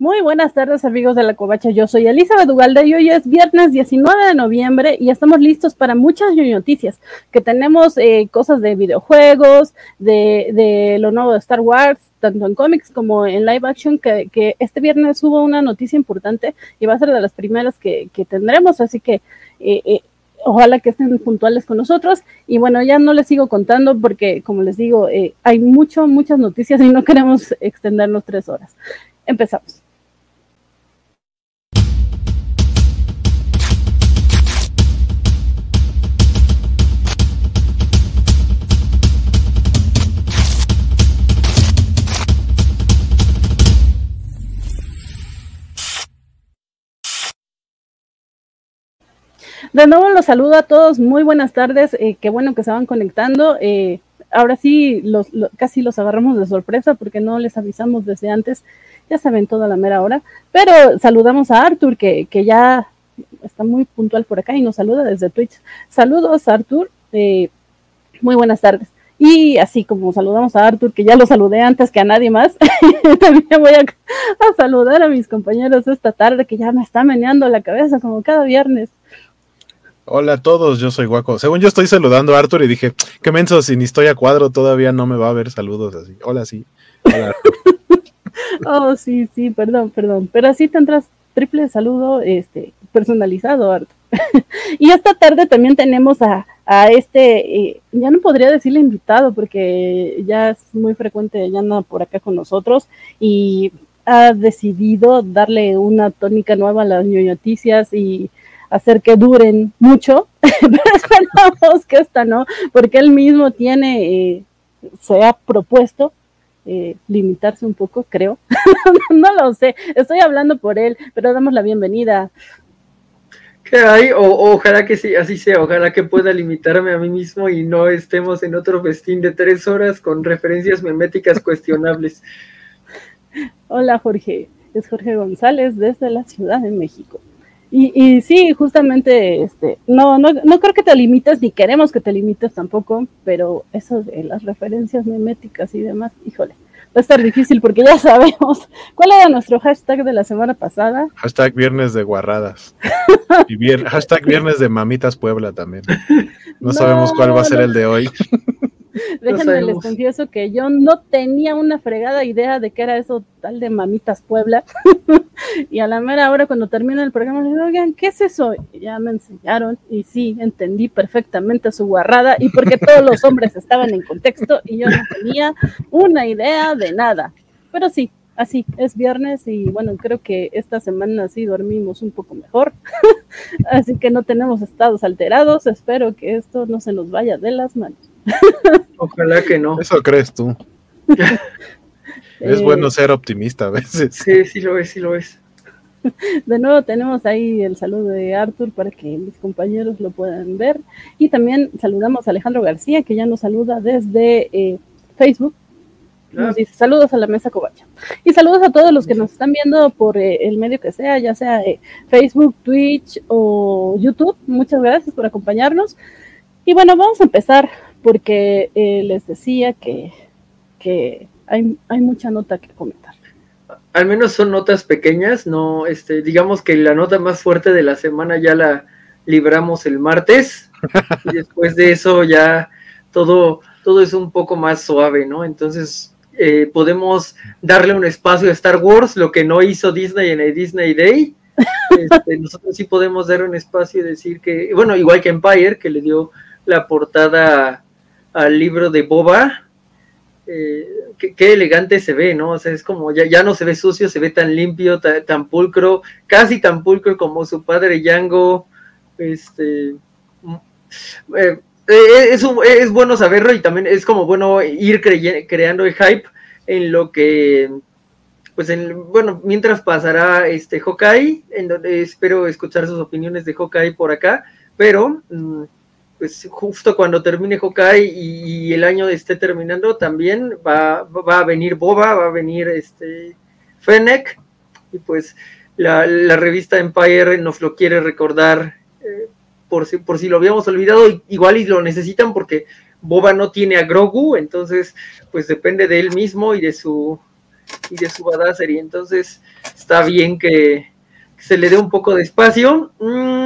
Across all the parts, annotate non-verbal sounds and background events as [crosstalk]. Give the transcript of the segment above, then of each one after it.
Muy buenas tardes amigos de la Covacha, yo soy Elizabeth Ugalde y hoy es viernes 19 de noviembre y estamos listos para muchas noticias, que tenemos eh, cosas de videojuegos, de, lo nuevo de Star Wars, tanto en cómics como en live action, que, este viernes hubo una noticia importante y va a ser de las primeras que, tendremos, así que eh, eh, ojalá que estén puntuales con nosotros. Y bueno, ya no les sigo contando porque, como les digo, hay mucho, muchas noticias y no queremos extendernos tres horas. Empezamos. De nuevo los saludo a todos, muy buenas tardes, eh, qué bueno que se van conectando. Eh, ahora sí, los, casi los agarramos de sorpresa porque no les avisamos desde antes, ya saben toda la mera hora, pero saludamos a Arthur que, ya está muy puntual por acá y nos saluda desde Twitch. Saludos Arthur, eh, muy buenas tardes. Y así como saludamos a Arthur, que ya lo saludé antes que a nadie más, [laughs] también voy a, a, saludar a mis compañeros esta tarde que ya me está meneando la cabeza como cada viernes. Hola a todos, yo soy Guaco. Según yo estoy saludando a Arthur y dije, qué menso, si ni estoy a cuadro todavía no me va a ver saludos así. Hola, sí. Hola, [laughs] oh, sí, sí, perdón, perdón. Pero así tendrás triple saludo este, personalizado, Arthur. [laughs] y esta tarde también tenemos a, a este, eh, ya no podría decirle invitado porque ya es muy frecuente, ya anda por acá con nosotros y ha decidido darle una tónica nueva a las noticias y hacer que duren mucho, [laughs] pero esperamos que esta no, porque él mismo tiene, eh, se ha propuesto eh, limitarse un poco, creo. [laughs] no lo sé, estoy hablando por él, pero damos la bienvenida. ¿Qué hay? O, ojalá que sí, así sea, ojalá que pueda limitarme a mí mismo y no estemos en otro festín de tres horas con referencias meméticas cuestionables. [laughs] Hola Jorge, es Jorge González desde la Ciudad de México. Y, y sí, justamente, este, no, no, no creo que te limites, ni queremos que te limites tampoco, pero eso de las referencias meméticas y demás, híjole, va a estar difícil porque ya [laughs] sabemos. ¿Cuál era nuestro hashtag de la semana pasada? Hashtag viernes de guarradas. y hashtag viernes de mamitas Puebla también. No, [laughs] sabemos cuál va a ser el de hoy. [laughs] [laughs] Déjenme les confieso que yo no tenía una fregada idea de qué era eso tal de Mamitas Puebla. [laughs] y a la mera hora cuando termina el programa, le digo, oigan, ¿qué es eso? Y ya me enseñaron y sí, entendí perfectamente su guarrada y porque todos los hombres estaban en contexto y yo no tenía una idea de nada. Pero sí, así, es viernes y bueno, creo que esta semana sí dormimos un poco mejor, [laughs] así que no tenemos estados alterados, espero que esto no se nos vaya de las manos. Ojalá que no. Eso crees tú. es bueno ser optimista a veces. Sí, sí lo es, sí lo es. De nuevo tenemos ahí el saludo de Arthur para que mis compañeros lo puedan ver. Y también saludamos a Alejandro García, que ya nos saluda desde eh, Facebook. Nos dice saludos a la mesa covacha. Y saludos a todos los que nos están viendo por eh, el medio que sea, ya sea eh, Facebook, Twitch o YouTube. Muchas gracias por acompañarnos. Y bueno, vamos a empezar porque eh, les decía que, hay, hay, mucha nota que comentar. Al menos son notas pequeñas, no, este, digamos que la nota más fuerte de la semana ya la libramos el martes [laughs] y después de eso ya todo, todo es un poco más suave, ¿no? Entonces eh, podemos darle un espacio a Star Wars, lo que no hizo Disney en el Disney Day. [laughs] Este, nosotros sí podemos dar un espacio y decir que, bueno, igual que Empire, que le dio la portada al libro de Boba, eh, qué, elegante se ve, ¿no? O sea, es como ya, ya no se ve sucio, se ve tan limpio, tan, pulcro, casi tan pulcro como su padre Django. Este, mm, eh, eh, es, es, bueno saberlo y también es como bueno ir creando el hype en lo que, pues, en, bueno, mientras pasará este Hawkeye, en donde espero escuchar sus opiniones de Hawkeye por acá, pero... Mm, pues justo cuando termine Hawkeye y, el año esté terminando, también va, va, a venir Boba, va a venir este Fennec, y pues la, revista Empire nos lo quiere recordar eh, por, si, por si lo habíamos olvidado, igual y lo necesitan porque Boba no tiene a Grogu, entonces pues depende de él mismo y de su y de su. Entonces, está bien que se le dé un poco de espacio. Mm,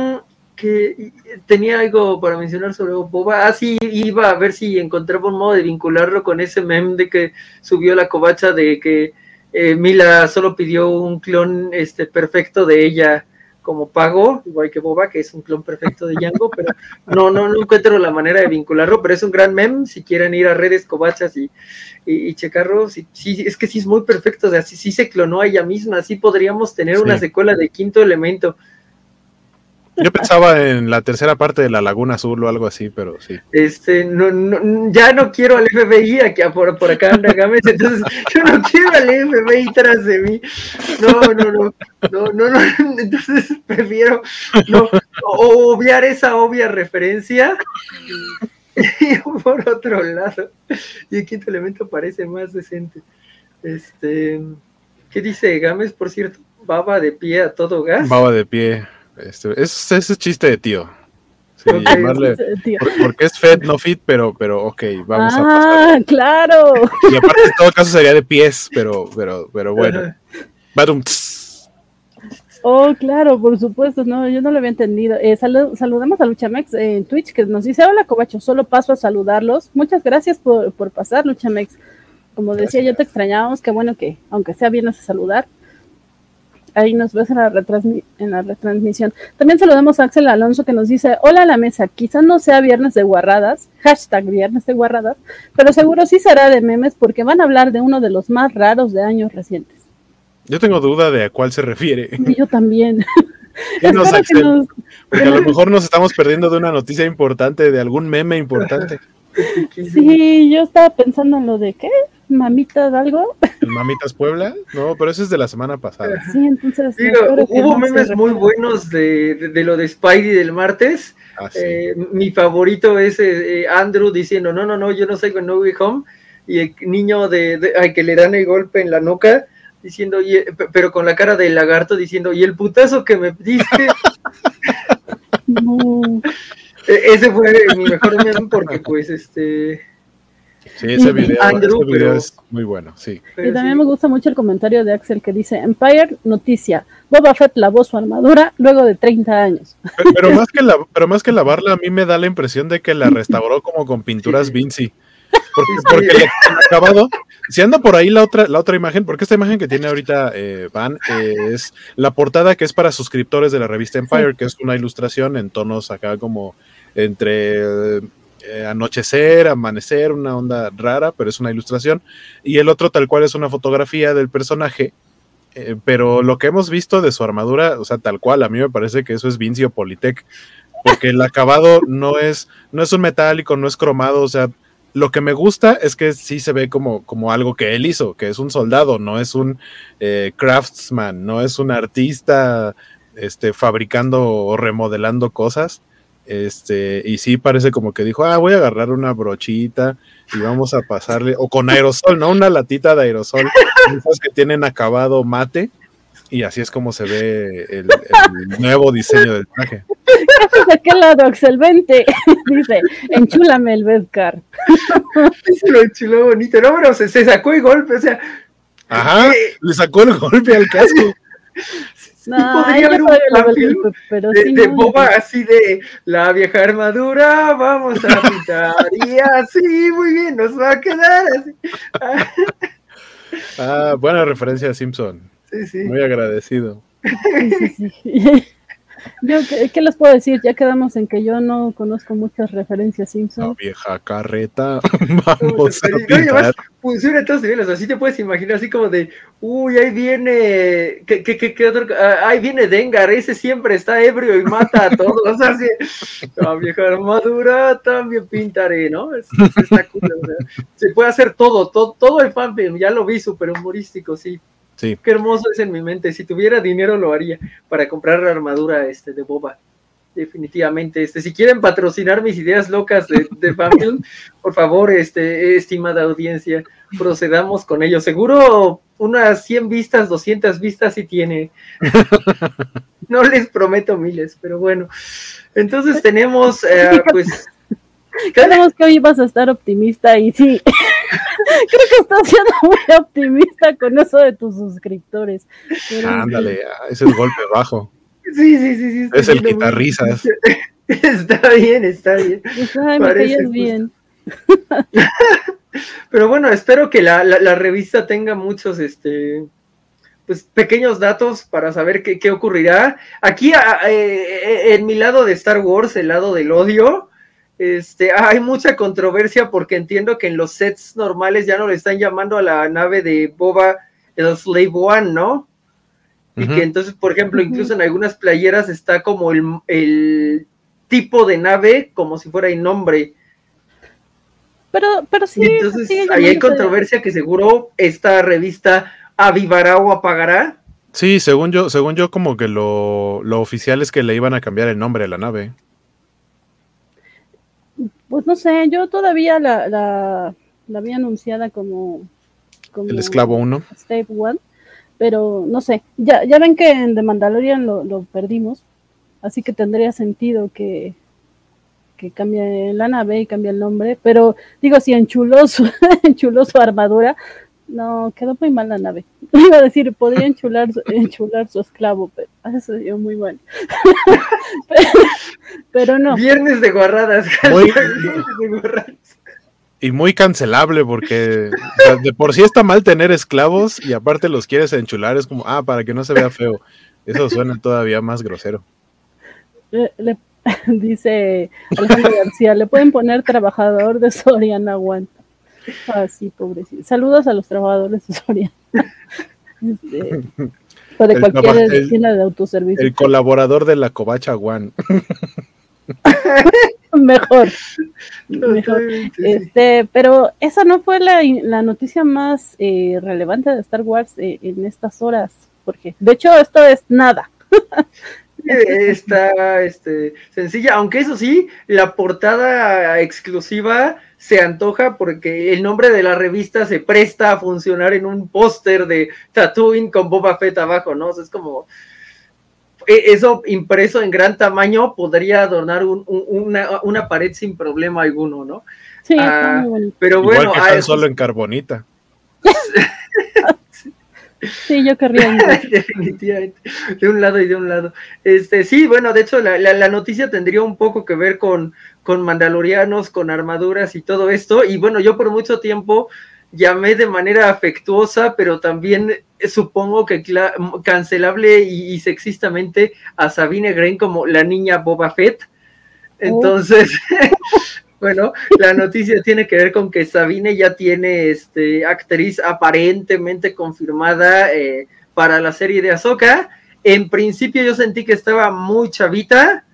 que tenía algo para mencionar sobre Boba. Ah, sí, iba a ver si encontraba un modo de vincularlo con ese meme de que subió la covacha de que eh, Mila solo pidió un clon este perfecto de ella como pago, igual que Boba, que es un clon perfecto de Django, pero no, no, no encuentro la manera de vincularlo, pero es un gran meme, si quieren ir a redes covachas y, y, checarlo, sí, es que sí es muy perfecto, o sea, sí, sí se clonó a ella misma, sí podríamos tener una secuela de quinto elemento, yo pensaba en la tercera parte de la Laguna Azul o algo así, pero sí. Este, no, no, ya no quiero al FBI aquí por, por acá anda Gámez, entonces yo no quiero al FBI tras de mí. No, no, no, no, no, no, entonces prefiero no, obviar esa obvia referencia. [laughs] Y por otro lado, y el quinto elemento parece más decente. Este, ¿qué dice Gámez, por cierto? Baba de pie a todo gas. Baba de pie. Este, es ese chiste de tío. porque es Fed, no Fit, pero, pero ok, vamos a pasar. Ah, claro. Y aparte, en todo caso sería de pies, pero, pero, pero bueno. Oh, claro, por supuesto, no, yo no lo había entendido. Eh, saludamos a Luchamex en Twitch que nos dice, hola Cobacho, solo paso a saludarlos. Muchas gracias por, por pasar, Luchamex. Como decía, yo te extrañábamos, qué bueno que, aunque sea bien a saludar ahí nos ves en la, en la retransmisión. También saludamos a Axel Alonso que nos dice, hola a la mesa, quizás no sea viernes de guarradas, hashtag viernes de guarradas, pero seguro sí será de memes porque van a hablar de uno de los más raros de años recientes. Yo tengo duda de a cuál se refiere. Yo también. [laughs] porque a lo [laughs] mejor nos estamos perdiendo de una noticia importante, de algún meme importante. Sí, yo estaba pensando en lo de qué, mamitas algo. Mamitas Puebla? No, pero eso es de la semana pasada. Sí, entonces. hubo memes muy buenos de, lo de Spidey del martes. Ah, eh, mi favorito es eh, eh, Andrew diciendo: No, no, no, yo no soy con No Way Home. Y el niño de, al que le dan el golpe en la nuca diciendo, pero con la cara del lagarto diciendo, y el putazo que me diste. [laughs] E, ese fue mi mejor meme porque pues este Sí, ese [laughs] video, es muy bueno, sí. Y también me gusta mucho el comentario de Axel que dice, Empire, noticia, Boba Fett lavó su armadura luego de 30 años. Pero, [laughs] más, que la, pero más que lavarla, a mí me da la impresión de que la restauró como con pinturas Vinci. Porque, el acabado, si anda por ahí la otra, la otra imagen, porque esta imagen que tiene ahorita eh, Van eh, es la portada que es para suscriptores de la revista Empire, que es una ilustración en tonos acá como entre eh, anochecer, amanecer, una onda rara, pero es una ilustración. Y el otro tal cual es una fotografía del personaje. Eh, pero lo que hemos visto de su armadura, o sea, tal cual, a mí me parece que eso es Vinci o Politec, porque el acabado no es, no es un metálico, no es cromado, o sea, lo que me gusta es que sí se ve como, como algo que él hizo, que es un soldado, no es un eh, craftsman, no es un artista este, fabricando o remodelando cosas. Este, y sí parece como que dijo, ah, voy a agarrar una brochita y vamos a pasarle, o con aerosol, ¿no? Una latita de aerosol, [laughs] que tienen acabado mate, y así es como se ve el, nuevo diseño del traje. ¿De qué lado, Axel? Vente. [laughs] Dice, enchúlame el Bedcar. [laughs] Se lo enchuló bonito. No, pero se, se, sacó el golpe, o sea. Ajá, le sacó el golpe al casco. No, [laughs] podría haber un pero de, boba así de la vieja armadura, vamos a pintar y [laughs] así, muy bien, nos va a quedar así. [laughs] ah, buena referencia a Simpson. Sí, sí. Muy agradecido. Sí, sí, sí. Yo, ¿qué, les puedo decir? Ya quedamos en que yo no conozco muchas referencias Simpson. La vieja carreta, [laughs] vamos a pintar. funciona en todos niveles, así te puedes imaginar, así como de, uy, ahí viene, ¿qué, qué, qué, otro? Ah, ahí viene Dengar, ese siempre está ebrio y mata a todos, [laughs] o sea, así, la vieja armadura también pintaré, ¿no? está cool, se puede hacer todo, todo, todo el fanfilm, ya lo vi, súper humorístico, sí. Sí. Qué hermoso es en mi mente. Si tuviera dinero lo haría para comprar la armadura este, de Boba. Definitivamente. Este, si quieren patrocinar mis ideas locas de, de [laughs] por favor, este, estimada audiencia, procedamos con ello. Seguro unas 100 vistas, 200 vistas si tiene. [laughs] No les prometo miles, pero bueno. Entonces tenemos, eh, [laughs] pues... Creemos que hoy vas a estar optimista y sí. Creo que estás siendo muy optimista con eso de tus suscriptores. Ándale, ese es el golpe bajo. Sí, sí, sí, sí. Es el quitarrisas. [laughs] Está bien, está bien. Pues, ay, me bien. [laughs] Pero bueno, espero que la, la, revista tenga muchos este pues pequeños datos para saber qué, qué ocurrirá. Aquí eh, en mi lado de Star Wars, el lado del odio, este, [laughs] hay mucha controversia porque entiendo que en los sets normales ya no le están llamando a la nave de Boba el Slave One, ¿no? Y que entonces, por ejemplo, incluso en algunas playeras está como el, el tipo de nave como si fuera el nombre. Pero, pero sí. entonces, ahí hay controversia que seguro esta revista avivará o apagará. Sí, según yo, según yo, como que lo, lo oficial es que le iban a cambiar el nombre a la nave. Pues no sé, yo todavía la, la, la había anunciada como, El esclavo 1. Step 1, pero no sé, ya, ya ven que en The Mandalorian lo, lo perdimos, así que tendría sentido que, que cambie la nave y cambie el nombre, pero digo, si enchuló su, [laughs] enchuló su armadura, no, quedó muy mal la nave. [laughs] Iba a decir, podría enchular, enchular su esclavo, pero [laughs] eso dio muy mal. [laughs] pero, no. Viernes de guarradas. Y muy cancelable porque de por sí está mal tener esclavos y aparte los quieres enchular, es como, ah, para que no se vea feo. Eso suena todavía más grosero. dice Alejandro García, le pueden poner trabajador de Soriana Aguanta. [laughs] Ah, sí, pobrecito. Saludos a los trabajadores de Soriana. [laughs] Este, [laughs] o de cualquier tienda de autoservicio. El colaborador de la Covacha One. mejor. mejor. Este, pero esa no fue la, la noticia más eh, relevante de Star Wars eh, en estas horas, porque de hecho esto es nada. Está este, sencilla, aunque eso sí, la portada exclusiva se antoja porque el nombre de la revista se presta a funcionar en un póster de Tatooine con Boba Fett abajo, ¿no? es como e, eso impreso en gran tamaño podría adornar una, pared sin problema alguno, ¿no? Sí, ah, pero bueno, Igual que solo en carbonita. [laughs] Sí, yo querría. [laughs] Definitivamente. De un lado y de un lado. Este, sí, bueno, de hecho, la, noticia tendría un poco que ver con, con mandalorianos, con armaduras y todo esto. Y bueno, yo por mucho tiempo llamé de manera afectuosa, pero también supongo que cancelable y, sexistamente a Sabine Green como la niña Boba Fett. Oh. [laughs] Bueno, la noticia tiene que ver con que Sabine ya tiene este, actriz aparentemente confirmada eh, para la serie de Ahsoka. En principio yo sentí que estaba muy chavita,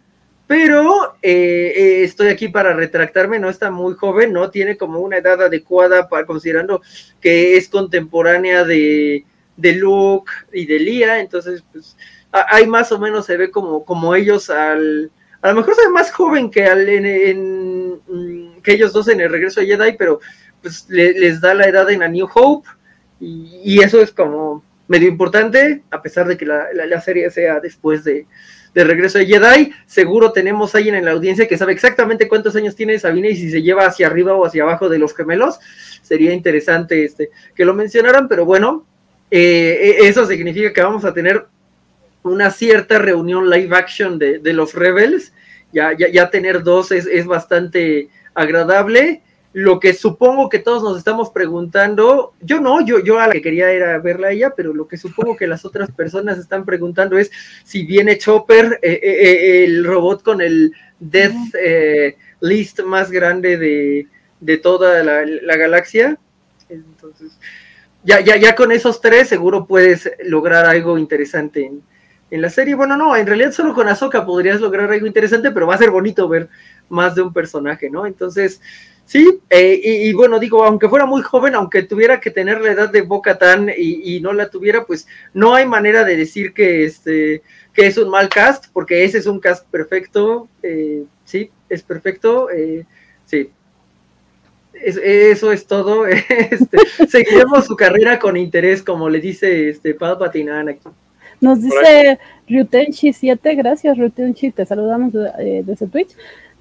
pero eh, eh, estoy aquí para retractarme, no está muy joven, no tiene como una edad adecuada para considerando que es contemporánea de, de Luke y de Lía, entonces pues hay más o menos se ve como, como ellos al a lo mejor soy más joven que, al, en, mm, que ellos dos en el regreso de Jedi, pero pues les da la edad en A New Hope y, eso es como medio importante, a pesar de que la, serie sea después de, regreso de Jedi. Seguro tenemos alguien en la audiencia que sabe exactamente cuántos años tiene Sabine y si se lleva hacia arriba o hacia abajo de los gemelos. Sería interesante este, que lo mencionaran, pero bueno, eh, e, eso significa que vamos a tener una cierta reunión live action de, de los Rebels. Ya, ya, ya tener dos es, es, bastante agradable. Lo que supongo que todos nos estamos preguntando, yo no, yo, yo a la que quería era verla a ella, pero lo que supongo que las otras personas están preguntando es si viene Chopper, eh, eh, eh, el robot con el Death List más grande de, de toda la, la, galaxia. Entonces, ya, ya, ya con esos tres seguro puedes lograr algo interesante en, en la serie. Bueno, no, en realidad solo con Ahsoka podrías lograr algo interesante, pero va a ser bonito ver más de un personaje, ¿no? Entonces, sí, eh, y, bueno, digo, aunque fuera muy joven, aunque tuviera que tener la edad de Boca Tan y, no la tuviera, pues no hay manera de decir que, este, que es un mal cast, porque ese es un cast perfecto, eh, sí, es perfecto, eh, sí. eso es todo. [laughs] Este, seguiremos su carrera con interés, como le dice este Palpatine aquí. Nos dice Ryutenchi7, gracias Ryutenchi, te saludamos eh, desde Twitch.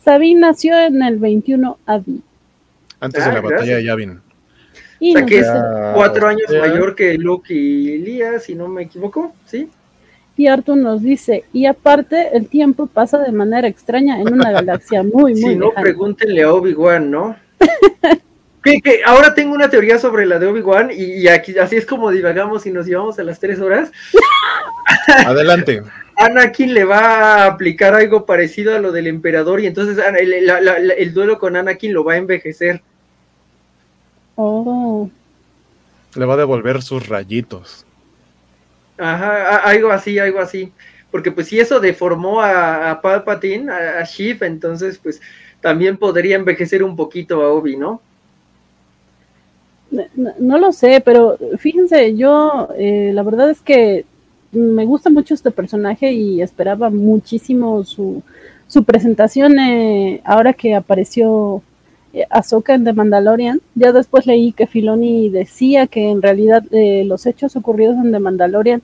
Sabine nació en el 21 Adi. Antes de ah, la batalla de Yavin. o sea, que es cuatro años mayor que Luke y Lía, si no me equivoco, ¿sí? Y Arthur nos dice, y aparte el tiempo pasa de manera extraña en una galaxia muy, [laughs] muy Si no, pregúntenle a Obi-Wan, ¿no? [laughs] que, ahora tengo una teoría sobre la de Obi-Wan y, aquí así es como divagamos y nos llevamos a las tres horas. [laughs] Adelante. Anakin le va a aplicar algo parecido a lo del emperador y entonces el, duelo con Anakin lo va a envejecer. Oh. Le va a devolver sus rayitos. Ajá, algo así, algo así. Porque pues si eso deformó a, a Palpatine, a, a entonces pues también podría envejecer un poquito a Obi, ¿no? No, lo sé, pero fíjense, yo eh, la verdad es que me gusta mucho este personaje y esperaba muchísimo su, su presentación eh, ahora que apareció eh, Ahsoka en The Mandalorian. Ya después leí que Filoni decía que en realidad los hechos ocurridos en The Mandalorian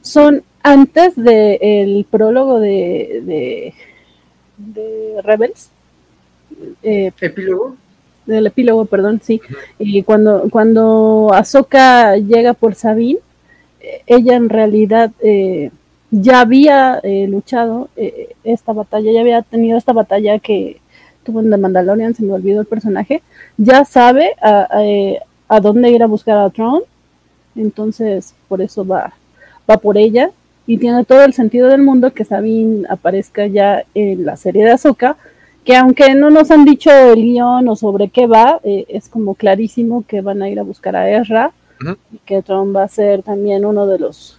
son antes del prólogo de, de, de Rebels. ¿Epílogo? Del epílogo, perdón, sí. Y cuando, cuando Ahsoka llega por Sabine, eh, ella en realidad eh, ya había eh, luchado esta batalla, ya había tenido esta batalla que tuvo en The Mandalorian, se me olvidó el personaje, ya sabe a, a, dónde ir a buscar a Tron, entonces por eso va, va por ella, y tiene todo el sentido del mundo que Sabine aparezca ya en la serie de Ahsoka, que aunque no nos han dicho el guion o sobre qué va, eh, es como clarísimo que van a ir a buscar a Ezra y que Tron va a ser también uno de los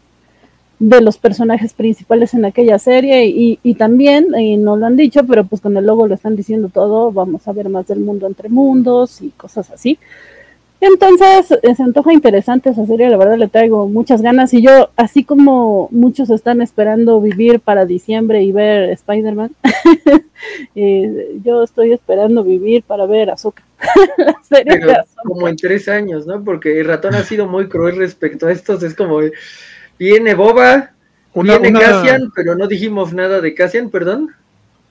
de los personajes principales en aquella serie y, y también, y no lo han dicho, pero pues con el logo lo están diciendo todo, vamos a ver más del mundo entre mundos y cosas así. Entonces, eh, se antoja interesante esa serie, la verdad le traigo muchas ganas y yo, así como muchos están esperando vivir para diciembre y ver Spider-Man, [laughs] eh, yo estoy esperando vivir para ver Azúcar. [laughs] como en tres años, ¿no? Porque el ratón ha sido muy cruel respecto a estos, es como, viene Boba, viene Cassian, pero no dijimos nada de Cassian, perdón.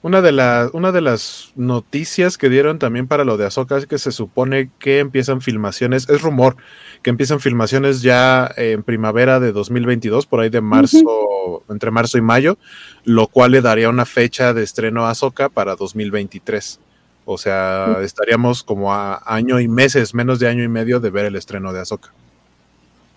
Una de, las una de las noticias que dieron también para lo de Ahsoka es que se supone que empiezan filmaciones, es rumor, que empiezan filmaciones ya en primavera de 2022, por ahí de marzo, entre marzo y mayo, lo cual le daría una fecha de estreno a Ahsoka para 2023. O sea, estaríamos como a año y meses, menos de año y medio de ver el estreno de Ahsoka.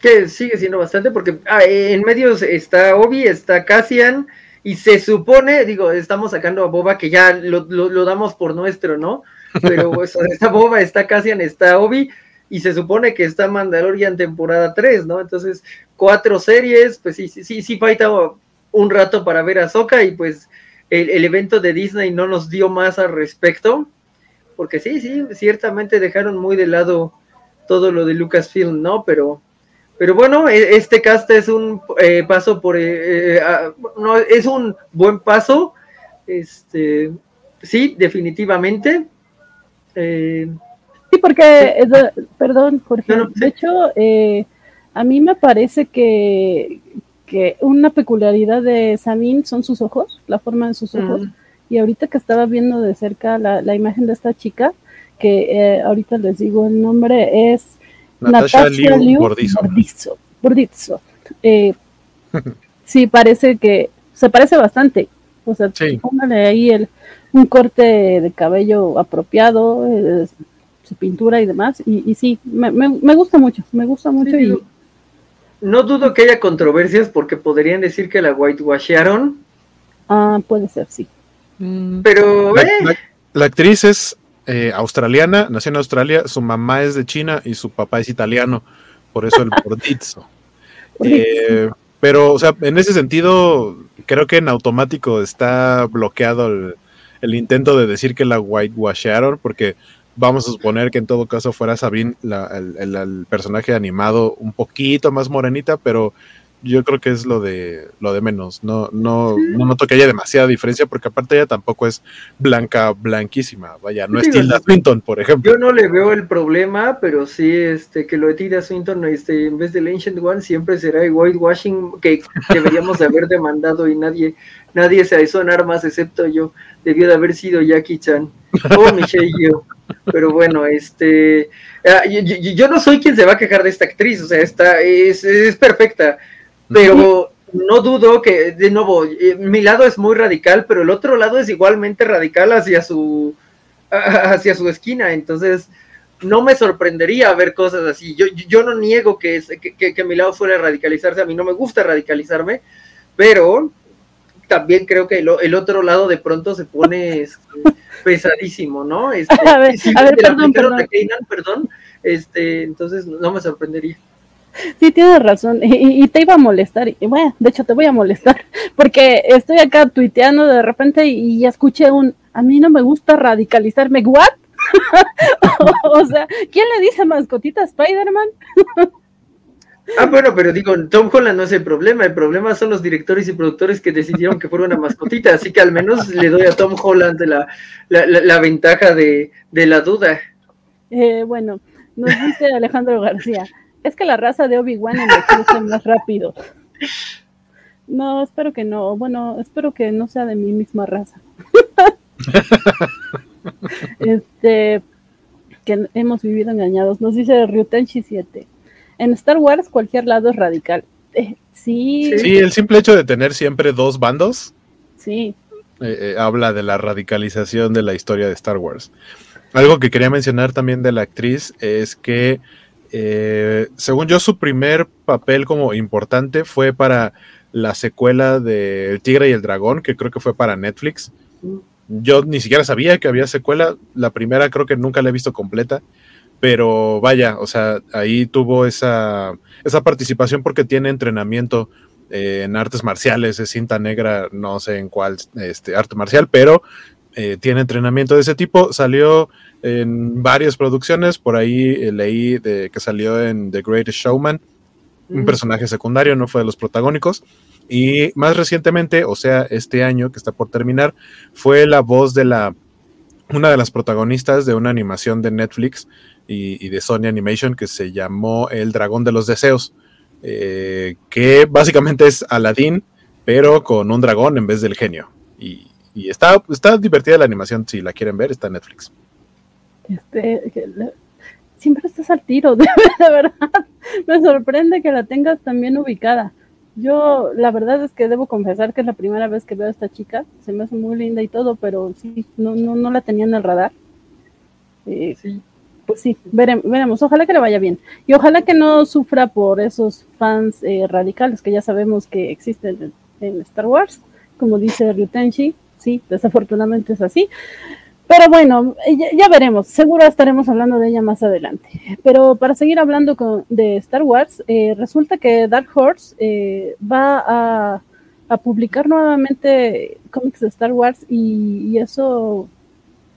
Que sigue siendo bastante, porque ah, en medios está Obi, está Cassian, y se supone, digo, estamos sacando a Boba que ya lo, damos por nuestro, ¿no? Pero pues, está Boba, está Cassian, está Obi, y se supone que está Mandalorian temporada 3, ¿no? Entonces, cuatro series, pues sí, sí, sí, sí falta un rato para ver a Soka y pues el, el, evento de Disney no nos dio más al respecto, porque sí, sí, ciertamente dejaron muy de lado todo lo de Lucasfilm, ¿no? Pero pero bueno, e, este cast es un eh, paso por, eh, eh, no, es un buen paso, este, sí, definitivamente. sí, porque, perdón, Jorge, de hecho, a mí me parece que, que una peculiaridad de Samin son sus ojos, la forma de sus ojos. Y ahorita que estaba viendo de cerca la, la imagen de esta chica, que ahorita les digo el nombre, es Natasha, Liu, Bordizzo. Eh, [laughs] sí, parece que se parece bastante. O sea, póngale ahí el, un corte de cabello apropiado, eh, su pintura y demás. Y, y sí, me, me, gusta mucho, me gusta mucho. y... No dudo que haya controversias porque podrían decir que la whitewasharon. Ah, puede ser, sí. Pero. La, eh. la actriz es eh, australiana, nació en Australia, su mamá es de China y su papá es italiano, por eso el [laughs] bordizzo. Eh, pero, o sea, en ese sentido, creo que en automático está bloqueado el, intento de decir que la whitewasharon, porque vamos a suponer que en todo caso fuera Sabine el, personaje animado un poquito más morenita, pero yo creo que es lo de lo de menos. No, no, no noto que haya demasiada diferencia, porque aparte ella tampoco es blanca, blanquísima. Vaya, no es Tilda Swinton, por ejemplo. Yo no le veo el problema, pero sí este que lo de Tilda Swinton este, en vez del Ancient One siempre será el whitewashing que deberíamos de haber demandado y nadie, nadie se hizo en armas excepto yo. Debió de haber sido Jackie Chan o Michelle Yeoh. pero bueno, este, ah, yo, no soy quien se va a quejar de esta actriz, o sea, esta es, es perfecta, pero no dudo que, de nuevo, eh, mi lado es muy radical, pero el otro lado es igualmente radical hacia su, [laughs] hacia su esquina, entonces no me sorprendería ver cosas así. Yo, yo no niego que, que, que, mi lado fuera radicalizarse, a mí no me gusta radicalizarme, pero también creo que el, otro lado de pronto se pone este, [laughs] pesadísimo, ¿no? [laughs] Este, a ver, a ver perdón, perdón. este, entonces no me sorprendería. Sí, tienes razón. Y, te iba a molestar. Y bueno, de hecho te voy a molestar. [laughs] Porque estoy acá tuiteando de repente y, y escuché un. A mí no me gusta radicalizarme. ¿What? [laughs] o sea, ¿quién le dice mascotita a Spider-Man? [laughs] ah, bueno, pero digo, Tom Holland no es el problema, el problema son los directores y productores que decidieron que fuera una mascotita, así que al menos le doy a Tom Holland la, la, ventaja de, la duda. Eh, bueno, nos dice Alejandro García, es que la raza de Obi-Wan es [laughs] más rápido. No, espero que no. Bueno, espero que no sea de mi misma raza. [laughs] este, que hemos vivido engañados. Nos dice Ryutenshi 7. En Star Wars cualquier lado es radical. Eh, sí. Sí, el simple hecho de tener siempre dos bandos. Sí. Eh, eh, habla de la radicalización de la historia de Star Wars. Algo que quería mencionar también de la actriz es que, según yo, su primer papel como importante fue para la secuela de El Tigre y el Dragón, que creo que fue para Netflix. Yo ni siquiera sabía que había secuela. La primera creo que nunca la he visto completa. Pero vaya, o sea, ahí tuvo esa, esa participación porque tiene entrenamiento eh, en artes marciales, es cinta negra, no sé en cuál este, arte marcial, pero eh, tiene entrenamiento de ese tipo. Salió en varias producciones, por ahí eh, leí de, que salió en The Greatest Showman, un personaje secundario, no fue de los protagónicos. Y más recientemente, o sea, este año que está por terminar, fue la voz de la una de las protagonistas de una animación de Netflix y, de Sony Animation que se llamó El Dragón de los Deseos, eh, que básicamente es Aladdin, pero con un dragón en vez del genio. Y, está, está divertida la animación, si la quieren ver, está en Netflix. Este, siempre estás al tiro, [laughs] de verdad. Me sorprende que la tengas también ubicada. Yo, la verdad es que debo confesar que es la primera vez que veo a esta chica. Se me hace muy linda y todo, pero sí, no, no, no la tenía en el radar. Eh, sí. Pues sí, veremos, Ojalá que le vaya bien. Y ojalá que no sufra por esos fans eh, radicales que ya sabemos que existen en, Star Wars. Como dice Ryutenshi, sí, desafortunadamente es así. Pero bueno, ya, veremos, seguro estaremos hablando de ella más adelante. Pero para seguir hablando de Star Wars, eh, resulta que Dark Horse eh, va a, publicar nuevamente cómics de Star Wars y, eso,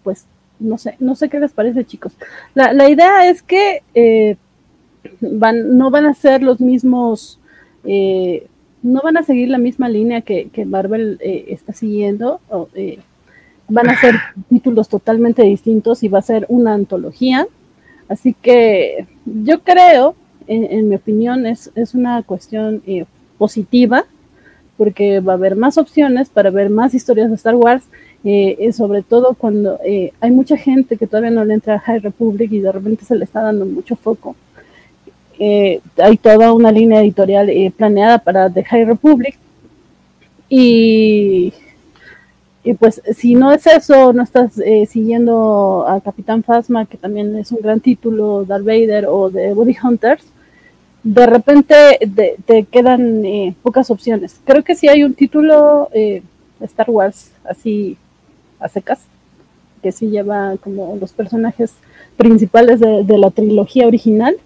pues, no sé, no sé qué les parece, chicos. La, idea es que eh, van, no van a ser los mismos, no van a seguir la misma línea que, que Marvel está siguiendo. Van a ser [laughs] títulos totalmente distintos y va a ser una antología. Así que yo creo, en, mi opinión, es, es una cuestión eh, positiva porque va a haber más opciones para ver más historias de Star Wars, eh, sobre todo cuando eh, hay mucha gente que todavía no le entra a High Republic y de repente se le está dando mucho foco. hay toda una línea editorial planeada para The High Republic y y pues si no es eso, no estás eh, siguiendo a Capitán Phasma, que también es un gran título, Darth Vader o de Woody Hunters, de repente te quedan eh, pocas opciones. Creo que si hay un título eh, Star Wars así a secas, que sí lleva como los personajes principales de, de la trilogía original,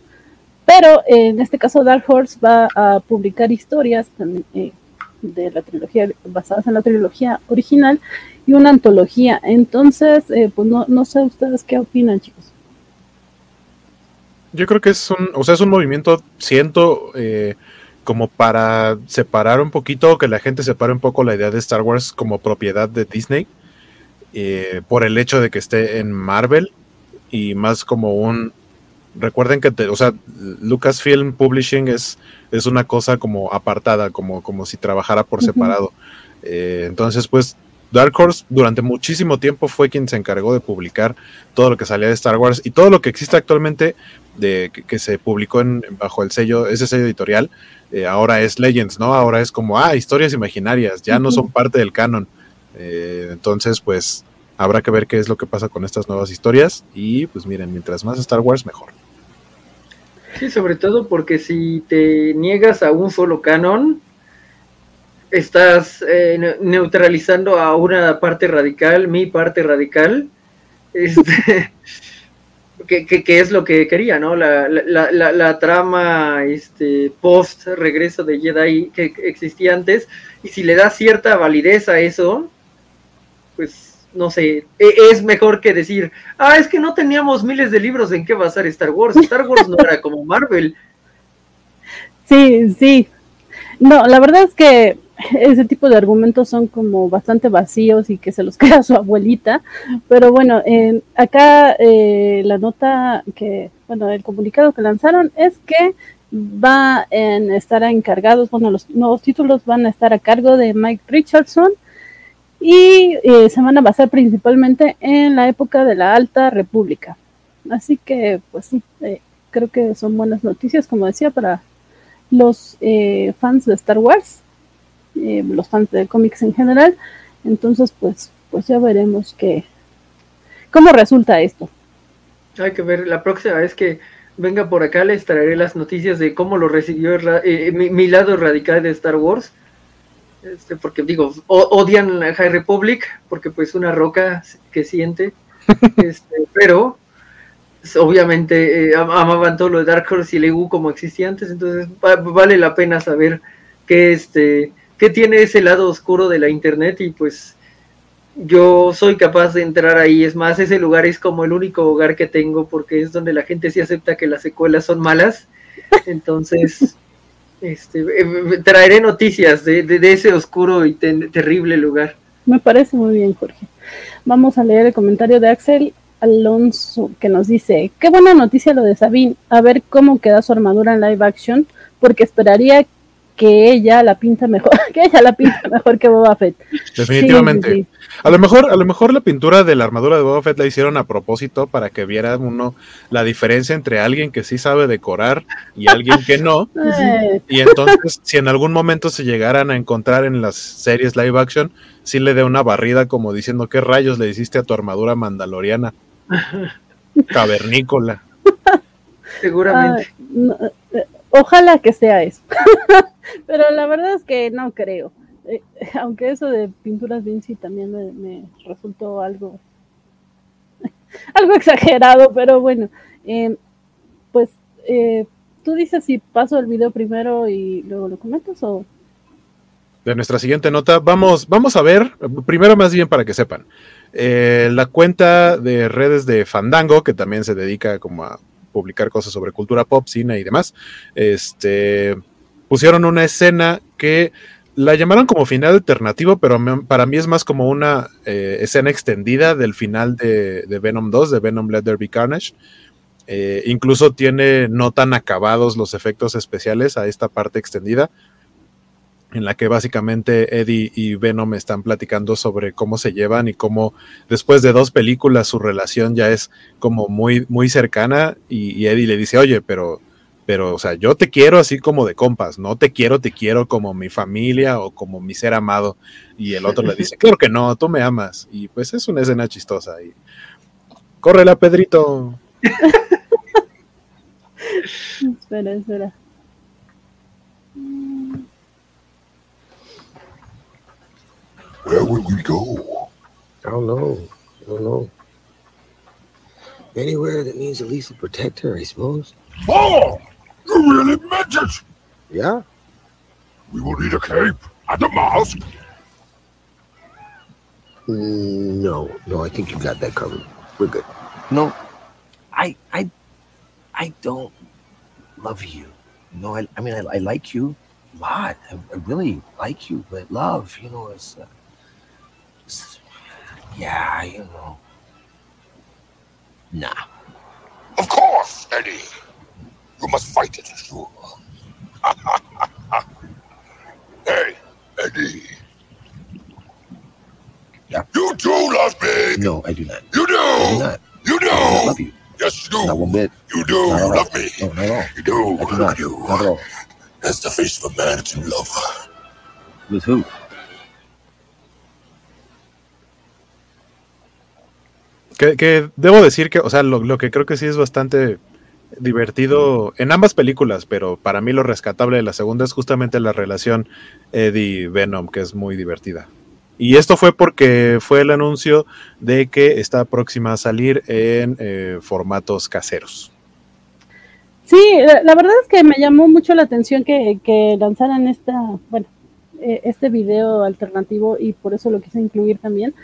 pero en este caso Dark Horse va a publicar historias también de la trilogía, basadas en la trilogía original, y una antología. Entonces, eh, pues no, no sé ustedes qué opinan, chicos. Yo creo que es un, o sea, es un movimiento, siento, eh, como para separar un poquito, que la gente separe un poco la idea de Star Wars como propiedad de Disney, eh, por el hecho de que esté en Marvel, y más como un, recuerden que, o sea, Lucasfilm Publishing es, es una cosa como apartada, como, como si trabajara por separado. Eh, entonces, pues, Dark Horse durante muchísimo tiempo fue quien se encargó de publicar todo lo que salía de Star Wars y todo lo que existe actualmente de que, se publicó en, bajo el sello, ese sello editorial, eh, ahora es Legends, ¿no? Ahora es como, ah, historias imaginarias, ya no son parte del canon. Eh, entonces, pues habrá que ver qué es lo que pasa con estas nuevas historias y pues miren, mientras más Star Wars, mejor. Sí, sobre todo porque si te niegas a un solo canon, estás eh, neutralizando a una parte radical, mi parte radical, [laughs] este, que, es lo que quería, ¿no? La, la, la, la, trama este, post regreso de Jedi que existía antes, y si le das cierta validez a eso, pues no sé, e, es mejor que decir, ah, es que no teníamos miles de libros en qué basar Star Wars. Star Wars no era como Marvel. Sí, sí. No, la verdad es que ese tipo de argumentos son como bastante vacíos y que se los [laughs] queda su abuelita. Pero bueno, acá eh, la nota que, bueno, el comunicado que lanzaron es que va a estar encargados, bueno, los nuevos títulos van a estar a cargo de Mike Richardson y eh, se van a basar principalmente en la época de la Alta República. Así que, pues sí, eh, creo que son buenas noticias, como decía, para los eh, fans de Star Wars, los fans de cómics en general. Entonces, pues, pues ya veremos que, cómo resulta esto. Hay que ver, la próxima vez que venga por acá les traeré las noticias de cómo lo recibió mi lado radical de Star Wars este, porque digo, odian a High Republic, porque pues una roca que siente, [laughs] este, pero pues, obviamente eh, amaban todo lo de Dark Horse y el EU como existía antes, entonces vale la pena saber qué, este, qué tiene ese lado oscuro de la internet y pues yo soy capaz de entrar ahí, es más, ese lugar es como el único hogar que tengo porque es donde la gente sí acepta que las secuelas son malas, [laughs] entonces... Este, eh, traeré noticias de, ese oscuro y terrible lugar. Me parece muy bien, Jorge. Vamos a leer el comentario de Axel Alonso que nos dice, qué buena noticia lo de Sabine, a ver cómo queda su armadura en live action, porque esperaría que ella la pinta mejor, [laughs] que ella la pinta mejor que Boba Fett. Definitivamente. A lo mejor, a lo mejor la pintura de la armadura de Boba Fett la hicieron a propósito para que viera uno la diferencia entre alguien que sí sabe decorar y alguien que no. [laughs] y entonces, si en algún momento se llegaran a encontrar en las series live action, sí le dé una barrida como diciendo qué rayos le hiciste a tu armadura mandaloriana. [laughs] Cavernícola. Seguramente. Eh, ojalá que sea eso. [laughs] Pero la verdad es que no creo. Eh, aunque eso de pinturas Vinci también me, resultó algo, [laughs] algo exagerado, pero bueno, em, pues eh, tú dices si paso el video primero y luego lo comentas o... De nuestra siguiente nota, vamos, vamos a ver, primero más bien para que sepan, eh, la cuenta de redes de Fandango, que también se dedica como a publicar cosas sobre cultura pop, cine y demás, este, pusieron una escena que la llamaron como final alternativo, pero para mí es más como una eh, escena extendida del final de, Venom 2, de Venom Let There Be Carnage. Eh, incluso tiene no tan acabados los efectos especiales a esta parte extendida, en la que básicamente Eddie y Venom están platicando sobre cómo se llevan y cómo después de dos películas su relación ya es como muy, muy cercana y Eddie le dice, oye, pero pero, o sea, yo te quiero así como de compas, no te quiero, te quiero como mi familia o como mi ser amado. Y el otro le dice, [laughs] claro que no, tú me amas. Y pues es una escena chistosa. Y... Córrela, Pedrito. [laughs] espera, espera. Where would we go? I don't know. I don't know. Anywhere that means at least protect her, I suppose. Oh! You really meant it! Yeah? We will need a cape and a mask. Mm, no, no, I think you got that covered. We're good. No, I, I, I don't love you. No, I, I mean, I, I like you a lot. I, I, really like you, but love, you know, it's, uh, it's, yeah, you know, nah. Of course, Eddie. You must fight it, sure. [laughs] hey, Eddie. Anakin. No, I do not. You do. I do not. You I do do. love you. Yes, you do. Not one bit. You do. You love me. No, not at all. You do. I do not. You Not at all. That's the face of a man that's in love. With who? Que, debo decir que, o sea, lo, lo que creo que sí es bastante divertido en ambas películas, pero para mí lo rescatable de la segunda es justamente la relación Eddie-Venom, que es muy divertida. Y esto fue porque fue el anuncio de que está próxima a salir en eh, formatos caseros. Sí, la, la verdad es que me llamó mucho la atención que, que lanzaran esta, bueno, eh, este video alternativo y por eso lo quise incluir también.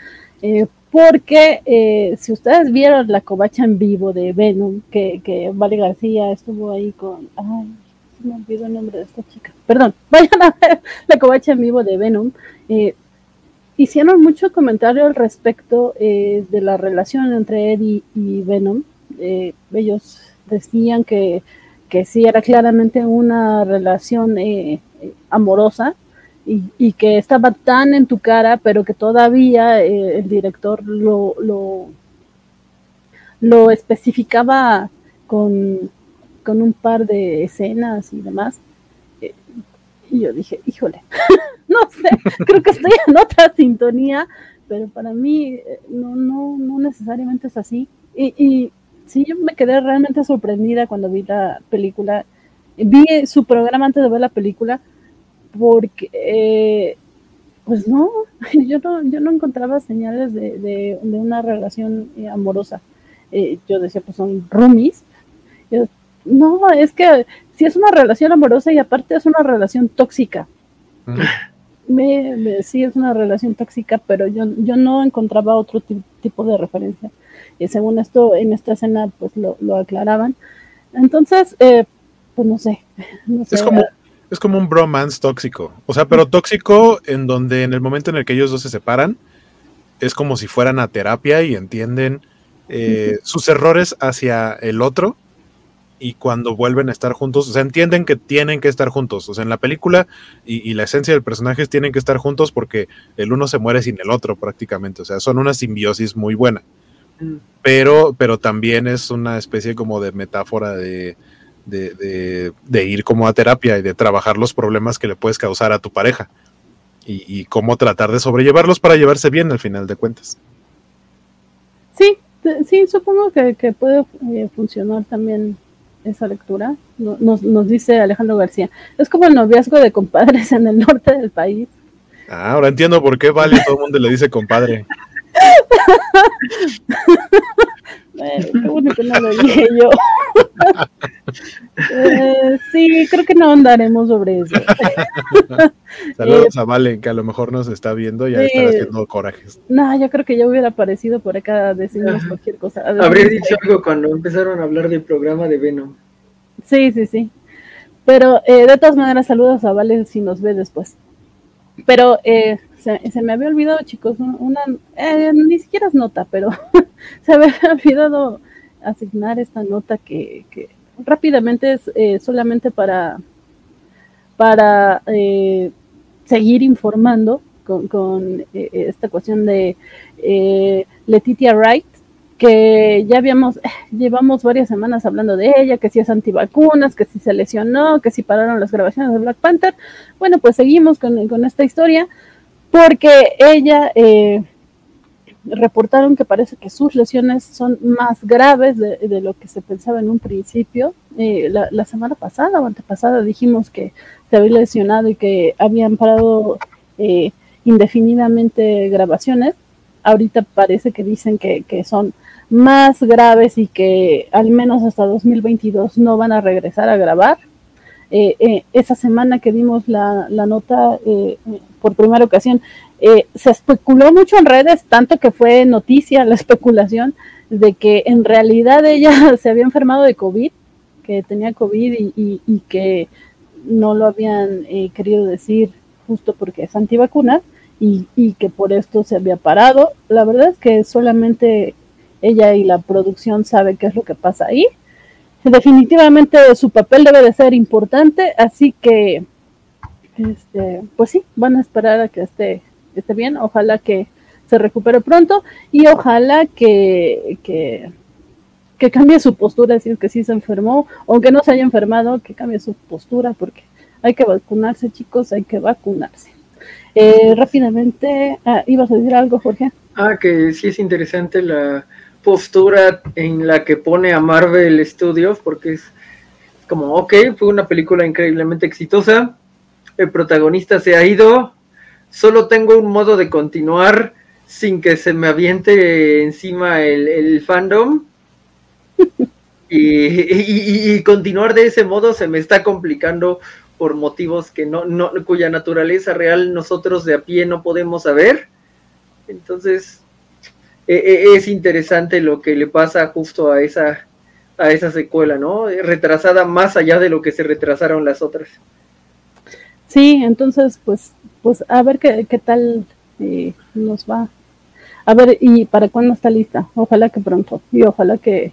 eh, porque eh, si ustedes vieron la covacha en vivo de Venom, que, que Vale García estuvo ahí con. Ay, se me olvidó el nombre de esta chica. Perdón, [laughs] vayan a ver la covacha en vivo de Venom. eh, hicieron mucho comentario al respecto eh, de la relación entre Eddie y Venom. Eh, ellos decían que, que sí era claramente una relación eh, eh, amorosa y, y que estaba tan en tu cara, pero que todavía eh, el director lo, lo, lo especificaba con, con un par de escenas y demás. Eh, y yo dije, híjole, [laughs] no sé, creo que estoy en otra sintonía, pero para mí eh, no, no, no necesariamente es así. Y, y sí, yo me quedé realmente sorprendida cuando vi la película. Vi su programa antes de ver la película porque, eh, pues no, [laughs] yo no, yo no encontraba señales de, de, de una relación eh, amorosa. Eh, yo decía, pues son roomies. Yo, no, es que si es una relación amorosa y aparte es una relación tóxica. Me, me, sí, es una relación tóxica, pero yo, yo no encontraba otro ti- tipo de referencia. Y según esto, en esta escena, pues lo, lo aclaraban. Entonces, eh, pues no sé. [laughs] No sé Es como, es como un bromance tóxico. O sea, pero tóxico en donde en el momento en el que ellos dos se separan, es como si fueran a terapia y entienden eh, sus errores hacia el otro. Y cuando vuelven a estar juntos, o sea, entienden que tienen que estar juntos. O sea, en la película y, y la esencia del personaje es tienen que estar juntos porque el uno se muere sin el otro prácticamente. O sea, son una simbiosis muy buena. Mm. Pero, pero también es una especie como de metáfora de, de, de- de ir como a terapia y de trabajar los problemas que le puedes causar a tu pareja y, y cómo tratar de sobrellevarlos para llevarse bien al final de cuentas. Sí, sí, supongo que, que puede eh, funcionar también esa lectura. No- Nos, nos dice Alejandro García. Es como el noviazgo de compadres en el norte del país. Ah, ahora entiendo por qué Vale todo el mundo le dice compadre. [laughs] Eh, qué bueno que no lo [laughs] dije yo. Eh, sí, creo que no andaremos sobre eso. [laughs] Saludos a Vale, que a lo mejor nos está viendo y ya sí. estar haciendo corajes. No, yo creo que ya hubiera aparecido por acá decirnos cualquier cosa. Habría dicho algo cuando empezaron a hablar del programa de Venom. Sí, sí, sí. Pero eh, de todas maneras, saludos a Vale si nos ve después. Pero eh, se, me había olvidado, chicos, un- una, eh, ni siquiera es nota, pero [laughs] se me había olvidado asignar esta nota que, rápidamente es eh, solamente para, para eh, seguir informando con, con eh, esta cuestión de eh, Letitia Wright, que ya habíamos, llevamos varias semanas hablando de ella, que si es antivacunas, que si se lesionó, que si pararon las grabaciones de Black Panther. Bueno, pues seguimos con, con esta historia, porque ella eh, reportaron que parece que sus lesiones son más graves de, lo que se pensaba en un principio. Eh, la, semana pasada o antepasada dijimos que se había lesionado y que habían parado eh, indefinidamente grabaciones. Ahorita parece que dicen que son más graves y que al menos hasta 2022 no van a regresar a grabar. Eh, eh, esa semana que dimos la, la nota eh, por primera ocasión, eh, se especuló mucho en redes, tanto que fue noticia la [laughs] especulación de que en realidad ella [laughs] se había enfermado de COVID, que tenía COVID y, y, y que no lo habían eh, querido decir justo porque es antivacuna y, y que por esto se había parado. La verdad es que solamente ella y la producción sabe qué es lo que pasa ahí. Definitivamente su papel debe de ser importante, así que este, pues sí, van a esperar a que esté, esté bien. Ojalá que se recupere pronto y ojalá que, que, que cambie su postura si es que sí se enfermó, aunque no se haya enfermado, que cambie su postura porque hay que vacunarse, chicos, hay que vacunarse. Eh, rápidamente, ah, ¿ibas a decir algo, Jorge? Ah, que sí es interesante la postura en la que pone a Marvel Studios, porque es como, ok, fue una película increíblemente exitosa, el protagonista se ha ido, solo tengo un modo de continuar sin que se me aviente encima el, fandom. [laughs] Y, continuar de ese modo se me está complicando por motivos que no, no, cuya naturaleza real nosotros de a pie no podemos saber. Entonces, es interesante lo que le pasa justo a esa, a esa secuela, ¿no? Retrasada más allá de lo que se retrasaron las otras. Sí, entonces, pues, pues a ver qué, qué tal eh, nos va. A ver, ¿y para cuándo está lista? Ojalá que pronto. Y ojalá que,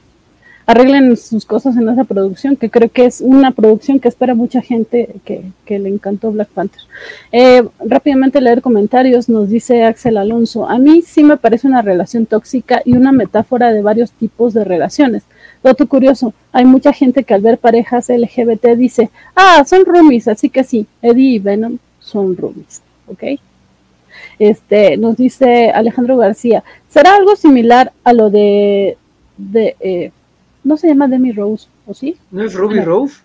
arreglen sus cosas en esa producción, que creo que es una producción que espera mucha gente que, le encantó Black Panther. Eh, rápidamente leer comentarios, nos dice Axel Alonso, a mí sí me parece una relación tóxica y una metáfora de varios tipos de relaciones. Dato curioso, hay mucha gente que al ver parejas LGBT dice, ah, son roomies, así que sí, Eddie y Venom son roomies, ¿ok? Este, nos dice Alejandro García, ¿será algo similar a lo de, de eh, no se llama Demi Rose, ¿o sí? ¿No es Ruby Rose?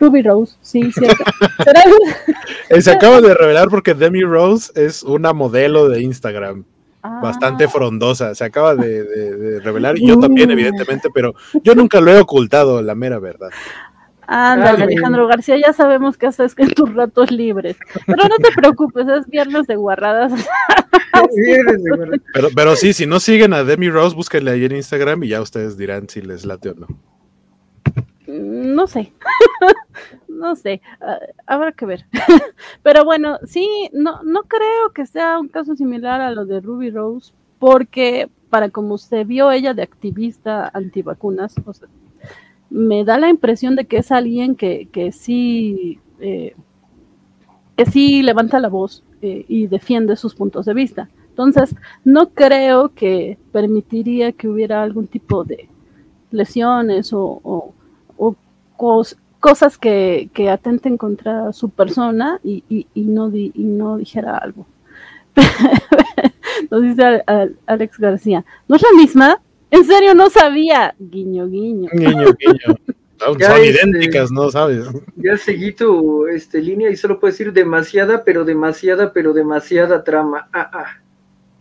Ruby Rose, sí, cierto. [laughs] [laughs] Eh, se acaba de revelar porque Demi Rose es una modelo de Instagram. Bastante ah. frondosa, se acaba de, revelar y yo también, evidentemente, pero yo nunca lo he ocultado, la mera verdad. Ándale, Alejandro García, ya sabemos que haces en tus ratos libres. Pero no te preocupes, es viernes de [laughs] guarradas. pero, pero sí, si no siguen a Demi Rose, búsquenle ahí en Instagram y ya ustedes dirán si les late o no. Mm, no sé, [laughs] no sé, ah, habrá que ver. [laughs] Pero bueno, sí, no, no creo que sea un caso similar a lo de Ruby Rose, porque para como se vio ella de activista antivacunas, o sea, me da la impresión de que es alguien que, que sí, eh, que sí levanta la voz eh, y defiende sus puntos de vista. Entonces, no creo que permitiría que hubiera algún tipo de lesiones o, cosas que, atenten contra su persona y, no, y no dijera algo. [laughs] Nos dice Alex García, ¿no es la misma? En serio, no sabía. Guiño, guiño. Guiño, guiño. [laughs] Son este, idénticas, ¿no? ¿Sabes? Ya seguí tu este, línea y solo puedo decir demasiada, pero demasiada, pero demasiada trama. Ah, ah.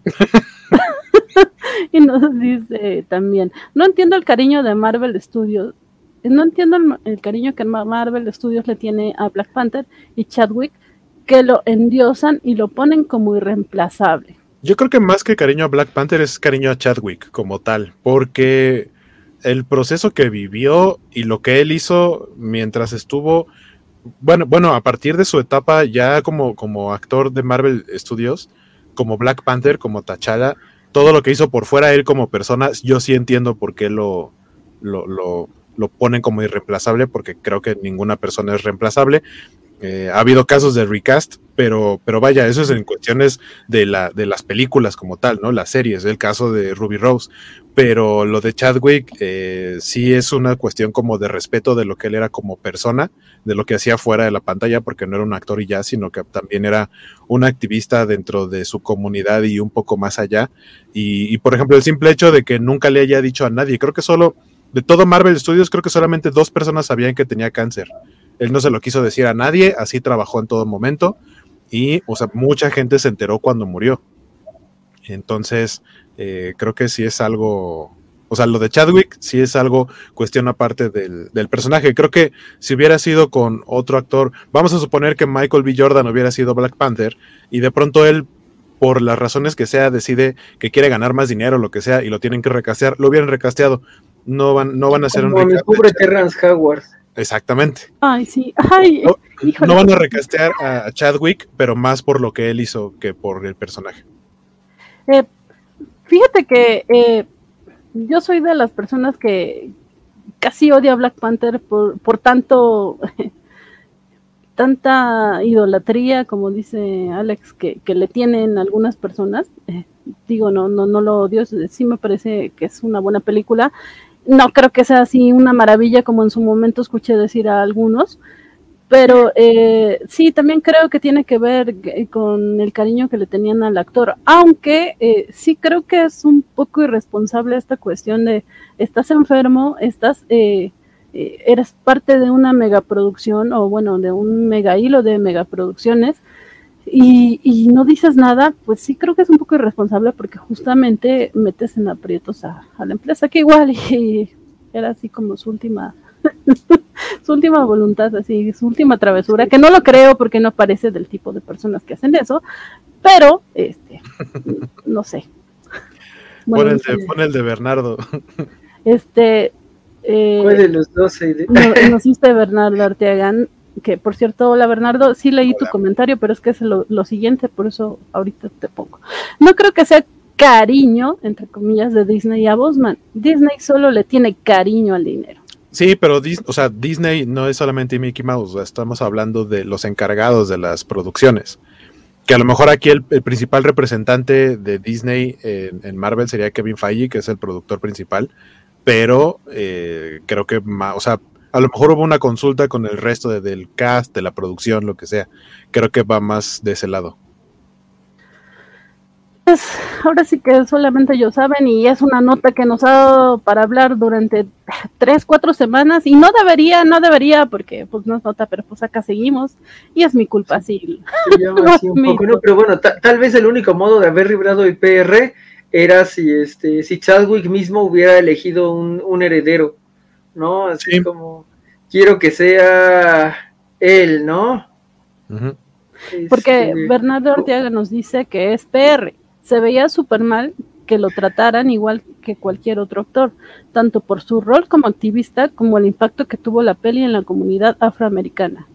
[laughs] y nos dice también, no entiendo el cariño de Marvel Studios. No entiendo el, cariño que Marvel Studios le tiene a Black Panther y Chadwick, que lo endiosan y lo ponen como irreemplazable. Yo creo que más que cariño a Black Panther es cariño a Chadwick como tal, porque el proceso que vivió y lo que él hizo mientras estuvo, bueno, bueno, a partir de su etapa ya como, como actor de Marvel Studios, como Black Panther, como T'Challa, todo lo que hizo por fuera él como persona, yo sí entiendo por qué lo, lo, lo, lo ponen como irreemplazable, porque creo que ninguna persona es reemplazable, eh, ha habido casos de recast, pero, pero vaya, eso es en cuestiones de, la, de las películas como tal, ¿no? Las series, el caso de Ruby Rose. Pero lo de Chadwick eh, sí es una cuestión como de respeto de lo que él era como persona, de lo que hacía fuera de la pantalla, porque no era un actor y ya, sino que también era un activista dentro de su comunidad y un poco más allá. Y, y por ejemplo, el simple hecho de que nunca le haya dicho a nadie, creo que solo de todo Marvel Studios, creo que solamente dos personas sabían que tenía cáncer él no se lo quiso decir a nadie, así trabajó en todo momento y, o sea, mucha gente se enteró cuando murió. Entonces, eh, creo que sí es algo, o sea, lo de Chadwick sí es algo cuestión aparte del, del, personaje. Creo que si hubiera sido con otro actor, vamos a suponer que Michael B. Jordan hubiera sido Black Panther y de pronto él, por las razones que sea, decide que quiere ganar más dinero, lo que sea, y lo tienen que recastear, lo hubieran recasteado. No van, no van a hacer un recaste. Howard. Exactamente. Ay, sí. Ay, no, van a recastear a Chadwick, pero más por lo que él hizo que por el personaje. Eh, fíjate que eh, yo soy de las personas que casi odia a Black Panther por, por tanto, [laughs] tanta idolatría, como dice Alex, que, le tienen algunas personas. Eh, digo, no, no, no lo odio, sí me parece que es una buena película. No creo que sea así una maravilla como en su momento escuché decir a algunos, pero eh, sí, también creo que tiene que ver con el cariño que le tenían al actor, aunque eh, sí creo que es un poco irresponsable esta cuestión de estás enfermo, estás, eh, eh, eres parte de una megaproducción o bueno, de un mega hilo de megaproducciones y, y no dices nada, pues sí creo que es un poco irresponsable porque justamente metes en aprietos a, a la empresa, que igual [laughs] y era así como su última [laughs] su última voluntad, así, su última travesura, que no lo creo porque no parece del tipo de personas que hacen eso, pero, este, [laughs] no sé. Bueno, pon, el de, pon, el de, Bernardo. Este. Eh, ¿Cuál de los dos? No, nos hiciste Bernardo Arteagan, que por cierto, hola Bernardo, sí leí hola. tu comentario, pero es que es lo, lo siguiente, por eso ahorita te pongo. No creo que sea cariño, entre comillas, de Disney a Bosman. Disney solo le tiene cariño al dinero. Sí, pero o sea, Disney no es solamente Mickey Mouse, estamos hablando de los encargados de las producciones. Que a lo mejor aquí el, el principal representante de Disney en, en, Marvel sería Kevin Feige, que es el productor principal, pero eh, creo que, o sea, a lo mejor hubo una consulta con el resto de, del cast, de la producción, lo que sea. Creo que va más de ese lado pues ahora sí que solamente ellos saben y es una nota que nos ha dado para hablar durante tres, cuatro semanas y no debería, no debería porque pues no es nota, pero pues acá seguimos y es mi culpa, sí. sí [laughs] un poco, ¿no? Pero bueno, tal vez el único modo de haber librado el PR era si este si Chadwick mismo hubiera elegido un, un heredero, ¿no? Así sí. como quiero que sea él, ¿no? Uh -huh. Porque este... Bernardo Ortega nos dice que es PR se veía súper mal que lo trataran igual que cualquier otro actor, tanto por su rol como activista como el impacto que tuvo la peli en la comunidad afroamericana.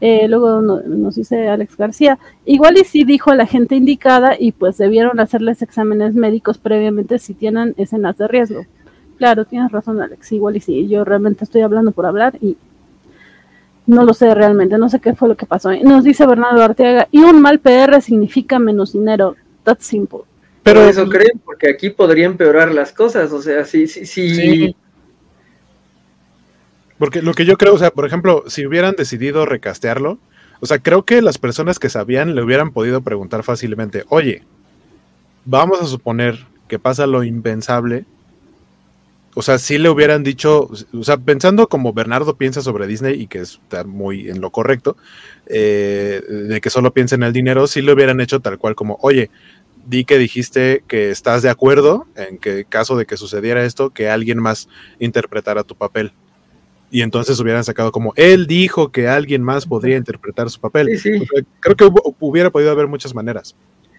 Eh, luego no, nos dice Alex García, igual y sí dijo a la gente indicada y pues debieron hacerles exámenes médicos previamente si tienen escenas de riesgo. Claro, tienes razón Alex, igual y sí, yo realmente estoy hablando por hablar y no lo sé realmente, no sé qué fue lo que pasó. Nos dice Bernardo Arteaga, y un mal PR significa menos dinero that simple. Pero eso creen, porque aquí podría empeorar las cosas, o sea, si, si, si... sí. Porque lo que yo creo, o sea, por ejemplo, si hubieran decidido recastearlo, o sea, creo que las personas que sabían le hubieran podido preguntar fácilmente, oye, vamos a suponer que pasa lo impensable. O sea, si le hubieran dicho, o sea, pensando como Bernardo piensa sobre Disney y que está muy en lo correcto, eh, de que solo piensa en el dinero, si le hubieran hecho tal cual como, oye, di que dijiste que estás de acuerdo en que caso de que sucediera esto, que alguien más interpretara tu papel. Y entonces hubieran sacado como, él dijo que alguien más podría interpretar su papel. Sí, sí. O sea, creo que hubo, hubiera podido haber muchas maneras.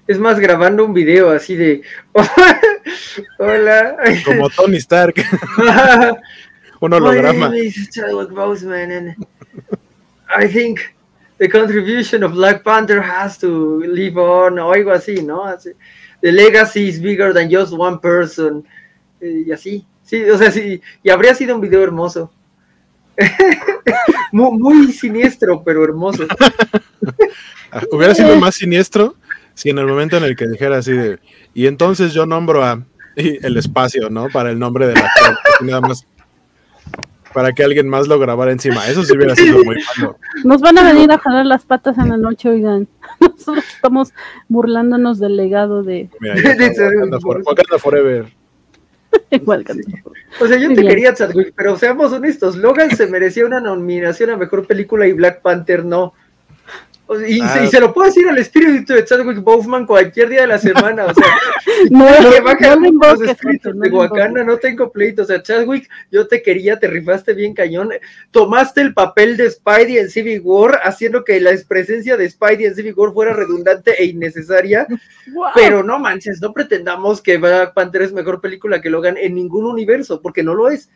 Es más, grabando un video así de, [laughs] hola. Como Tony Stark. [laughs] un holograma. I think the contribution of Black Panther has to live on, o algo así, ¿no? Así, the legacy is bigger than just one person, eh, y así, sí, o sea, sí, y habría sido un video hermoso. [laughs] muy, muy, siniestro, pero hermoso. Hubiera sido más siniestro si en el momento en el que dijera así de, y entonces yo nombro a y el espacio, ¿no? Para el nombre de la [laughs] nada más para que alguien más lo grabara encima. Eso sí hubiera sido muy malo. Nos van a venir a jalar las patas en la noche, oigan. [laughs] Nosotros estamos burlándonos del legado de. Mira, [laughs] Wakanda, for, Wakanda Forever. Sí. O sea, yo te quería, Chadwick, pero seamos honestos. Logan se merecía una nominación a mejor película y Black Panther no. Y, ah. se, y, se, lo puedo decir al espíritu de Chadwick Boseman cualquier día de la semana, o sea, [laughs] no, que baja no los espíritus no de Wakanda, no tengo pleito, o sea, Chadwick, yo te quería, te rifaste bien cañón, tomaste el papel de Spidey en Civil War, haciendo que la presencia de Spidey en Civil War fuera redundante e innecesaria, [laughs] wow. pero no manches, no pretendamos que Black Panther es mejor película que Logan en ningún universo, porque no lo es.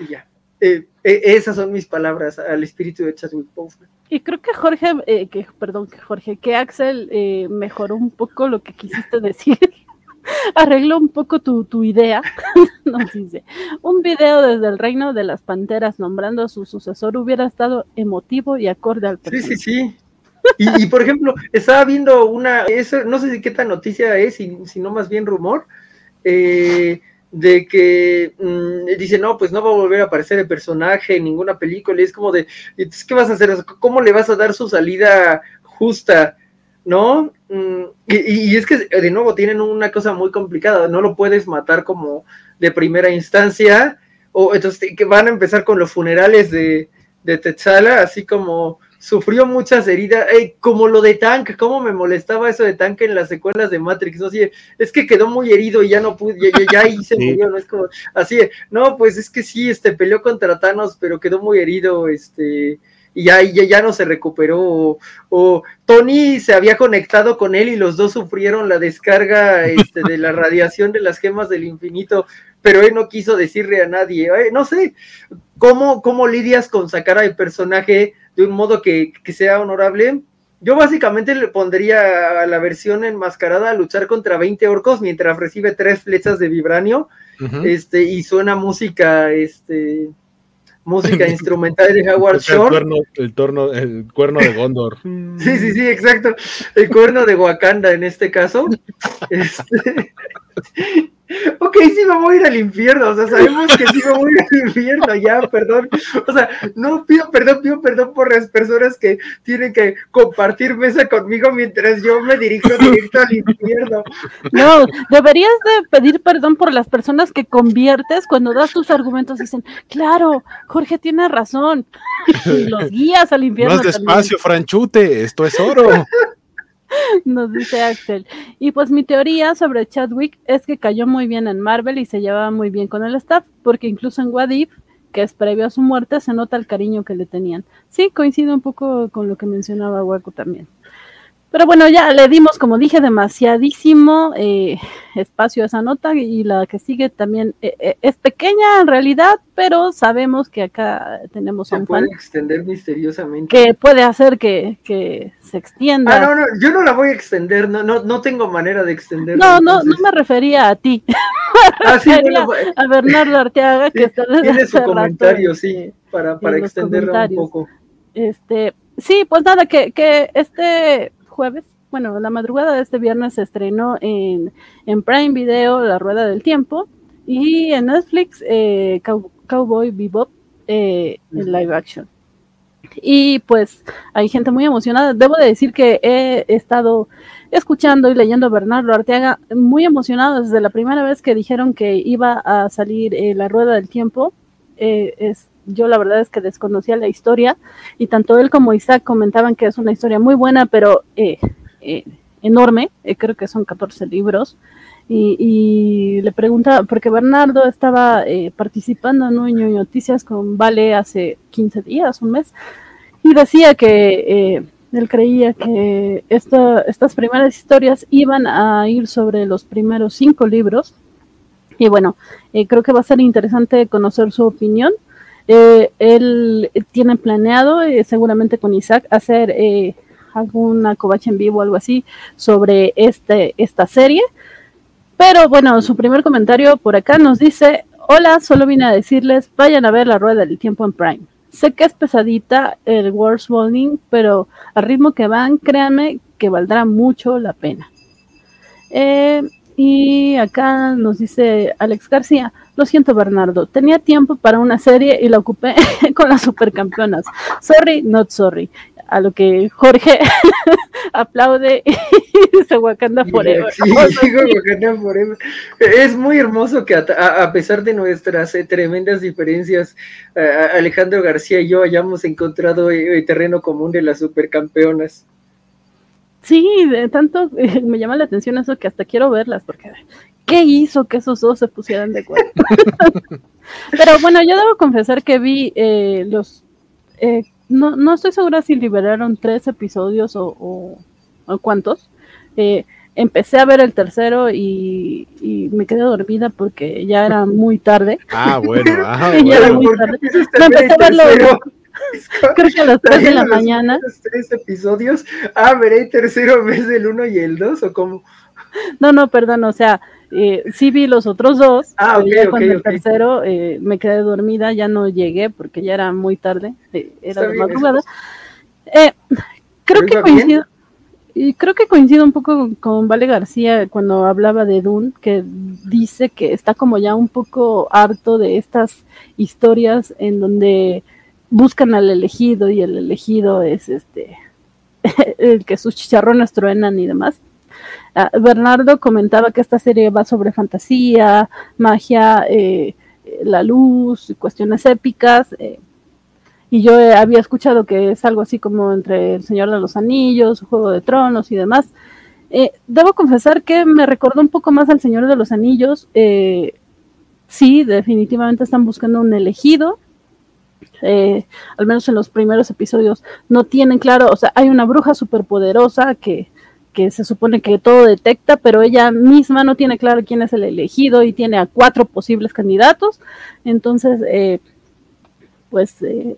Y ya. Eh, eh, esas son mis palabras al espíritu de Chadwick Boseman. Y creo que Jorge, eh, que perdón, que Jorge, que Axel eh, mejoró un poco lo que quisiste [laughs] decir. Arregló un poco tu, tu idea. [laughs] Nos dice, un video desde el reino de las panteras nombrando a su sucesor hubiera estado emotivo y acorde al personaje. Sí, sí, sí. Y, y, por ejemplo, estaba viendo una, eso, no sé si qué tan noticia es, si, si no más bien rumor, eh, de que mmm, dice, no, pues no va a volver a aparecer el personaje en ninguna película, y es como de, ¿qué vas a hacer? ¿Cómo le vas a dar su salida justa? ¿No? Mm, y, es que, de nuevo, tienen una cosa muy complicada, no lo puedes matar como de primera instancia, o entonces que van a empezar con los funerales de, de así como sufrió muchas heridas, como lo de Tank, cómo me molestaba eso de Tank en las secuelas de Matrix, no sé, es que quedó muy herido y ya no pude, ya, ya ahí se murió, no es como así, no, pues es que sí, este peleó contra Thanos, pero quedó muy herido, este, y ya, ya, ya no se recuperó, o, o, Tony se había conectado con él y los dos sufrieron la descarga este, de la radiación de las gemas del infinito, pero él no quiso decirle a nadie, eh, no sé, ¿cómo, cómo lidias con sacar al personaje de un modo que, que, sea honorable. Yo básicamente le pondría a la versión enmascarada a luchar contra 20 orcos mientras recibe tres flechas de vibranio uh -huh. este, y suena música, este, música [laughs] instrumental de Howard Shore. El, cuerno, el, torno, el cuerno de Gondor. [laughs] sí, sí, sí, exacto. El cuerno de Wakanda en este caso. [laughs] Este, ok, sí me voy a ir al infierno, o sea, sabemos que sí me voy a ir al infierno, ya, perdón, o sea, no pido perdón, pido perdón por las personas que tienen que compartir mesa conmigo mientras yo me dirijo directo al infierno. No, deberías de pedir perdón por las personas que conviertes cuando das tus argumentos, dicen, claro, Jorge tiene razón, [laughs] y los guías al infierno. Más despacio, también. Franchute, esto es oro. [laughs] Nos dice Axel. Y pues mi teoría sobre Chadwick es que cayó muy bien en Marvel y se llevaba muy bien con el staff, porque incluso en What If, que es previo a su muerte, se nota el cariño que le tenían. Sí, coincido un poco con lo que mencionaba Waco también. Pero bueno, ya le dimos, como dije, demasiadísimo eh, espacio a esa nota y la que sigue también eh, es pequeña en realidad, pero sabemos que acá tenemos se un puede fan extender misteriosamente. que puede hacer que, que se extienda. Ah, no, no, yo no la voy a extender, no, no, no tengo manera de extenderla. No, no, no me refería a ti. [laughs] ah, sí, bueno, a Bernardo Arteaga, sí, que está tiene su comentario, rato, sí, para, para extenderla un poco. Este, sí, pues nada, que, que este jueves, bueno, la madrugada de este viernes se estrenó en, en Prime Video La Rueda del Tiempo y en Netflix eh, Cow Cowboy Bebop eh, en live action. Y pues hay gente muy emocionada. Debo de decir que he estado escuchando y leyendo a Bernardo Arteaga muy emocionado desde la primera vez que dijeron que iba a salir eh, La Rueda del Tiempo. Eh, es, yo la verdad es que desconocía la historia y tanto él como Isaac comentaban que es una historia muy buena, pero eh, eh, enorme, eh, creo que son 14 libros. Y, le preguntaba, porque Bernardo estaba eh, participando en un Noticias con Vale hace 15 días, un mes, y decía que él creía que esta, estas primeras historias iban a ir sobre los primeros cinco libros. Y bueno, creo que va a ser interesante conocer su opinión. Eh, él tiene planeado, eh, seguramente con Isaac, hacer eh, alguna covacha en vivo o algo así sobre este, esta serie. Pero bueno, su primer comentario por acá nos dice, hola, solo vine a decirles, vayan a ver la rueda del tiempo en Prime. Sé que es pesadita el World's Bowling, pero al ritmo que van, créanme que valdrá mucho la pena. Eh, y acá nos dice Alex García, lo siento Bernardo, tenía tiempo para una serie y la ocupé [laughs] con las supercampeonas. Sorry, not sorry. A lo que Jorge [laughs] aplaude y [laughs] dice Wakanda Forever. Sí, digo Wakanda Forever. Es muy hermoso que a, a pesar de nuestras eh, tremendas diferencias, eh, Alejandro García y yo hayamos encontrado el eh, terreno común de las supercampeonas. Sí, de tanto me llama la atención eso que hasta quiero verlas, porque ¿qué hizo que esos dos se pusieran de acuerdo? [laughs] Pero bueno, yo debo confesar que vi eh, los... Eh, no, no estoy segura si liberaron tres episodios o, o, o cuántos. empecé a ver el tercero y, y, me quedé dormida porque ya era muy tarde. Ah, bueno. [laughs] Ah, ya bueno. era muy tarde. No, empecé a verlo [laughs] creo que a las 3 de la mañana. Los tres episodios. Ah, veré el tercero vez del 1 y el 2 o cómo? No, no, perdón, o sea, eh, sí vi los otros dos. Ah, ok, ya ok, el tercero eh, me quedé dormida, ya no llegué porque ya era muy tarde, eh, era de madrugada. Eh, creo ¿Lo que bien? coincido. Y creo que coincido un poco con, con Vale García cuando hablaba de Dune, que dice que está como ya un poco harto de estas historias en donde buscan al elegido y el elegido es este [laughs] el que sus chicharrones truenan y demás. Ah, Bernardo comentaba que esta serie va sobre fantasía, magia, eh, la luz, cuestiones épicas. eh, y yo había escuchado que es algo así como entre El Señor de los Anillos, Juego de Tronos y demás. Eh, debo confesar que me recordó un poco más al Señor de los Anillos. sí, definitivamente están buscando un elegido. al menos en los primeros episodios no tienen claro, o sea, hay una bruja superpoderosa que, que se supone que todo detecta, pero ella misma no tiene claro quién es el elegido y tiene a cuatro posibles candidatos. Entonces, eh, pues eh,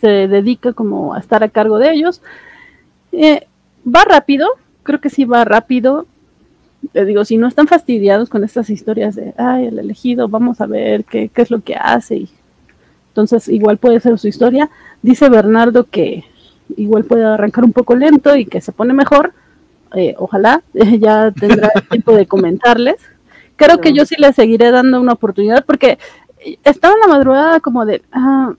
se dedica como a estar a cargo de ellos. Eh, va rápido, creo que sí va rápido. Le digo, si no están fastidiados con estas historias de, ay, el elegido, vamos a ver qué, qué es lo que hace. Y, entonces, igual puede ser su historia. Dice Bernardo que igual puede arrancar un poco lento y que se pone mejor. Eh, ojalá, [laughs] ya tendrá tiempo de comentarles. Creo que yo sí le seguiré dando una oportunidad porque estaba en la madrugada como de, ah,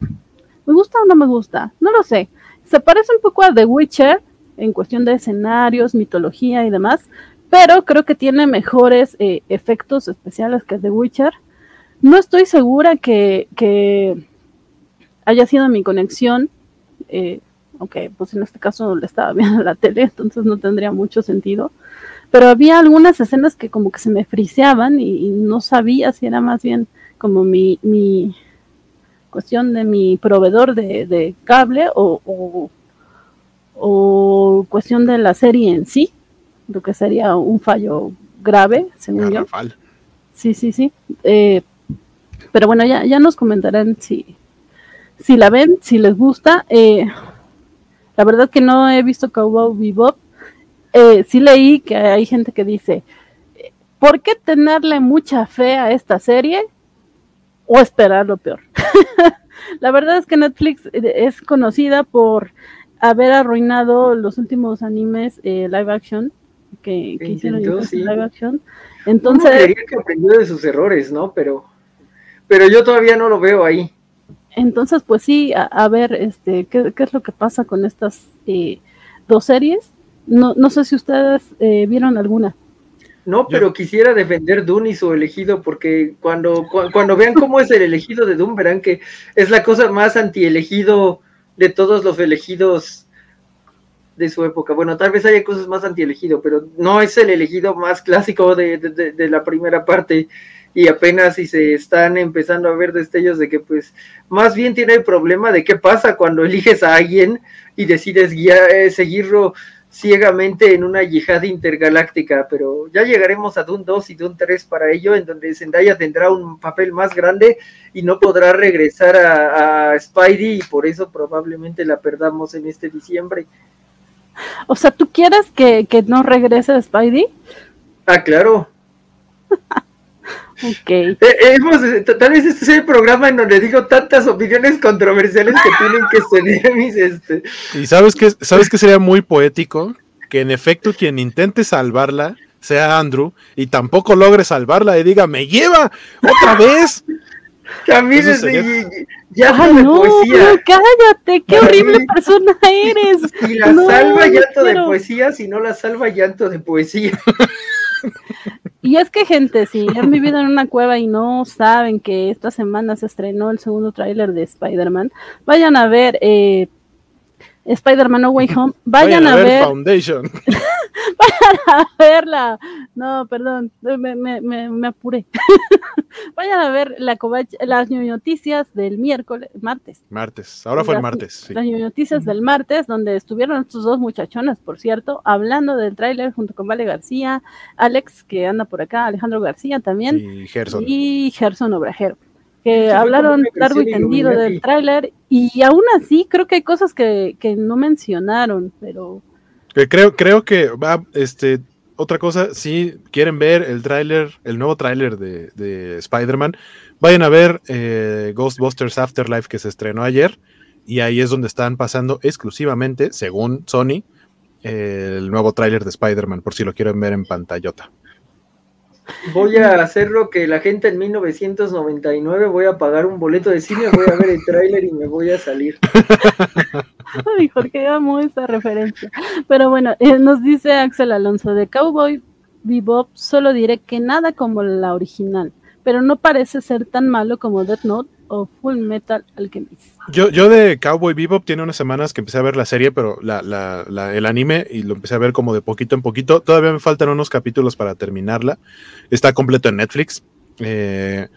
¿me gusta o no me gusta? No lo sé. Se parece un poco a The Witcher en cuestión de escenarios, mitología y demás, pero creo que tiene mejores eh, efectos especiales que The Witcher. No estoy segura que, que haya sido mi conexión, eh, aunque pues en este caso le estaba viendo la tele, entonces no tendría mucho sentido. Pero había algunas escenas que como que se me friseaban y, y no sabía si era más bien como mi, mi cuestión de mi proveedor de, de cable o, o, o cuestión de la serie en sí, lo que sería un fallo grave, según yo. Sí, sí, sí. Eh, pero bueno, ya, ya nos comentarán si, si la ven, si les gusta. Eh, la verdad que no he visto Cowboy Bebop. Eh, sí leí que hay gente que dice, ¿por qué tenerle mucha fe a esta serie o esperar lo peor? [laughs] la verdad es que Netflix eh, es conocida por haber arruinado los últimos animes eh, live action que, que hicieron Intentó, sí. live action. Uno Entonces, creería que aprendió de sus errores, ¿no? Pero, pero yo todavía no lo veo ahí. Entonces, pues sí, a, a ver, este, ¿qué, qué es lo que pasa con estas eh, dos series? No, no sé si ustedes eh, vieron alguna. No, pero quisiera defender Dune y su elegido, porque cuando, cu- cuando vean cómo es el elegido de Dune, verán que es la cosa más anti-elegido de todos los elegidos de su época. Bueno, tal vez haya cosas más anti-elegido, pero no es el elegido más clásico de, de- de- de la primera parte. Y apenas si se están empezando a ver destellos de que, pues, más bien tiene el problema de qué pasa cuando eliges a alguien y decides guiar, eh, seguirlo ciegamente en una yihad intergaláctica, pero ya llegaremos a Dune 2 y Dune 3 para ello, en donde Zendaya tendrá un papel más grande y no podrá regresar a, a Spidey y por eso probablemente la perdamos en este diciembre. O sea, ¿tú quieres que, que no regrese Spidey? Ah, claro. [laughs] Ok. Eh, hemos, eh, tal vez este sea el programa en donde digo tantas opiniones controversiales que tienen que tener mis... Este... Y sabes que sabes que sería muy poético que en efecto quien intente salvarla sea Andrew y tampoco logre salvarla y diga me lleva otra vez. [laughs] También es ya Ay, de no, poesía. no, cállate, qué Para horrible mí- persona eres. Si la No, salva llanto de poesía, si no la salva llanto de poesía. [laughs] Y es que, gente, si han vivido en una cueva y no saben que esta semana se estrenó el segundo tráiler de Spider-Man, vayan a ver eh, Spider-Man No Way Home, vayan, a, ver, Foundation. [laughs] [laughs] a verla. No, perdón, me, me, me, me apuré. [laughs] vayan a ver la las noticias del miércoles, martes. Martes. Ahora fue el Las- martes. sí. Las noticias del martes, donde estuvieron estos dos muchachones, por cierto, hablando del tráiler junto con Vale García, Alex, que anda por acá, Alejandro García también, Y Gerson. y Gerson Obrajero, que Sí, hablaron largo y tendido del tráiler, y aún así creo que hay cosas que, que no mencionaron, pero creo, creo que va, este, otra cosa, si quieren ver el tráiler, el nuevo tráiler de, de Spider-Man, vayan a ver eh, Ghostbusters Afterlife que se estrenó ayer y ahí es donde están pasando exclusivamente, según Sony, el nuevo tráiler de Spider-Man, por si lo quieren ver en pantallota. Voy a hacer lo que la gente en 1999, voy a pagar un boleto de cine, voy a ver el tráiler y me voy a salir. [laughs] Ay, Jorge, amo esa referencia. Pero bueno, eh, nos dice Axel Alonso de Cowboy Bebop, solo diré que nada como la original, pero no parece ser tan malo como Death Note o Full Metal Alchemist. Yo, yo de Cowboy Bebop tiene unas semanas que empecé a ver la serie, pero la, la- la- el anime y lo empecé a ver como de poquito en poquito. Todavía me faltan unos capítulos para terminarla. Está completo en Netflix. Eh,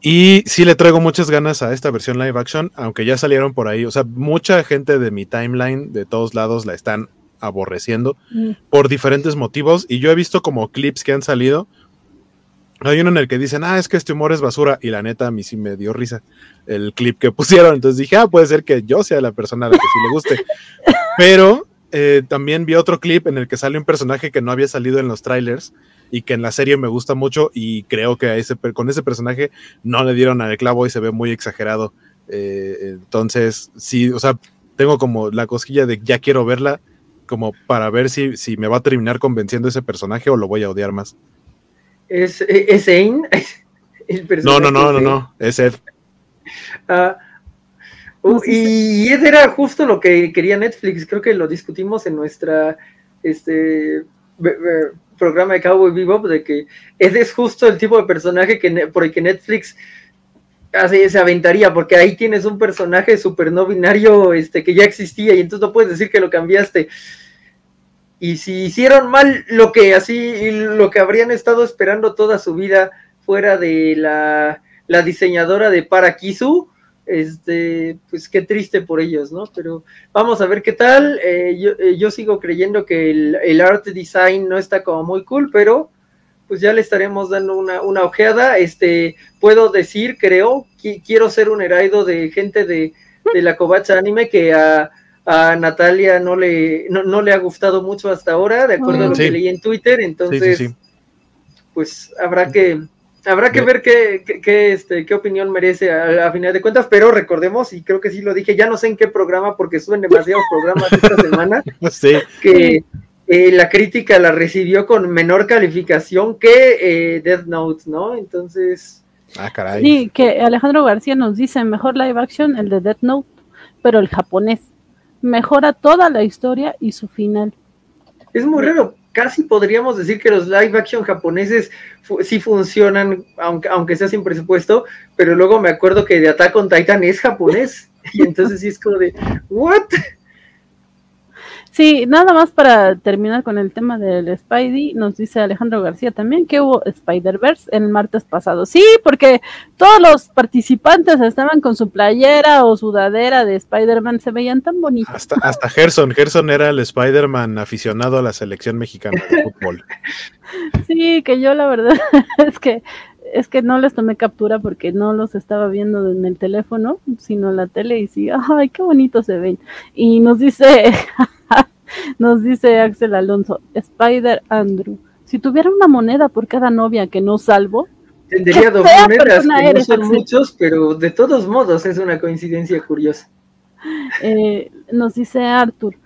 y sí le traigo muchas ganas a esta versión live action, aunque ya salieron por ahí. O sea, mucha gente de mi timeline de todos lados la están aborreciendo Mm. por diferentes motivos. Y yo he visto como clips que han salido. Hay uno en el que dicen, ah, es que este humor es basura. Y la neta, a mí sí me dio risa el clip que [laughs] pusieron. Entonces dije, ah, puede ser que yo sea la persona a la que sí le guste. [laughs] Pero eh, también vi otro clip en el que sale un personaje que no había salido en los trailers y que en la serie me gusta mucho. Y creo que a ese, con ese personaje no le dieron al clavo y se ve muy exagerado. Eh, entonces, sí, o sea, tengo como la cosquilla de ya quiero verla, como para ver si, si me va a terminar convenciendo ese personaje o lo voy a odiar más. ¿Es, es Zane? [laughs] El No, personaje no, no, no, no, es Ed. Ah, uh, y ese era justo lo que quería Netflix, creo que lo discutimos en nuestra este programa de Cowboy Bebop, de que Ed es justo el tipo de personaje que ne- por el que Netflix hace, se aventaría, porque ahí tienes un personaje súper no binario este, que ya existía y entonces no puedes decir que lo cambiaste. Y si hicieron mal lo que así, lo que habrían estado esperando toda su vida fuera de la, la diseñadora de Parakisu, este, pues qué triste por ellos, ¿no? Pero vamos a ver qué tal. Eh, yo, eh, yo sigo creyendo que el, el art design no está como muy cool, pero pues ya le estaremos dando una, una ojeada. Este, puedo decir, creo, que quiero ser un heraido de gente de, de la Covacha Anime que a, a Natalia no le, no, no le ha gustado mucho hasta ahora, de acuerdo a lo Sí. que leí en Twitter. Entonces, sí, sí. pues habrá que habrá que ver qué, qué, qué, este, qué opinión merece a, a final de cuentas, pero recordemos, y creo que sí lo dije, ya no sé en qué programa, porque suben demasiados programas esta [laughs] semana, [laughs] Sí, que eh, la crítica la recibió con menor calificación que eh, Death Note, ¿no? Entonces, ah, caray. Sí, que Alejandro García nos dice mejor live action el de Death Note, pero el japonés mejora toda la historia y su final. es muy raro. Casi podríamos decir que los live action japoneses fu- sí funcionan, aunque, aunque sea sin presupuesto, pero luego me acuerdo que de Attack on Titan es japonés. [laughs] Y entonces sí es como de, ¿what? Sí, nada más para terminar con el tema del Spidey, nos dice Alejandro García también que hubo Spider-Verse el martes pasado. Sí, porque todos los participantes estaban con su playera o sudadera de Spider-Man, se veían tan bonitos. Hasta, hasta Gerson. Gerson era el Spider-Man aficionado a la selección mexicana de fútbol. [laughs] Sí, que yo la verdad [laughs] es que es que no les tomé captura porque no los estaba viendo en el teléfono, sino en la tele y sí, ay, qué bonito se ven. Y nos dice [laughs] nos dice Axel Alonso, Spider Andrew, si tuviera una moneda por cada novia que no salvo, Tendría [laughs] dos monedas, que no son Axel. muchos, pero de todos modos es una coincidencia curiosa. eh, nos dice Arthur,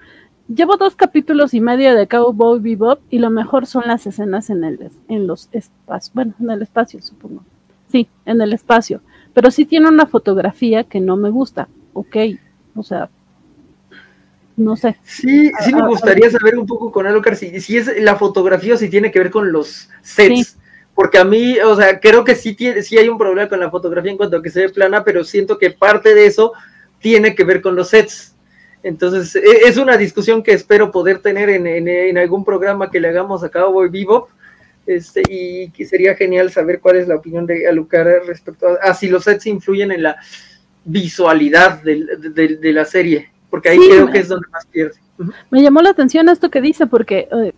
llevo dos capítulos y medio de Cowboy Bebop y lo mejor son las escenas en el en los espacios, bueno, en el espacio supongo. Sí, en el espacio, pero sí tiene una fotografía que no me gusta. Ok, o sea, no sé. Sí, sí me Ah, ah, gustaría saber un poco con Alucard si, si es la fotografía o si tiene que ver con los sets. Sí. Porque a mí, o sea, creo que sí, tiene, sí hay un problema con la fotografía en cuanto a que se ve plana, pero siento que parte de eso tiene que ver con los sets. Entonces, e- es una discusión que espero poder tener en, en- en algún programa que le hagamos a Cowboy Vivo. Este, y que sería genial saber cuál es la opinión de Alucard respecto a, a si los sets influyen en la visualidad de la serie. Porque ahí Sí, creo me- que es donde más pierde. Me llamó la atención esto que dice porque eh,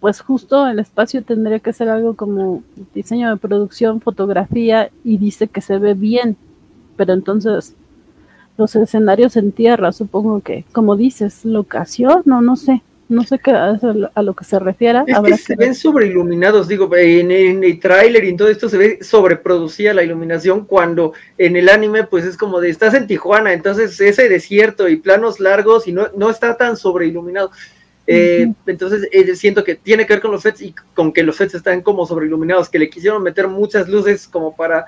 pues justo el espacio tendría que ser algo como diseño de producción, fotografía y dice que se ve bien, pero entonces los escenarios en tierra, supongo que como dices, locación, no no sé, no sé qué a, eso- a lo que se refiera, Es que se que ven sobreiluminados, digo, en, en el tráiler y en todo esto se ve sobreproducida la iluminación cuando en el anime pues es como de estás en Tijuana, entonces ese desierto y planos largos y no, no está tan sobreiluminado. Eh, entonces eh, siento que tiene que ver con los sets y con que los sets están como sobreiluminados, que le quisieron meter muchas luces como para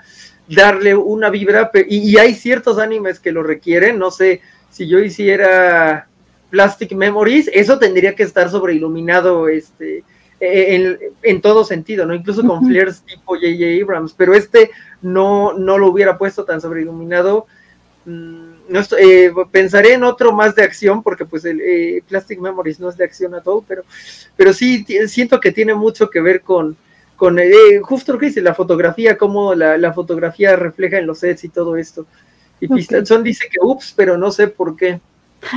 darle una vibra, y, y hay ciertos animes que lo requieren, no sé, si yo hiciera Plastic Memories, eso tendría que estar sobreiluminado este, en, en todo sentido, ¿no? Incluso con flares tipo J.J. Abrams, pero este no, no lo hubiera puesto tan sobreiluminado. Mm, no eh, pensaré en otro más de acción, porque pues el eh, Plastic Memories no es de acción a todo, pero, pero sí siento que tiene mucho que ver con, con eh, justo lo que dice, la fotografía, cómo la, la, fotografía refleja en los sets y todo esto. Y okay. Pistachón dice que ups, pero no sé por qué.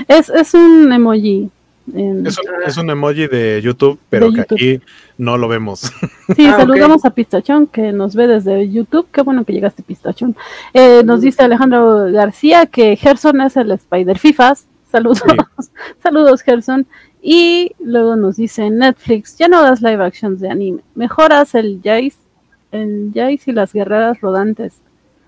Es, es un emoji. En... Es, un, es, un, emoji de YouTube, pero de YouTube. que aquí no lo vemos. [laughs] Sí, ah, saludamos okay. a Pistachón, que nos ve desde YouTube. Qué bueno que llegaste, Pistachón. Eh, nos dice Alejandro García que Gerson es el Spider Fifas. Saludos, sí. [laughs] saludos, Gerson. Y luego nos dice Netflix, ya no das live actions de anime, mejoras el Jace, el Jace y las guerreras rodantes.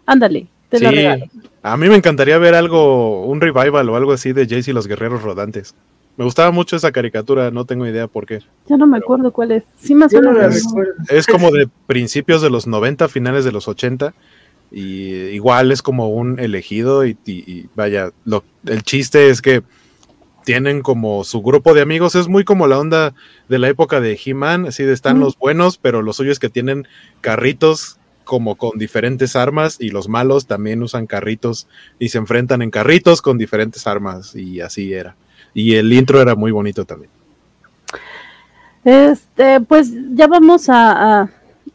Ándale, te sí. lo regalo. A mí me encantaría ver algo, un revival o algo así de Jace y los guerreros rodantes. Me gustaba mucho esa caricatura, no tengo idea por qué. Ya no me acuerdo cuál es. Sí me suena. No es, es, como de principios de los 90, finales de los 80. Y igual es como un elegido y, y, y vaya, lo, el chiste es que tienen como su grupo de amigos, es muy como la onda de la época de He-Man, así de están mm. los buenos, pero lo suyo es que tienen carritos como con diferentes armas y los malos también usan carritos y se enfrentan en carritos con diferentes armas y así era. Y el intro era muy bonito también. Este, pues ya vamos a, a,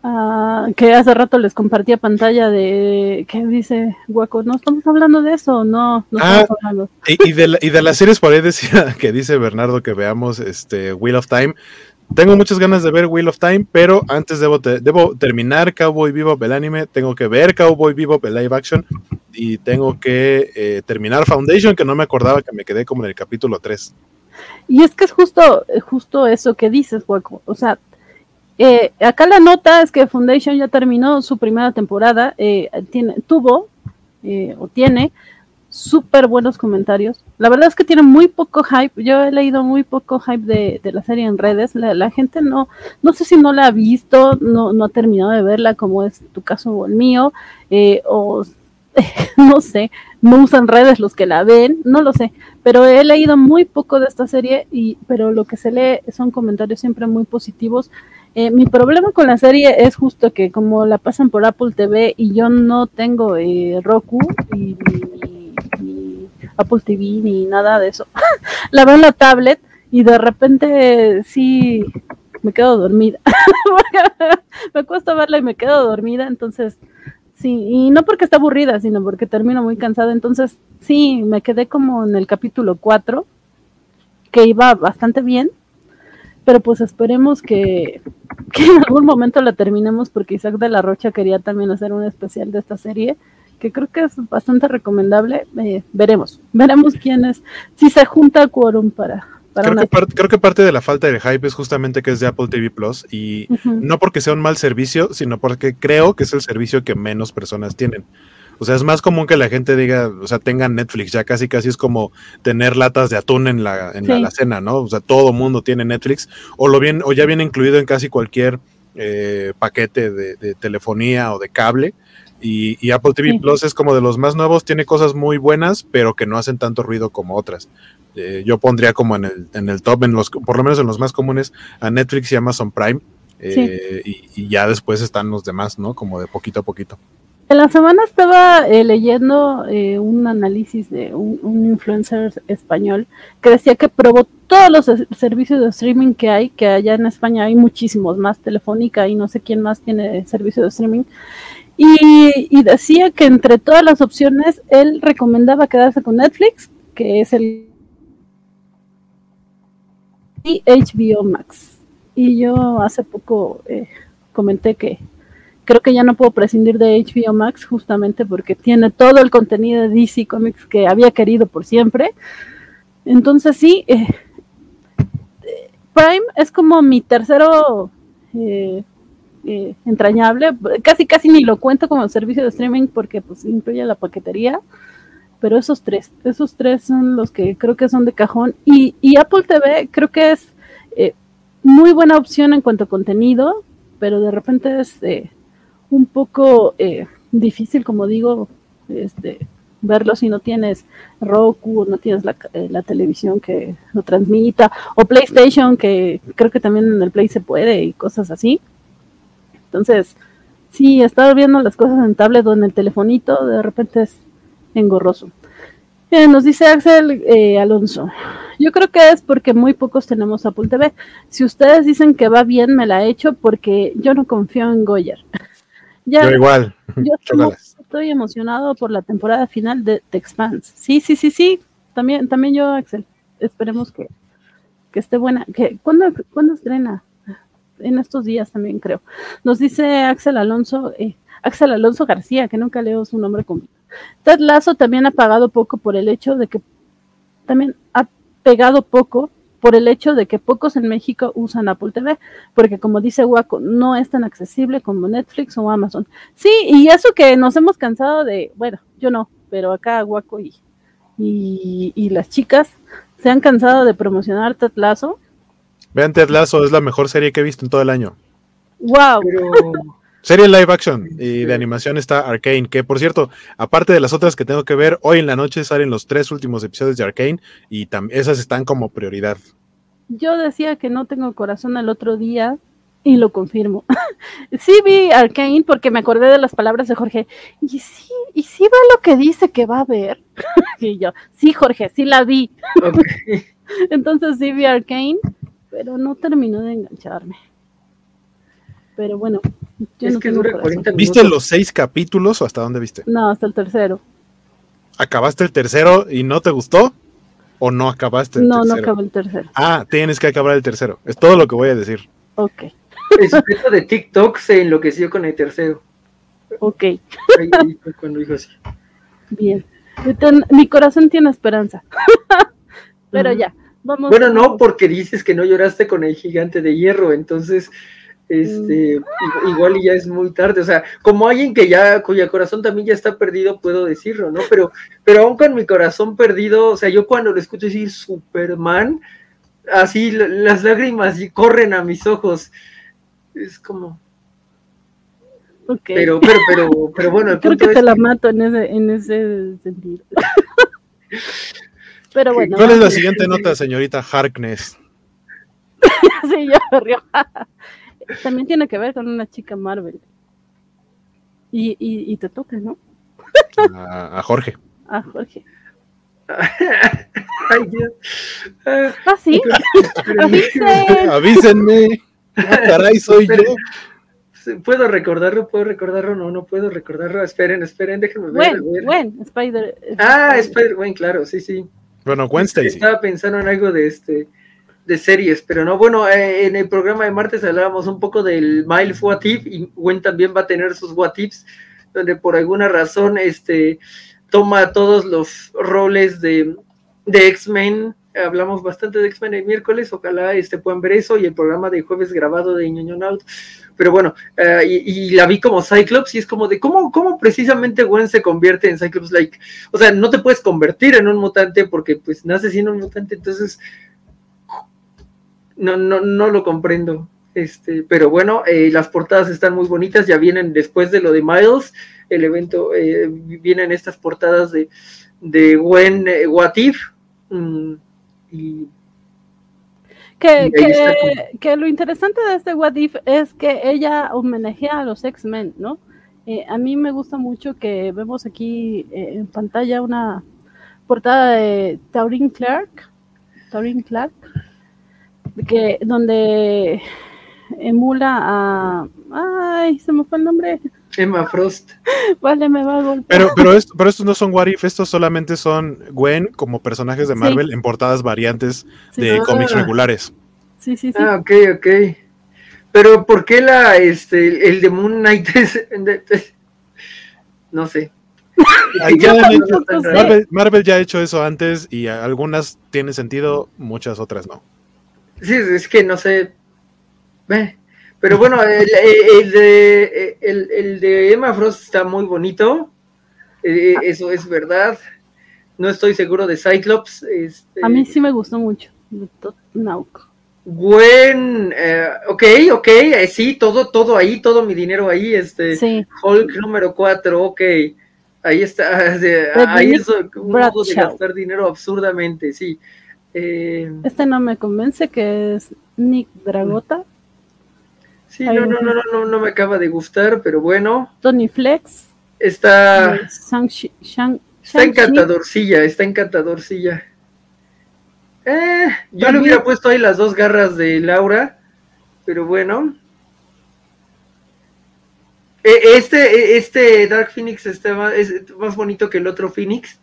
a que hace rato les compartía pantalla de ¿qué dice Guaco? No estamos hablando de eso, no, no ah, hablando. Y, y, de la, y de las series por ahí decía [laughs] que dice Bernardo que veamos este Wheel of Time. Tengo muchas ganas de ver Wheel of Time, pero antes debo, te, debo terminar Cowboy Bebop el anime, tengo que ver Cowboy Bebop el live action y tengo que eh, terminar Foundation, que no me acordaba que me quedé como en el capítulo 3. Y es que es justo, justo eso que dices, Hueco. O sea, eh, acá la nota es que Foundation ya terminó su primera temporada, eh, tiene, tuvo eh, o tiene súper buenos comentarios. La verdad es que tiene muy poco hype. Yo he leído muy poco hype de, de la serie en redes. La, la, gente no, no sé si no la ha visto, no, no ha terminado de verla, como es tu caso o el mío, eh, o [laughs] no sé, no usan redes los que la ven, no lo sé, pero he leído muy poco de esta serie, y, pero lo que se lee son comentarios siempre muy positivos. Eh, mi problema con la serie es justo que como la pasan por Apple TV y yo no tengo eh, Roku y, Apple TV ni nada de eso, [laughs] la veo en la tablet y de repente sí me quedo dormida. [laughs] me cuesta verla y me quedo dormida, entonces Sí, y no porque está aburrida, sino porque termino muy cansada. Entonces, sí, me quedé como en el capítulo 4, que iba bastante bien, pero pues esperemos que, que, en algún momento la terminemos, porque Isaac de la Rocha quería también hacer un especial de esta serie, que creo que es bastante recomendable. Eh, veremos, veremos quién es, si se junta quórum para, Creo que, parte, creo que, parte, de la falta de hype es justamente que es de Apple TV Plus y uh -huh. no porque sea un mal servicio, sino porque creo que es el servicio que menos personas tienen. O sea, es más común que la gente diga, o sea, tenga Netflix, ya casi casi es como tener latas de atún en la, en sí. la cena, ¿no? O sea, todo mundo tiene Netflix, o lo bien, o ya viene incluido en casi cualquier eh, paquete de, de, telefonía o de cable. Y, y Apple TV sí. Plus es como de los más nuevos, tiene cosas muy buenas, pero que no hacen tanto ruido como otras eh, yo pondría como en el, en el top, en los, por lo menos en los más comunes, a Netflix y Amazon Prime. Eh, sí. y, y, ya después están los demás, ¿no? Como de poquito a poquito. En la semana estaba eh, leyendo eh, un análisis de un, un, influencer español que decía que probó todos los servicios de streaming que hay, que allá en España hay muchísimos más, Telefónica y no sé quién más tiene servicio de streaming. Y, decía que entre todas las opciones él recomendaba quedarse con Netflix, que es el y HBO Max. Y yo hace poco eh, comenté que creo que ya no puedo prescindir de HBO Max justamente porque tiene todo el contenido de DC Comics que había querido por siempre. Entonces sí, eh, Prime es como mi tercero eh, eh, entrañable. Casi casi ni lo cuento como servicio de streaming porque pues incluye la paquetería pero esos tres, esos tres son los que creo que son de cajón. Y, y Apple TV creo que es eh, muy buena opción en cuanto a contenido, pero de repente es eh, un poco eh, difícil, como digo, este, verlo si no tienes Roku o no tienes la, la, televisión que lo transmita, o PlayStation, que creo que también en el Play se puede y cosas así. Entonces, sí, estar viendo las cosas en tablet o en el telefonito, de repente es engorroso. Eh, nos dice Axel eh, Alonso, yo creo que es porque muy pocos tenemos Apple TV. Si ustedes dicen que va bien, me la he hecho porque yo no confío en Goyer. [laughs] ya, yo igual. Yo [laughs] estoy, estoy, emocionado por la temporada final de The Expanse. Sí, sí, sí, sí. También, también yo, Axel. Esperemos que, que esté buena. Que, ¿cuándo, ¿Cuándo estrena? En estos días también creo. Nos dice Axel Alonso, eh, Axel Alonso García, que nunca leo su nombre completo. Ted Lazo también ha pagado poco por el hecho de que también ha pegado poco por el hecho de que pocos en México usan Apple TV, porque como dice Waco, no es tan accesible como Netflix o Amazon. Sí, y eso que nos hemos cansado de, bueno, yo no, pero acá Waco y, y, las chicas se han cansado de promocionar Ted Lazo. Vean Ted es la mejor serie que he visto en todo el año. Wow. Pero, Serie live action y de animación está Arcane, que por cierto, aparte de las otras que tengo que ver, hoy en la noche salen los tres últimos episodios de Arcane y esas están como prioridad. Yo decía que no tengo corazón el otro día y lo confirmo. [laughs] sí vi Arcane porque me acordé de las palabras de Jorge. Y sí, y sí va lo que dice que va a ver. [laughs] y yo, sí, Jorge, sí la vi. okay. [laughs] Entonces sí vi Arcane, pero no terminó de engancharme. Pero bueno, yo es no que tengo dura corazón. 40 ¿Viste los seis capítulos o hasta dónde viste? No, hasta el tercero. ¿Acabaste el tercero y no te gustó? ¿O no acabaste el No, no tercero? acabó el tercero. Ah, tienes que acabar el tercero. Es todo lo que voy a decir. Ok, El sujeto de TikTok se enloqueció con el tercero. ok, Ahí, ahí fue cuando dijo así. bien. Mi corazón tiene esperanza. [laughs] pero ya, vamos. Bueno, no, porque dices que no lloraste con el gigante de hierro, entonces, este, i- igual ya es muy tarde, o sea, como alguien que ya, cuya corazón también ya está perdido, puedo decirlo, ¿no? Pero, pero aún con mi corazón perdido, o sea, yo cuando lo escucho decir Superman, así las lágrimas corren a mis ojos, es como, Ok. pero, pero, pero, pero bueno, el Creo punto que es te la mato en ese, en ese sentido. [laughs] Pero bueno. ¿Cuál es la [laughs] siguiente nota, señorita Harkness? [laughs] Sí, yo río. [laughs] También tiene que ver con una chica Marvel. Y, y, y te toca, ¿no? A, a Jorge. Ah, Jorge. Ay, Dios. Ah, sí. Avísenme. Ah, caray, soy yo. ¿Puedo recordarlo? ¿Puedo recordarlo? No, no puedo recordarlo. Esperen, esperen, déjenme ver. a Gwen, Spider. Ah, Spider-Man, claro, sí, sí. Bueno, Stacy. Estaba pensando en algo de este de series, pero no, bueno, eh, en el programa de martes hablábamos un poco del Miles What If y Gwen también va a tener sus What Ifs, donde por alguna razón este toma todos los roles de, de X-Men. Hablamos bastante de X-Men el miércoles, ojalá este puedan ver eso y el programa de jueves grabado de Ñoño Out. Pero bueno, eh, y, y la vi como Cyclops y es como de cómo, cómo precisamente Gwen se convierte en Cyclops, like, o sea, no te puedes convertir en un mutante porque pues naces siendo un mutante, entonces no, no, no lo comprendo. Este, pero bueno, eh, las portadas están muy bonitas, ya vienen después de lo de Miles, el evento, eh, vienen estas portadas de, de Gwen What If, mm, y Que, que lo interesante de este What If es que ella homenajea a los X-Men, ¿no? Eh, a mí me gusta mucho que vemos aquí eh, en pantalla una portada de Taurin Clark, Taurin Clark, que donde emula a, ay, se me fue el nombre, Emma Frost. [laughs] vale, me va a golpear. Pero, pero, esto- pero estos no son What If, estos solamente son Gwen como personajes de Sí. Marvel en portadas variantes Sí, de Ah. cómics regulares. sí, sí, sí. Ah, ok, ok. Pero ¿por qué la, este, el de Moon Knight es, [laughs] no sé. Ya. [laughs] Marvel, Marvel ya ha hecho eso antes y algunas tienen sentido, muchas otras no. Sí, es que no sé. Eh, Pero bueno, el, el de, el, el de Emma Frost está muy bonito. eh, eso es verdad. no estoy seguro de Cyclops. Este, A mí sí me gustó mucho. Nauk. Gwen, eh, ok, ok, eh, sí, todo, todo ahí, todo mi dinero ahí, este, Sí. Hulk número 4, ok, ahí está, [laughs] ahí es un modo de gastar dinero absurdamente, sí. Eh, Este no me convence que es Nick Dragota, sí, no, no, no, no, no, no me acaba de gustar, pero bueno, Tony Flex, está, eh, está encantadorcilla, está encantadorcilla. Eh, yo le hubiera puesto ahí las dos garras de Laura, pero bueno. Eh, Este, este Dark Phoenix está más, es más bonito que el otro Phoenix.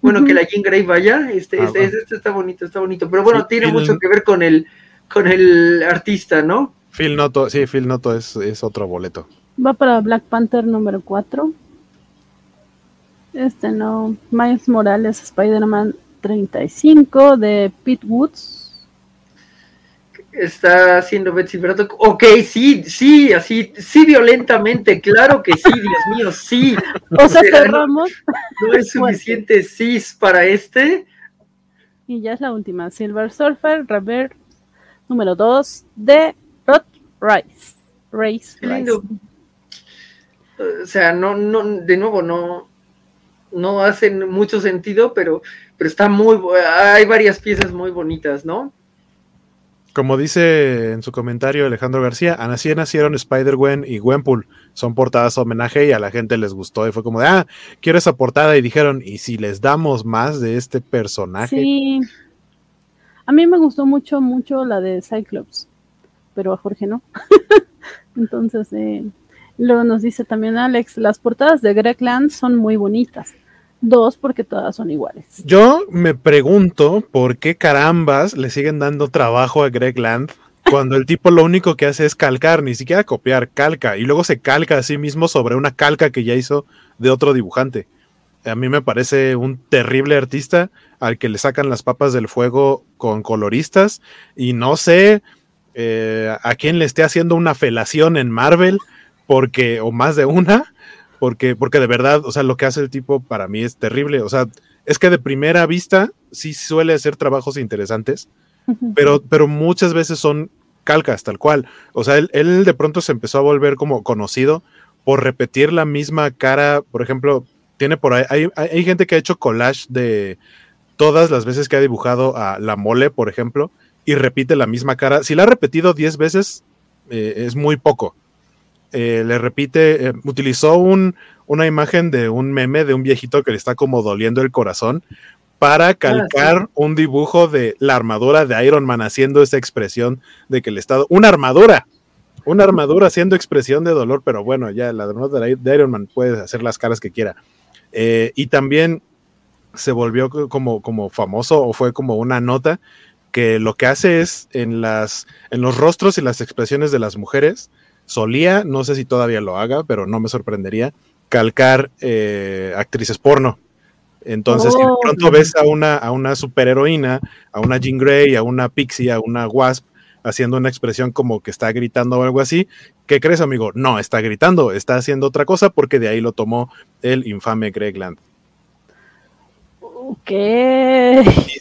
Bueno, que la Jean Grey vaya. Este, Ah, este, bueno. este está bonito, está bonito. Pero bueno, Sí, tiene el- mucho que ver con el, con el artista, ¿no? Phil Noto, sí, Phil Noto es, es otro boleto. va para Black Panther número 4. Este no, Miles Morales, Spider-Man 35 de Pete Woods. Está haciendo Betsy Braddock. Ok, sí, sí, así, sí, violentamente, claro que sí, Dios mío, sí. O sea, cerramos No es [laughs] suficiente cis para este. y ya es la última. Silver Surfer, Rever número 2 de Rice. Race Qué lindo. O sea, no, no, de nuevo, no, no hacen mucho sentido, pero, pero está muy, hay varias piezas muy bonitas, ¿no? Como dice en su comentario Alejandro García, así nacieron Spider-Gwen y Gwenpool. Son portadas homenaje y a la gente les gustó y fue como de, ah, quiero esa portada y dijeron, ¿y si les damos más de este personaje? Sí. A mí me gustó mucho, mucho la de Cyclops, pero a Jorge no. [laughs] Entonces, eh, luego nos dice también Alex, las portadas de Greg Land son muy bonitas. Dos, porque todas son iguales. Yo me pregunto por qué carambas le siguen dando trabajo a Greg Land cuando el tipo lo único que hace es calcar, ni siquiera copiar, calca, y luego se calca a sí mismo sobre una calca que ya hizo de otro dibujante. A mí me parece un terrible artista al que le sacan las papas del fuego con coloristas y no sé eh, a quién le esté haciendo una felación en Marvel, porque, o más de una, porque, porque de verdad, o sea, lo que hace el tipo para mí es terrible. O sea, es que de primera vista sí suele hacer trabajos interesantes, pero, pero muchas veces son calcas, tal cual. O sea, él, él de pronto se empezó a volver como conocido por repetir la misma cara. Por ejemplo, tiene por ahí, hay, hay- hay gente que ha hecho collage de todas las veces que ha dibujado a la mole, por ejemplo, y repite la misma cara. Si la ha repetido 10 veces, eh, es muy poco. Eh, le repite, eh, utilizó un, una imagen de un meme de un viejito que le está como doliendo el corazón para calcar un dibujo de la armadura de Iron Man haciendo esa expresión de que el estado, una armadura, una armadura haciendo expresión de dolor, pero bueno, ya la armadura de Iron Man puede hacer las caras que quiera. Eh, y también se volvió co- como, como famoso o fue como una nota que lo que hace es en las en los rostros y las expresiones de las mujeres solía, no sé si todavía lo haga, pero no me sorprendería, calcar eh, actrices porno. Entonces, si de Oh. pronto ves a una, a una superheroína, a una Jean Grey, a una Pixie, a una Wasp, haciendo una expresión como que está gritando o algo así, ¿qué crees, amigo? No, está gritando, está haciendo otra cosa porque de ahí lo tomó el infame Greg Land.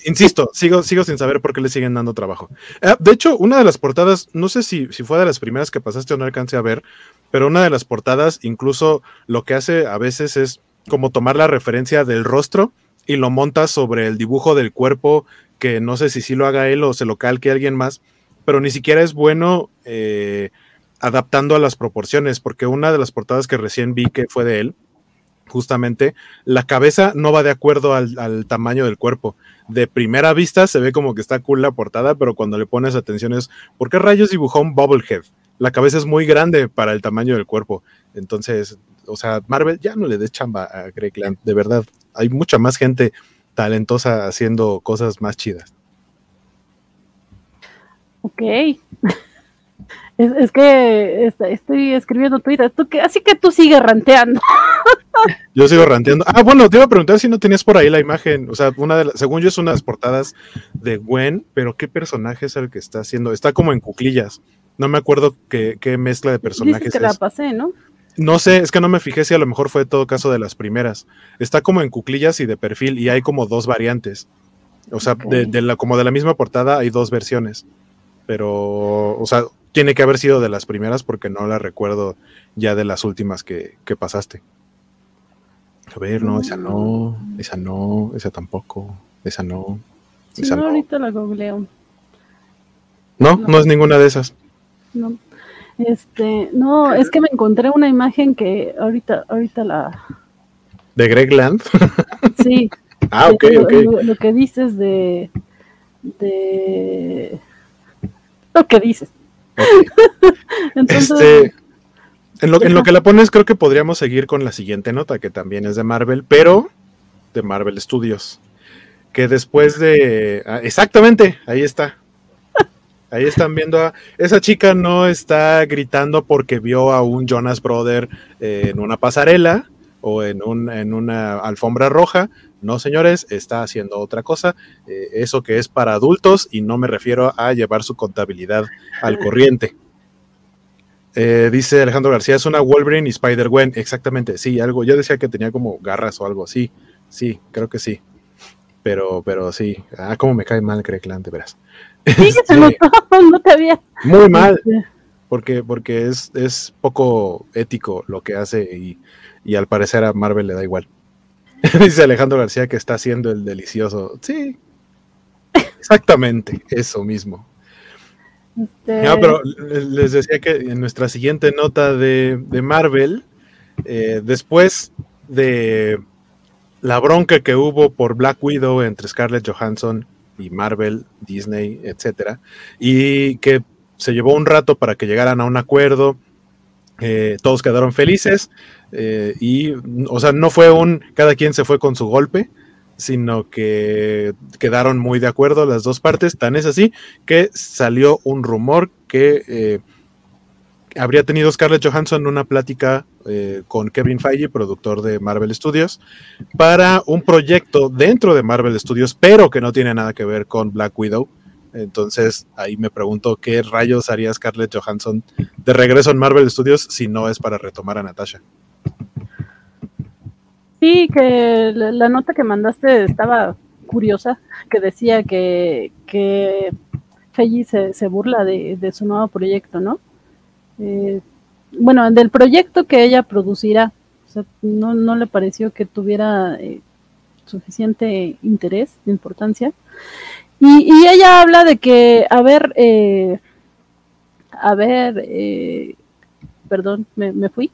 Insisto, sigo, sigo sin saber por qué le siguen dando trabajo. Ah, de hecho, una de las portadas, no sé si, si fue de las primeras que pasaste o no alcancé a ver, pero una de las portadas incluso lo que hace a veces es como tomar la referencia del rostro y lo monta sobre el dibujo del cuerpo, que no sé si sí lo haga él o se lo calque alguien más, pero ni siquiera es bueno eh, adaptando a las proporciones, porque una de las portadas que recién vi que fue de él, justamente, la cabeza no va de acuerdo al, tamaño del cuerpo. De primera vista se ve como que está cool la portada, pero cuando le pones atención es, ¿por qué rayos dibujó un Bubblehead? La cabeza es muy grande para el tamaño del cuerpo. Entonces, o sea, Marvel ya no le des chamba a Greg Land, de verdad. Hay mucha más gente talentosa haciendo cosas más chidas. Ok. [laughs] Es, es que est- estoy escribiendo Twitter, tú que, así que tú sigues ranteando. [laughs] Yo sigo ranteando. Ah, bueno, te iba a preguntar si no tenías por ahí la imagen. O sea, una de las, según yo es una de las portadas de Gwen, pero ¿qué personaje es el que está haciendo? Está como en cuclillas. No me acuerdo qué, qué mezcla de Dices personajes que la es. pasé, ¿no? No sé, es que no me fijé si a lo mejor fue todo caso de las primeras. Está como en cuclillas y de perfil y hay como dos variantes. O sea, de, de la, como de la misma portada hay dos versiones. Pero, o sea, tiene que haber sido de las primeras porque no la recuerdo ya de las últimas que, que pasaste. A ver, no, esa no, esa no, esa tampoco, esa no. Sí, esa no, no. ahorita la googleo. No, no es ninguna de esas. No. Este, no, es que me encontré una imagen que ahorita, ahorita la, ¿De Greg Land? [laughs] sí, ah, ok, lo, ok. lo- lo que dices de, de, lo que dices. [laughs] Entonces, Este, en lo, en lo que la pones, creo que podríamos seguir con la siguiente nota, que también es de Marvel, pero de Marvel Studios. Que después de. ah, exactamente, ahí está. Ahí están viendo a. Esa chica no está gritando porque vio a un Jonas Brother eh, en una pasarela o en, un, en una alfombra roja. No, señores, está haciendo otra cosa. eh, eso que es para adultos y no me refiero a llevar su contabilidad al [laughs] corriente. Eh, dice Alejandro García, es una Wolverine y Spider-Gwen. Exactamente, sí, algo. Yo decía que tenía como garras o algo así. Sí, creo que sí. Pero, pero sí. Ah, cómo me cae mal Greg Land, de veras. sí, que Este, se notó, no te había. muy mal, Este, porque, porque es, es poco ético lo que hace y, y al parecer a Marvel le da igual. [laughs] dice Alejandro García que está haciendo el delicioso. Sí, exactamente, eso mismo. este, No, pero les decía que en nuestra siguiente nota de, de Marvel, eh, después de la bronca que hubo por Black Widow entre Scarlett Johansson y Marvel, Disney, etcétera, y que se llevó un rato para que llegaran a un acuerdo, eh, todos quedaron felices, eh, y, o sea, no fue un cada quien se fue con su golpe, sino que quedaron muy de acuerdo las dos partes, tan es así que salió un rumor que eh, habría tenido Scarlett Johansson una plática eh, con Kevin Feige, productor de Marvel Studios, para un proyecto dentro de Marvel Studios, pero que no tiene nada que ver con Black Widow. Entonces ahí me pregunto qué rayos haría Scarlett Johansson de regreso en Marvel Studios si no es para retomar a Natasha. Sí, que la, nota que mandaste estaba curiosa, que decía que, que Feiji se, se burla de, de su nuevo proyecto, ¿no? Eh, bueno, del proyecto que ella producirá, o sea, no, no le pareció que tuviera eh, suficiente interés, importancia. Y, y ella habla de que, a ver, eh, a ver, eh, perdón, me, me fui.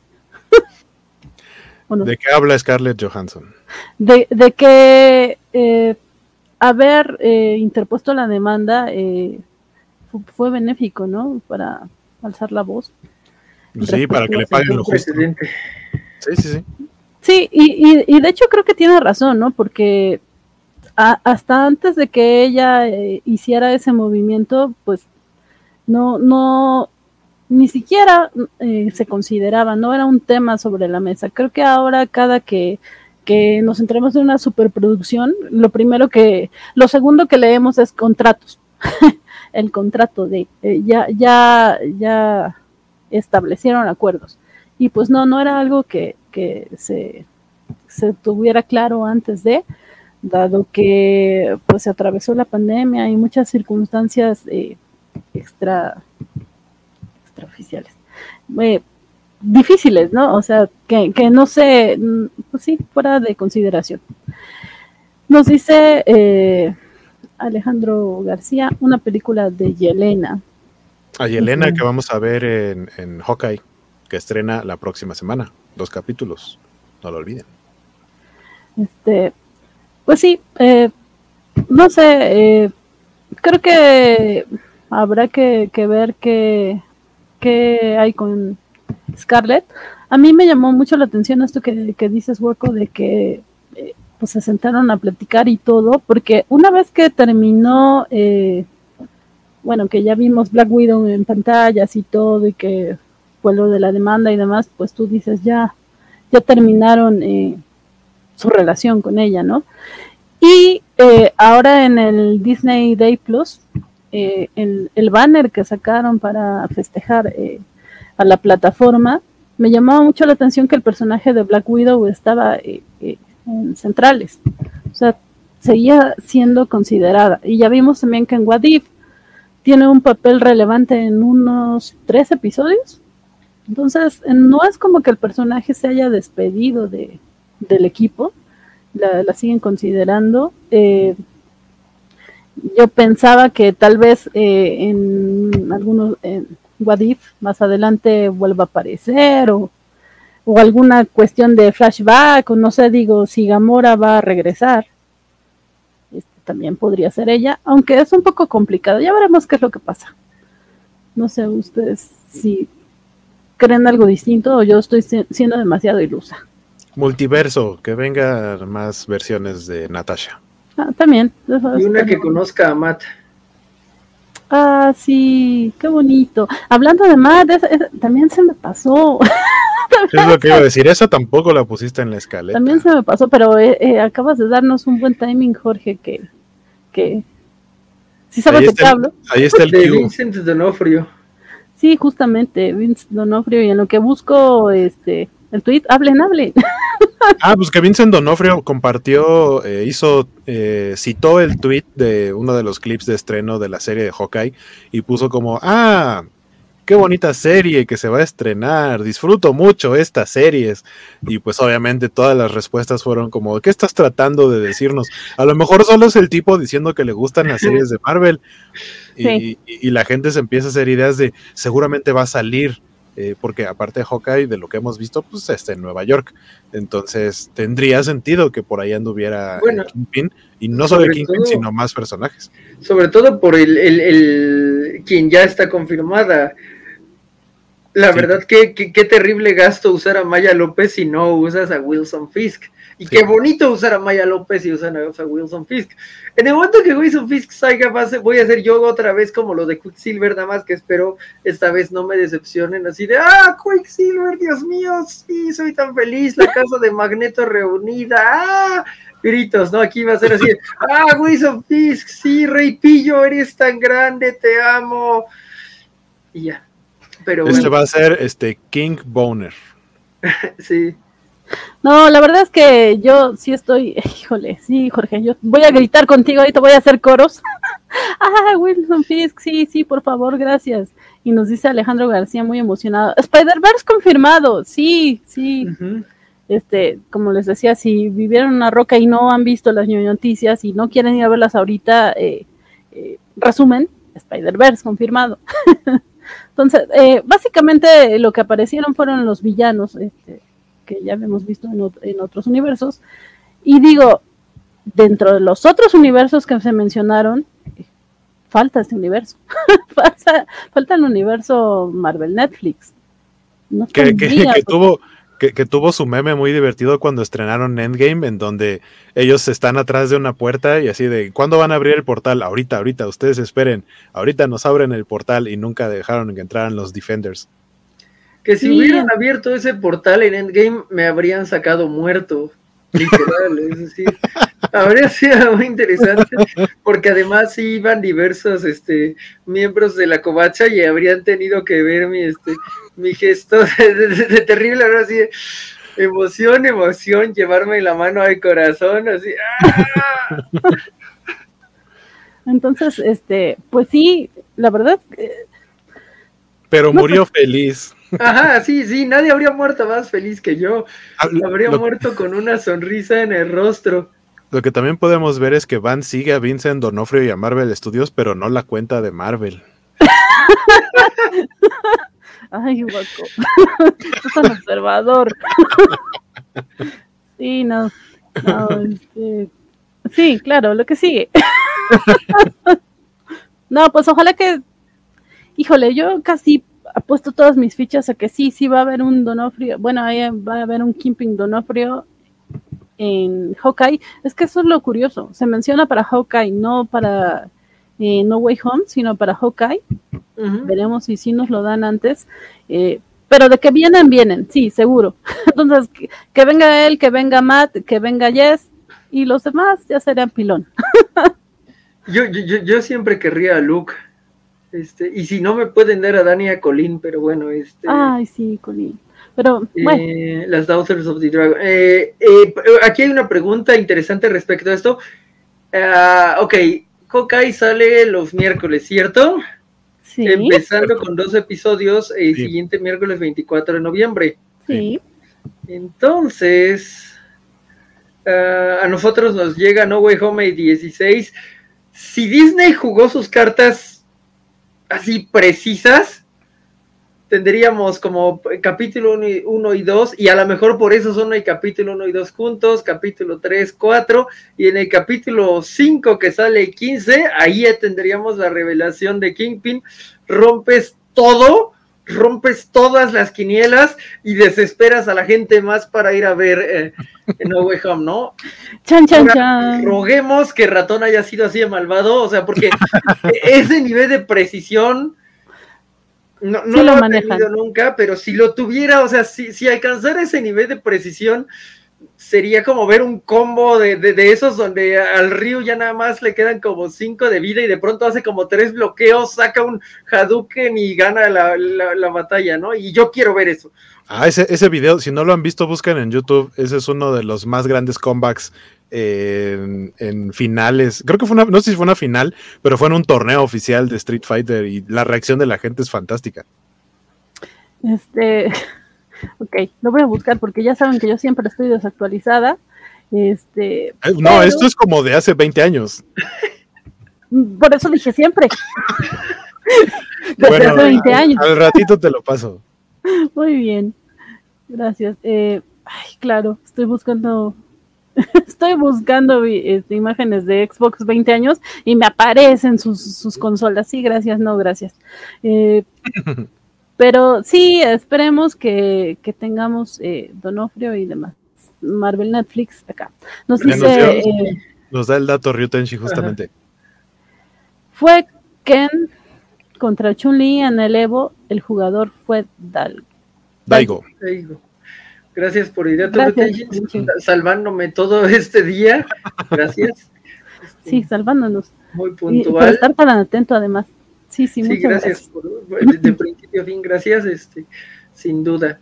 ¿De qué habla Scarlett Johansson? de, de que eh, haber eh, interpuesto la demanda eh, fu- fue benéfico, ¿no? Para alzar la voz. Sí, para que le paguen lo justo. Sí, sí, sí. Sí, y, y, y de hecho creo que tiene razón, ¿no? Porque a- hasta antes de que ella eh, hiciera ese movimiento, pues no, no, ni siquiera eh, se consideraba, no era un tema sobre la mesa. Creo que ahora cada que, que nos entremos en una superproducción, lo primero que, lo segundo que leemos es contratos. [laughs] El contrato de, eh, ya, ya, ya establecieron acuerdos. Y pues no, no era algo que, que se, se tuviera claro antes de, dado que pues se atravesó la pandemia y muchas circunstancias eh, extra extraoficiales eh, difíciles, ¿no? O sea, que, que no sé, mm, pues sí, fuera de consideración. Nos dice eh, Alejandro García, una película de Yelena. A Yelena que vamos a ver en, en Hawkeye, que estrena la próxima semana. Dos capítulos, no lo olviden. Este, pues sí, eh, no sé, eh, creo que habrá que, que ver qué, qué hay con Scarlett. A mí me llamó mucho la atención esto que, que dices, Hueco, de que eh, pues se sentaron a platicar y todo, porque una vez que terminó, eh, bueno, que ya vimos Black Widow en pantallas y todo, y que fue lo de la demanda y demás, pues tú dices, ya, ya terminaron eh, su relación con ella, ¿no? Y ahora en el Disney Day Plus, eh, el, banner que sacaron para festejar eh, a la plataforma, me llamaba mucho la atención que el personaje de Black Widow estaba eh, eh, en centrales. O sea, seguía siendo considerada. Y ya vimos también que en Wadif tiene un papel relevante en unos tres episodios. Entonces, no es como que el personaje se haya despedido de, del equipo, la, siguen considerando. Yo pensaba que tal vez eh, en algunos, en más adelante vuelva a aparecer o, o alguna cuestión de flashback o no sé, digo, si Gamora va a regresar también podría ser ella, aunque es un poco complicado. Ya veremos qué es lo que pasa. No sé ustedes si creen algo distinto o yo estoy siendo demasiado ilusa. Multiverso, que vengan más versiones de Natasha. Ah, también. Y una que conozca a Matt. Ah, sí, qué bonito. Hablando de Matt, también se me pasó. [laughs] es lo que iba a decir, esa tampoco la pusiste en la escaleta. También se me pasó, pero eh, eh, acabas de darnos un buen timing, Jorge, que, que... ¿Sí sabes de qué hablo? Ahí está el de Vincent Donofrio. Sí, justamente, Vincent Donofrio, y en lo que busco este el tweet, hablen, hablen. [laughs] Ah, pues que Vincent Donofrio compartió, eh, hizo, citó el tweet de uno de los clips de estreno de la serie de Hawkeye y puso como, ah, qué bonita serie que se va a estrenar, disfruto mucho estas series. Y pues obviamente todas las respuestas fueron como, ¿qué estás tratando de decirnos? A lo mejor solo es el tipo diciendo que le gustan las series de Marvel. Y, la gente se empieza a hacer ideas de, seguramente va a salir. Eh, porque aparte de Hawkeye, de lo que hemos visto, pues está en Nueva York. Entonces tendría sentido que por ahí anduviera Kingpin, y no solo Kingpin, sino más personajes. Sobre todo por el, el, el, quien ya está confirmada, la verdad, que qué, terrible gasto usar a Maya López si no usas a Wilson Fisk. Y qué bonito usar a Maya López y usar a Wilson Fisk. En el momento que Wilson Fisk salga, voy a hacer yo otra vez como lo de Quicksilver, nada más que espero esta vez no me decepcionen así de, ah, Quicksilver, Dios mío, sí, soy tan feliz, la casa de Magneto reunida, ah, gritos, ¿no? Aquí va a ser así, [laughs] ah, Wilson Fisk, sí, Rey Pillo, eres tan grande, te amo. Y ya, este va a ser este King Boner. [laughs] sí. No, la verdad es que yo sí estoy, [laughs] híjole, sí, Jorge, yo voy a gritar contigo, ahorita voy a hacer coros. [laughs] ah, Wilson Fisk, sí, sí, por favor, gracias. Y nos dice Alejandro García muy emocionado. Spider-Verse confirmado, sí, sí. Este, como les decía, si vivieron en una roca y no han visto las noticias y no quieren ir a verlas ahorita, eh, eh, resumen, Spider-Verse confirmado. [laughs] Entonces, eh, básicamente lo que aparecieron fueron los villanos, este, que ya hemos visto en, otros universos. Y digo, dentro de los otros universos que se mencionaron, falta este universo. [laughs] falta, el universo Marvel Netflix. que, que, tuvo, que, tuvo su meme muy divertido cuando estrenaron Endgame, en donde ellos están atrás de una puerta y así de, ¿cuándo van a abrir el portal? Ahorita, ahorita, ustedes esperen, ahorita nos abren el portal y nunca dejaron que entraran los Defenders. Que si hubieran abierto ese portal en Endgame, me habrían sacado muerto. Literal, es decir, habría sido muy interesante, porque además iban diversos este, miembros de la covacha y habrían tenido que ver mi, este, mi gesto de, terrible, ahora sí, emoción, emoción, llevarme la mano al corazón, así. ¡ah! Entonces, este, pues sí, la verdad. Pero murió feliz. Ajá, sí, sí, nadie habría muerto más feliz que yo. Ah, habría muerto con una sonrisa en el rostro. Lo que también podemos ver es que Van sigue a Vincent Donofrio y a Marvel Studios, pero no la cuenta de Marvel. [laughs] Ay, guaco. [laughs] es un observador. [laughs] sí, no. Este, sí, claro, lo que sigue. no, pues ojalá que. Híjole, yo casi apuesto todas mis fichas a que sí, sí va a haber un Donofrio. Bueno, ahí va a haber un Kimping Donofrio en Hawkeye. Es que eso es lo curioso. Se menciona para Hawkeye, no para eh, No Way Home, sino para Hawkeye. Veremos si sí nos lo dan antes. Eh, pero de que vienen, vienen, sí, seguro. [laughs] Entonces, que, venga él, que venga Matt, que venga Jess y los demás ya serán pilón. [laughs] yo, yo, yo siempre querría a Luke. Este, y si no me pueden dar a Dani y a Colin, pero bueno, este. Ay, sí, Colin. Pero, bueno. las Daughters of the Dragon. Eh, eh, aquí hay una pregunta interesante respecto a esto. Uh, ok, Hawkeye sale los miércoles, ¿cierto? Sí. Empezando con dos episodios el siguiente miércoles 24 de noviembre. Sí. Entonces, a nosotros nos llega No Way Home 16. Si Disney jugó sus cartas así precisas, tendríamos como capítulo 1 y 2, y a lo mejor por eso son el capítulo 1 y 2 juntos, capítulo 3, 4, y en el capítulo 5 que sale 15, ahí ya tendríamos la revelación de Kingpin, rompes todo, rompes todas las quinielas y desesperas a la gente más para ir a ver eh, No Way Home, ¿no? Chan, chan, chan. Roguemos que Ratón haya sido así de malvado, o sea, porque ese nivel de precisión no, no lo, he tenido nunca, pero si lo tuviera, o sea, si, si alcanzara ese nivel de precisión, sería como ver un combo de, de, esos donde al Ryu ya nada más le quedan como cinco de vida y de pronto hace como tres bloqueos, saca un Hadouken y gana la, la, batalla, ¿no? Y yo quiero ver eso. Ah, ese, ese video, si no lo han visto, busquen en YouTube. Ese es uno de los más grandes comebacks en, finales. Creo que fue una, no sé si fue una final, pero fue en un torneo oficial de Street Fighter y la reacción de la gente es fantástica. Este, ok, lo voy a buscar porque ya saben que yo siempre estoy desactualizada. Este, eh, no, esto es como de hace 20 años. Por eso dije siempre. [laughs] Desde hace 20 años. Al ratito te lo paso. [laughs] Muy bien. Gracias. Eh, ay, claro, estoy buscando [laughs] estoy buscando este, imágenes de Xbox 20 años y me aparecen sus, consolas. Sí, gracias, no, gracias. Eh, pero sí, esperemos que, tengamos eh, Donofrio y demás. Marvel Netflix acá. Nos dice. Eh, nos da el dato Ryutenshi justamente. Fue Ken contra Chun-Li en el Evo. El jugador fue Dal Daigo. Daigo. Gracias por ir a salvándome todo [laughs] este día. Gracias. Sí, salvándonos. Muy puntual. Y por estar tan atento además. Sí, sí, muchas gracias. gracias. de [laughs] principio a fin, gracias, este, sin duda.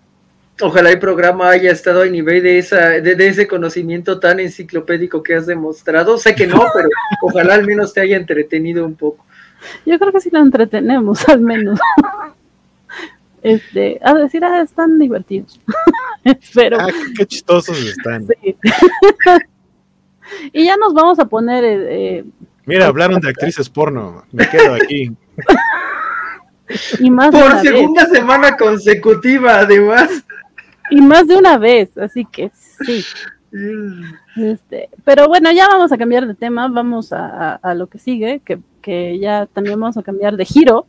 Ojalá el programa haya estado a nivel de, esa, de, ese conocimiento tan enciclopédico que has demostrado. Sé que no, [laughs] pero ojalá al menos te haya entretenido un poco. Yo creo que sí lo entretenemos, [laughs] al menos este, a decir, ah, están divertidos. Pero, ah, qué chistosos están. y ya nos vamos a poner. Eh, eh, Mira, hablaron de actrices porno. Me quedo aquí. Y más Por segunda semana consecutiva, además. Y más de una vez, así que sí. Este, pero bueno, ya vamos a cambiar de tema, vamos a, a, lo que sigue, que, que, ya también vamos a cambiar de giro,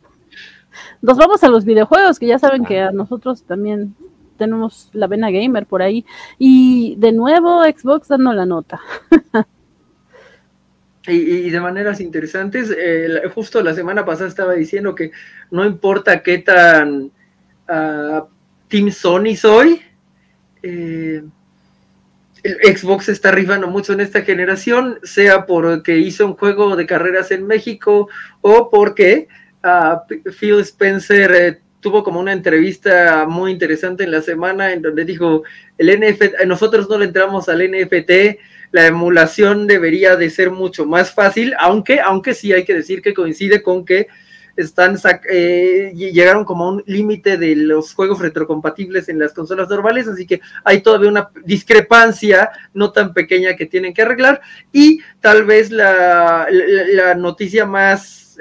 nos vamos a los videojuegos, que ya saben que a nosotros también tenemos la vena gamer por ahí. Y de nuevo Xbox dando la nota. [laughs] Y, de maneras interesantes, eh, justo la semana pasada estaba diciendo que no importa qué tan uh, Team Sony soy, eh, el Xbox está rifando mucho en esta generación, sea porque hizo un juego de carreras en México o porque Phil Spencer eh, tuvo como una entrevista muy interesante en la semana en donde dijo, el NFT, nosotros no le entramos al NFT, la emulación debería de ser mucho más fácil, aunque, aunque sí hay que decir que coincide con que están eh, llegaron como a un límite de los juegos retrocompatibles en las consolas normales, así que hay todavía una discrepancia no tan pequeña que tienen que arreglar. Y tal vez la, la, noticia más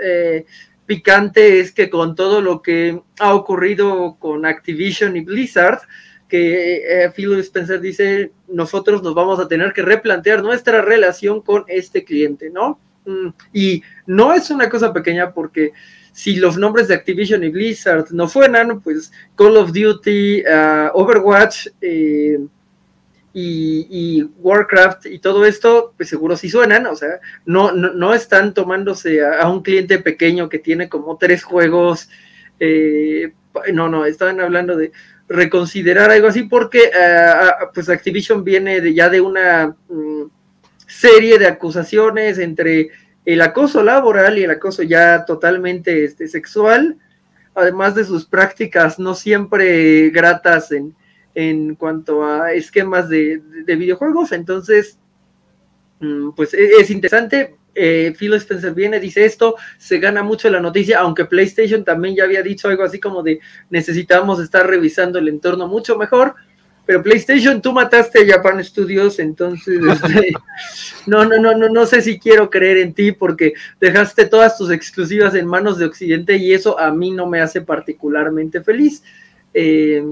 picante es que con todo lo que ha ocurrido con Activision y Blizzard, que eh, Phil Spencer dice, nosotros nos vamos a tener que replantear nuestra relación con este cliente, ¿no? Mm, y no es una cosa pequeña porque si los nombres de Activision y Blizzard no fueran, pues Call of Duty, uh, Overwatch, eh, y, Warcraft y todo esto, pues seguro sí suenan, o sea, no, no, están tomándose a, un cliente pequeño que tiene como tres juegos, eh, no, no, estaban hablando de reconsiderar algo así porque eh, pues Activision viene de, ya de una mm, serie de acusaciones entre el acoso laboral y el acoso ya totalmente este, sexual, además de sus prácticas no siempre gratas en, en cuanto a esquemas de, de videojuegos. Entonces, mm, pues e, es interesante. Eh, Phil Spencer viene, dice esto, se gana mucho la noticia, aunque PlayStation también ya había dicho algo así como de necesitamos estar revisando el entorno mucho mejor. Pero PlayStation, tú mataste a Japan Studios, entonces [laughs] este, no, no, no, no, no sé si quiero creer en ti porque dejaste todas tus exclusivas en manos de Occidente y eso a mí no me hace particularmente feliz. Eh,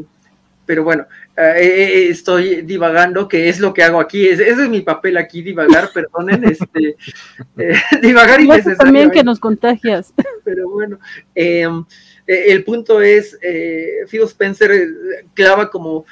pero bueno, eh, eh, estoy divagando, que es lo que hago aquí, ese es mi papel aquí, divagar, [laughs] perdonen, este, eh, [laughs] divagar y también que nos contagias. [laughs] Pero bueno, em, el punto es, Phil Spencer clava como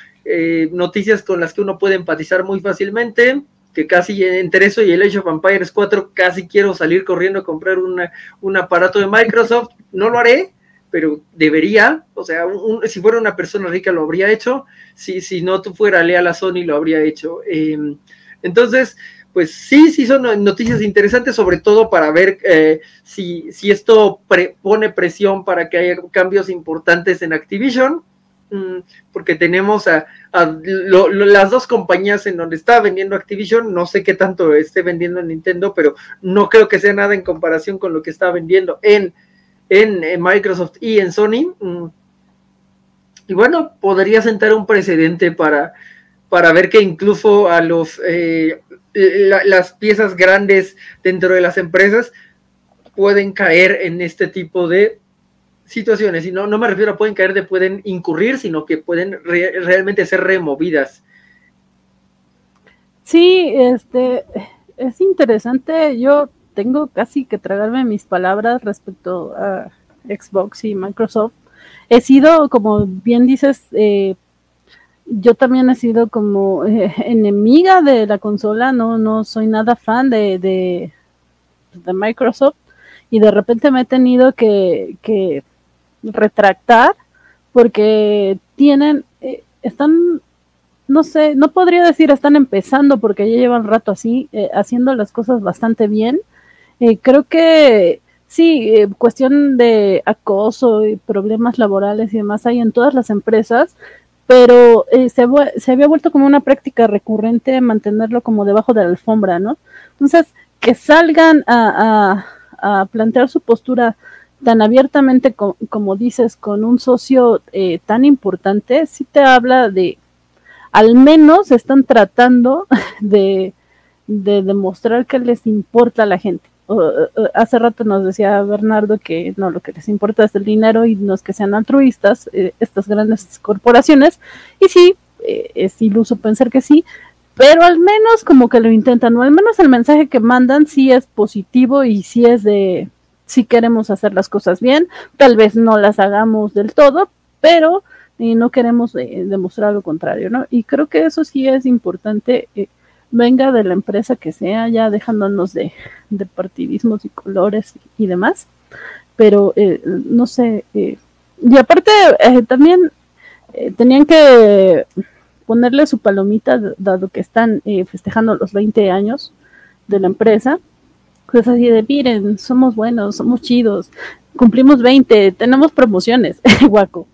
noticias con las que uno puede empatizar muy fácilmente, que casi entre eso y el Age of Empires 4 casi quiero salir corriendo a comprar una, un aparato de Microsoft, no lo haré, pero debería, o sea, si fuera una persona rica lo habría hecho, si, si no tú fuera leal a Sony lo habría hecho. Em, entonces, pues sí, sí son noticias interesantes, sobre todo para ver eh, si, si, esto pone presión para que haya cambios importantes en Activision, mm, porque tenemos a, las dos compañías en donde está vendiendo Activision, no sé qué tanto esté vendiendo en Nintendo, pero no creo que sea nada en comparación con lo que está vendiendo en en, Microsoft y en Sony. Mm. Y bueno, podría sentar un precedente para, para ver que incluso a los eh, las piezas grandes dentro de las empresas pueden caer en este tipo de situaciones. Y no, no me refiero a pueden caer de pueden incurrir, sino que pueden realmente ser removidas. Sí, este es interesante. Yo tengo casi que tragarme mis palabras respecto a Xbox y Microsoft. He sido, como bien dices, eh, yo también he sido como eh, enemiga de la consola, no, no soy nada fan de, de, Microsoft y de repente me he tenido que, que retractar porque tienen, eh, están no sé, no podría decir están empezando porque ya llevan rato así, haciendo las cosas bastante bien, eh, creo que sí, eh, cuestión de acoso y problemas laborales y demás hay en todas las empresas, pero eh, se, se, había vuelto como una práctica recurrente mantenerlo como debajo de la alfombra, ¿no? Entonces, que salgan a, a, plantear su postura tan abiertamente como dices, con un socio tan importante, sí te habla de, al menos están tratando [laughs] de, de demostrar que les importa a la gente hace rato nos decía Bernardo que no, lo que les importa es el dinero y no es que sean altruistas eh, estas grandes corporaciones. Y sí, eh, es iluso pensar que sí, pero al menos como que lo intentan, o al menos el mensaje que mandan sí es positivo y sí es de si queremos hacer las cosas bien, tal vez no las hagamos del todo, pero eh, no queremos demostrar lo contrario, ¿no? Y creo que eso sí es importante venga de la empresa que sea, ya dejándonos de, partidismos y colores y, demás. Pero eh, no sé, eh, y aparte eh, también tenían que ponerle su palomita, dado que están festejando los 20 años de la empresa. Pues así de, miren, somos buenos, somos chidos, cumplimos 20, tenemos promociones, [laughs] guaco.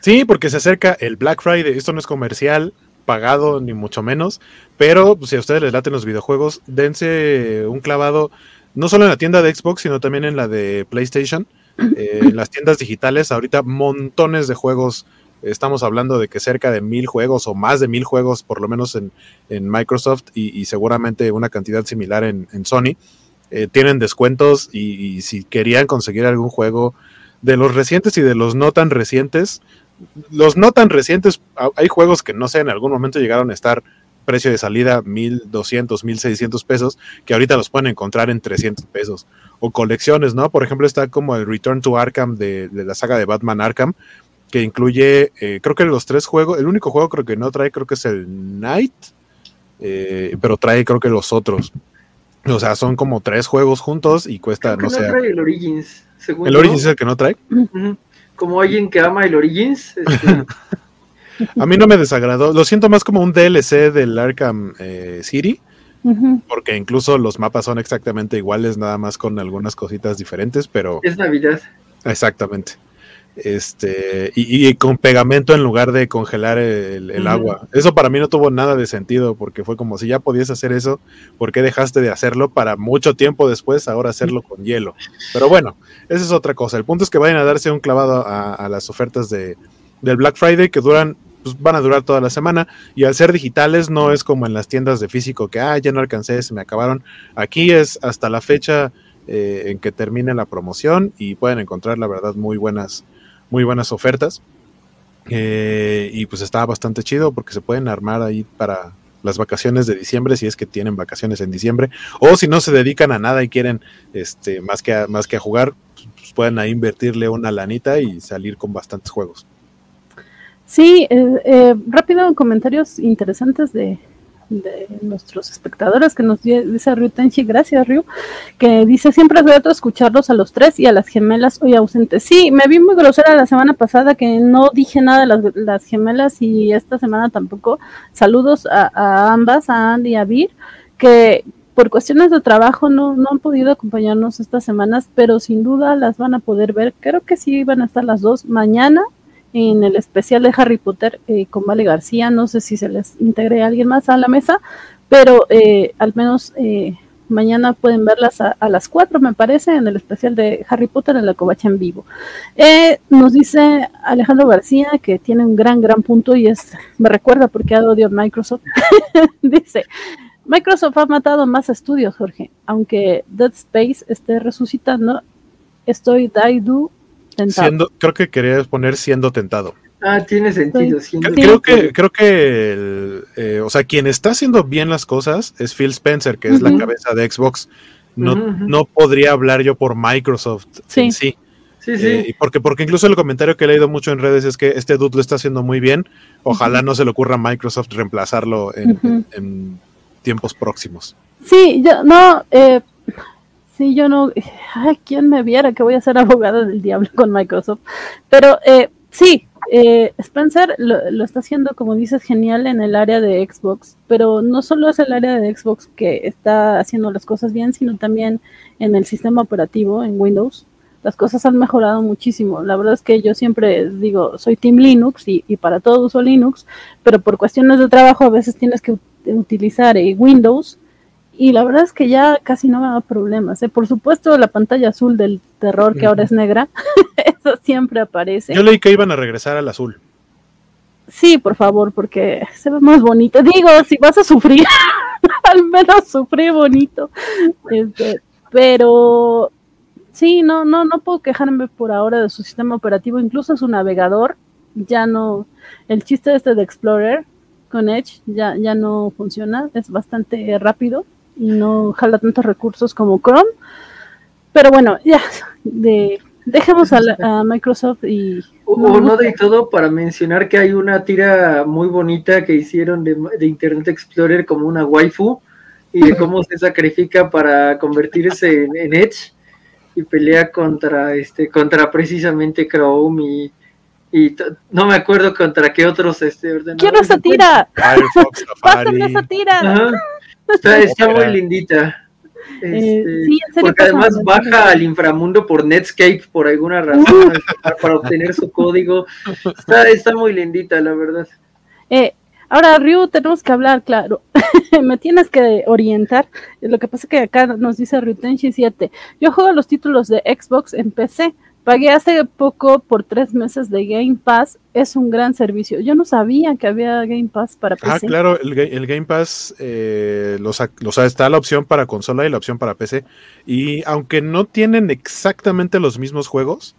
Sí, porque se acerca el Black Friday, esto no es comercial, pagado, ni mucho menos. Pero pues, si a ustedes les laten los videojuegos, dense un clavado, no solo en la tienda de Xbox, sino también en la de PlayStation. [laughs] Eh, en las tiendas digitales, ahorita montones de juegos. Estamos hablando de que cerca de mil juegos o más de mil juegos, por lo menos en, Microsoft y, seguramente una cantidad similar en, Sony. Eh, tienen descuentos y, y, si querían conseguir algún juego de los recientes y de los no tan recientes, los no tan recientes, hay juegos que no sé, en algún momento llegaron a estar precio de salida 1200, 1600 pesos, que ahorita los pueden encontrar en 300 pesos. O colecciones, ¿no? Por ejemplo, está como el Return to Arkham de, la saga de Batman Arkham, que incluye, eh, creo que los tres juegos, el único juego creo que no trae, creo que es el Night, eh, pero trae creo que los otros. O sea, son como tres juegos juntos y cuesta, no, sé. el Origins, El Origins es el que no trae como alguien que ama el Origins. Este, [laughs] a mí no me desagradó. Lo siento más como un DLC del Arkham eh, City porque incluso los mapas son exactamente iguales, nada más con algunas cositas diferentes, pero Es Navidad. exactamente. Este, y, y con pegamento en lugar de congelar el, agua. Eso para mí no tuvo nada de sentido, porque fue como si ya podías hacer eso, ¿por qué dejaste de hacerlo para mucho tiempo después, ahora hacerlo con hielo? Pero bueno, esa es otra cosa. El punto es que vayan a darse un clavado a, a las ofertas de, del Black Friday que duran, pues van a durar toda la semana. Y al ser digitales no es como en las tiendas de físico que, ah, ya no alcancé, se me acabaron. Aquí es hasta la fecha eh, en que termine la promoción y pueden encontrar, la verdad, muy buenas, muy buenas ofertas. Eh, y pues está bastante chido porque se pueden armar ahí para las vacaciones de diciembre si es que tienen vacaciones en diciembre o si no se dedican a nada y quieren este más que a, más que a jugar pues pueden ahí invertirle una lanita y salir con bastantes juegos Sí, eh, eh, rápido comentarios interesantes de, de nuestros espectadores que nos di- dice Ryu Tenchi, gracias Ryu, que dice siempre es grato escucharlos a los tres y a las gemelas hoy ausentes. Sí, me vi muy grosera la semana pasada que no dije nada de las, las gemelas y esta semana tampoco. Saludos a, a ambas, a Andy y a Vir, que por cuestiones de trabajo no, no han podido acompañarnos estas semanas, pero sin duda las van a poder ver. Creo que sí van a estar las dos mañana en el especial de Harry Potter eh, con Vale García. No sé si se les integre alguien más a la mesa, pero eh, al menos eh, mañana pueden verlas a, a, las 4, me parece, en el especial de Harry Potter en la covacha en vivo. Eh, nos dice Alejandro García que tiene un gran, gran punto y es, me recuerda porque odio Microsoft. [laughs] dice. Microsoft ha matado más estudios, Jorge. Aunque Dead Space esté resucitando, estoy Daidu tentado. Siendo, creo que querías poner siendo tentado. Ah, tiene sentido. Sí. Creo, creo que, creo que el, eh, o sea, quien está haciendo bien las cosas es Phil Spencer, que es uh -huh. la cabeza de Xbox. No, uh -huh. no podría hablar yo por Microsoft sí. en sí. Sí, sí. Eh, porque, porque incluso el comentario que he leído mucho en redes es que este dude lo está haciendo muy bien. Ojalá uh -huh. no se le ocurra a Microsoft reemplazarlo en, en, en tiempos próximos. Sí, yo no, eh, sí, yo no, [laughs] ay, quién me viera que voy a ser abogada del diablo con Microsoft, pero eh, sí, eh, Spencer lo, lo, está haciendo, como dices, genial en el área de Xbox, pero no solo es el área de Xbox que está haciendo las cosas bien, sino también en el sistema operativo, en Windows. Las cosas han mejorado muchísimo. La verdad es que yo siempre digo, soy Team Linux y, y para todo uso Linux, pero por cuestiones de trabajo a veces tienes que utilizar eh, Windows y la verdad es que ya casi no me da problemas. ¿eh? Por supuesto, la pantalla azul del terror que uh -huh. ahora es negra, [laughs] eso siempre aparece. Yo leí que iban a regresar al azul. Sí, por favor, porque se ve más bonito. Digo, si vas a sufrir, [laughs] al menos sufrí bonito. Este, pero sí, no, no, no puedo quejarme por ahora de su sistema operativo, incluso su navegador, ya no, el chiste este de Explorer con Edge ya, ya no funciona, es bastante rápido no jala tantos recursos como Chrome. Pero bueno, ya, de, dejemos a, la, a Microsoft y... O no de todo para mencionar que hay una tira muy bonita que hicieron de, de Internet Explorer como una waifu y de cómo se sacrifica para convertirse en, en Edge y pelea contra este contra precisamente Chrome y, y no me acuerdo contra qué otros este ordenadores. Quiero esa tira. Firefox, [laughs] Pásame esa tira. Ajá. Está, está muy lindita. Este, eh, sí, porque además baja al inframundo por Netscape por alguna razón uh. [laughs] para, para, obtener su código. Está, está muy lindita, la verdad. Eh, ahora, Ryu, tenemos que hablar, claro. [laughs] Me tienes que orientar. Lo que pasa es que acá nos dice Ryutenshi 7. Yo juego los títulos de Xbox en PC. Pagué hace poco por tres meses de Game Pass. Es un gran servicio. Yo no sabía que había Game Pass para PC. Ah, claro, el, el Game Pass eh, los, los, está la opción para consola y la opción para PC. Y aunque no tienen exactamente los mismos juegos,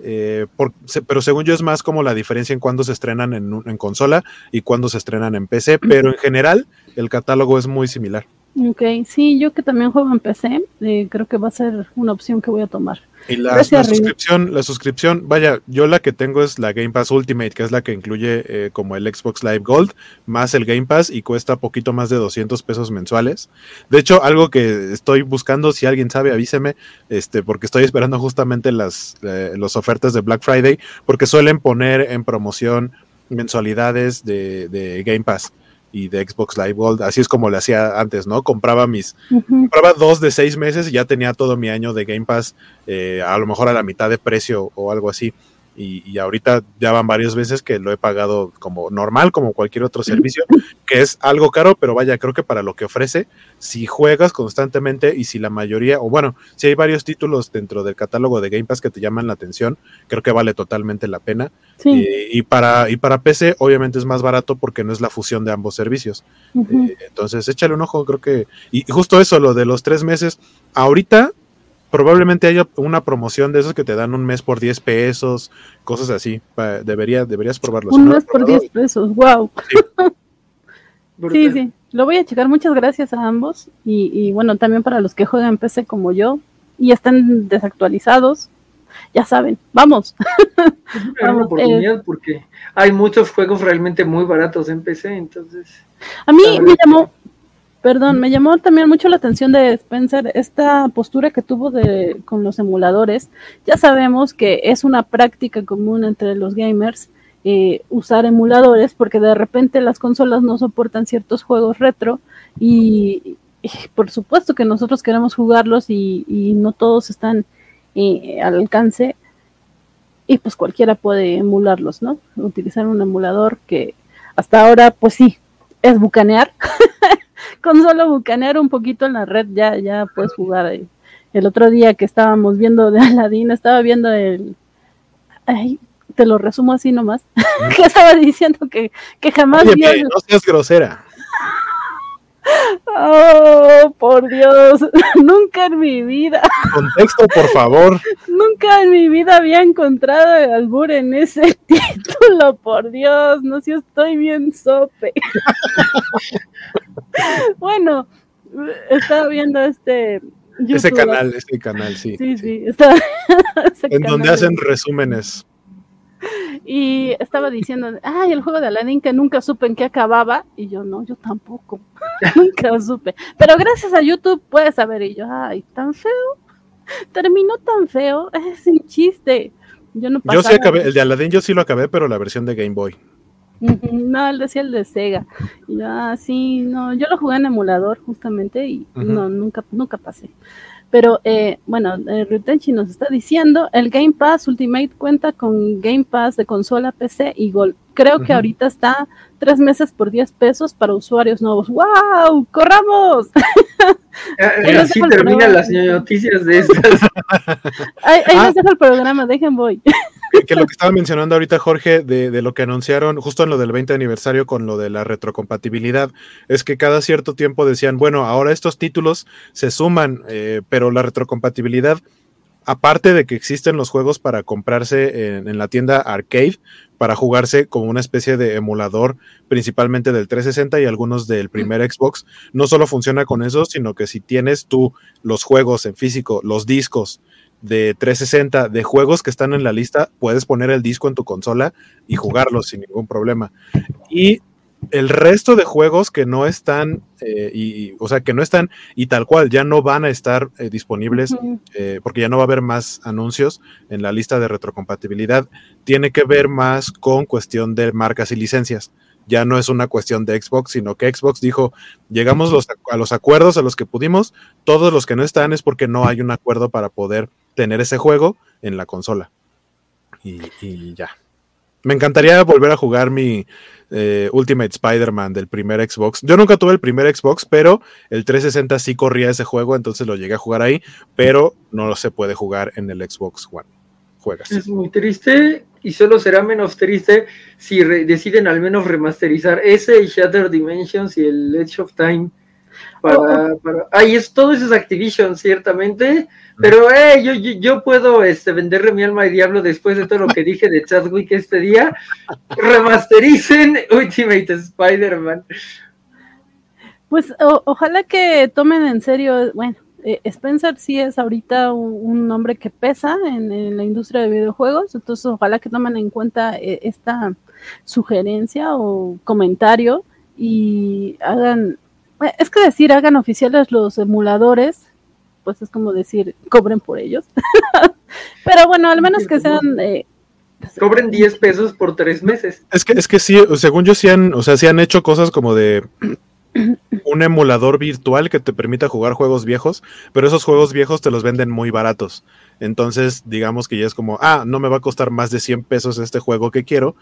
eh, por, pero según yo es más como la diferencia en cuándo se estrenan en, en consola y cuándo se estrenan en PC. [clears throat] Pero en general, el catálogo es muy similar. Ok, sí, yo que también juego en PC, eh, creo que va a ser una opción que voy a tomar. Y la, la suscripción, la suscripción, vaya, yo la que tengo es la Game Pass Ultimate, que es la que incluye eh, como el Xbox Live Gold, más el Game Pass y cuesta poquito más de 200 pesos mensuales. De hecho, algo que estoy buscando, si alguien sabe, avíseme, este, porque estoy esperando justamente las eh, los ofertas de Black Friday, porque suelen poner en promoción mensualidades de, de Game Pass. Y de Xbox Live Gold. Así es como le hacía antes, ¿no? Compraba mis, compraba dos de seis meses y ya tenía todo mi año de Game Pass, eh, a lo mejor a la mitad de precio o algo así. Y, y ahorita ya van varias veces que lo he pagado como normal, como cualquier otro servicio, que es algo caro, pero vaya, creo que para lo que ofrece, si juegas constantemente y si la mayoría, o bueno, si hay varios títulos dentro del catálogo de Game Pass que te llaman la atención, creo que vale totalmente la pena. Sí. Eh, y, para, y para PC, obviamente es más barato porque no es la fusión de ambos servicios. Eh, entonces, échale un ojo, creo que. Y justo eso, lo de los tres meses. Ahorita probablemente haya una promoción de esos que te dan un mes por 10 pesos, cosas así. Pa- Debería, deberías probarlo. Si Un mes por probado, 10 pesos, wow. [laughs] Brutal. Sí, sí, lo voy a checar. Muchas gracias a ambos. Y, y bueno, también para los que juegan en PC como yo y están desactualizados, ya saben, vamos. Es una gran [laughs] Vamos, oportunidad porque hay muchos juegos realmente muy baratos en PC, entonces. A mí me llamó, perdón, me llamó también mucho la atención de Spencer esta postura que tuvo de con los emuladores. Ya sabemos que es una práctica común entre los gamers eh, usar emuladores porque de repente las consolas no soportan ciertos juegos retro y, por supuesto que nosotros queremos jugarlos y, y no todos están eh, al alcance y pues cualquiera puede emularlos, ¿no? Utilizar un emulador que hasta ahora pues sí, es bucanear. [laughs] Con solo bucanear un poquito en la red ya, ya puedes jugar. El otro día que estábamos viendo de [laughs] Aladdin, estaba viendo el... Ay, te lo resumo así nomás. [laughs] que estaba diciendo que, que jamás Oye, vio... No seas grosera. [laughs] Oh, por Dios, nunca en mi vida, Contexto, por favor. nunca en mi vida había encontrado el albur en ese título, por Dios, no sé si estoy bien sope. [laughs] bueno, estaba viendo este Ese YouTube. canal, ese canal, sí. Sí, sí, estaba [laughs] ese En donde hacen resúmenes. Y estaba diciendo, ay, el juego de Aladdin que nunca supe en qué acababa. Y yo, no, yo tampoco. [laughs] nunca supe. Pero gracias a YouTube puedes saber. Y yo, ay, tan feo. Terminó tan feo. Es un chiste. Yo no Yo sí pasaba- acabé, el de Aladdin yo sí lo acabé, pero la versión de Game Boy. No, él decía el de Sega. Y yo, ah, sí, no, yo lo jugué en emulador justamente y no, nunca, nunca pasé. Pero eh, bueno, eh, Rutenchi nos está diciendo, el Game Pass Ultimate cuenta con Game Pass de consola PC y Gold. Creo que ahorita está tres meses por 10 pesos para usuarios nuevos. ¡Wow! ¡Corramos! Ah, [laughs] Ahí les Así terminan programa. las noticias de estas. [laughs] Ahí, ahí Ah. les dejo el programa, dejen voy. [laughs] que, que lo que estaba mencionando ahorita Jorge de, de lo que anunciaron justo en lo del 20 aniversario con lo de la retrocompatibilidad es que cada cierto tiempo decían bueno ahora estos títulos se suman eh, pero la retrocompatibilidad aparte de que existen los juegos para comprarse en, en la tienda arcade para jugarse como una especie de emulador principalmente del 360 y algunos del primer Xbox. No solo funciona con eso sino que si tienes tú los juegos en físico los discos de 360 de juegos que están en la lista, puedes poner el disco en tu consola y jugarlos sin ningún problema. Y el resto de juegos que no están, eh, y, o sea, que no están y tal cual, ya no van a estar eh, disponibles eh, porque ya no va a haber más anuncios en la lista de retrocompatibilidad, tiene que ver más con cuestión de marcas y licencias. Ya no es una cuestión de Xbox, sino que Xbox dijo, llegamos los- a los acuerdos a los que pudimos, todos los que no están es porque no hay un acuerdo para poder tener ese juego en la consola. Y, y ya. Me encantaría volver a jugar mi eh, Ultimate Spider-Man del primer Xbox. Yo nunca tuve el primer Xbox, pero el 360 sí corría ese juego, entonces lo llegué a jugar ahí, pero no se puede jugar en el Xbox One. Juegas. Es muy triste y solo será menos triste si deciden al menos remasterizar ese y Shattered Dimensions y el Edge of Time. Para, para... Ay, es, todo eso es Activision, ciertamente, pero eh, yo, yo, yo puedo este, venderle mi alma al diablo después de todo lo que dije de Chadwick este día. [laughs] Remastericen Ultimate Spider-Man. Pues o- ojalá que tomen en serio, bueno, eh, Spencer sí es ahorita un, un hombre que pesa en, en la industria de videojuegos, entonces ojalá que tomen en cuenta eh, esta sugerencia o comentario y hagan, es que decir, hagan oficiales los emuladores, pues es como decir, cobren por ellos. [laughs] Pero bueno, al menos que sean eh, Cobren 10 pesos por tres meses. Es que, es que sí, según yo sí han, o sea, sí han hecho cosas como de [clears throat] un emulador virtual que te permita jugar juegos viejos, pero esos juegos viejos te los venden muy baratos. Entonces, digamos que ya es como, ah, no me va a costar más de 100 pesos este juego que quiero,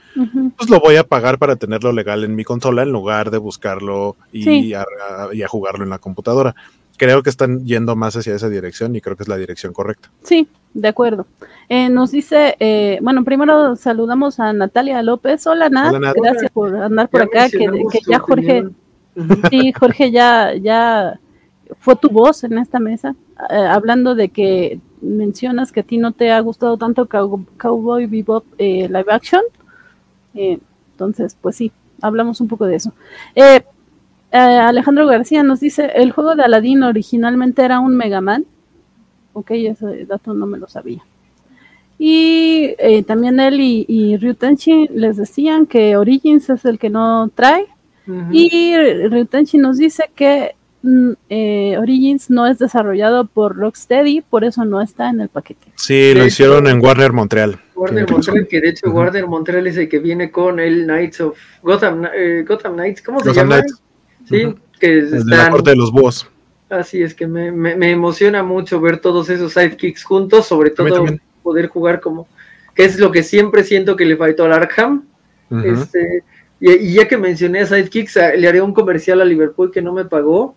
pues lo voy a pagar para tenerlo legal en mi consola en lugar de buscarlo y, Sí. a, a- y a jugarlo en la computadora. Creo que están yendo más hacia esa dirección y creo que es la dirección correcta. Sí, de acuerdo. Eh, nos dice, eh, bueno, primero saludamos a Natalia López. Hola Nat, Hola, Nat. gracias por andar por Ya acá, que, ya Jorge, sí, Jorge ya, ya fue tu voz en esta mesa, eh, hablando de que mencionas que a ti no te ha gustado tanto Cow- Cowboy Bebop eh, live action. Eh, entonces, pues sí, hablamos un poco de eso. Alejandro García nos dice, el juego de Aladdin originalmente era un Mega Man. Ok, ese dato no me lo sabía. Y también él y, y Ryutenchi les decían que Origins es el que no trae. Ujú. Y Ryutenchi nos dice que eh, Origins no es desarrollado por Rocksteady, por eso no está en el paquete. Sí, lo hicieron hecho- en Warner Montreal. Warner. Montreal, que de hecho. Warner Montreal es el que viene con el Knights of Gotham, eh, Gotham Knights, ¿cómo se Gotham llama? Knights. Sí, que El de la están, corte de los búhos. así es que me, me- me emociona mucho ver todos esos sidekicks juntos, sobre todo poder jugar como, que es lo que siempre siento que le faltó al Arkham, este, y, y ya que mencioné a sidekicks, a- le haré un comercial a Liverpool que no me pagó.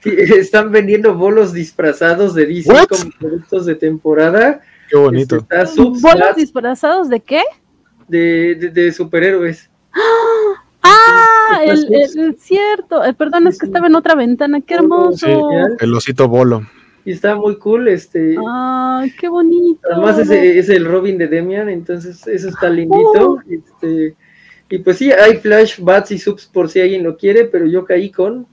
Sí, [laughs] están vendiendo bolos disfrazados de DC What? como productos de temporada. Qué bonito. Este, está ¿Bolos disfrazados de qué? de, de- de superhéroes. Ah, el, el- el cierto. Eh, perdón, es que Sí. estaba en otra ventana. Qué hermoso. genial. El osito bolo. Y está muy cool, este. Ay, qué bonito. Además es, es el Robin de Demian, entonces eso está lindito. Oh. Este, y pues sí, hay Flash, Bats y Subs por si alguien lo quiere, pero yo caí con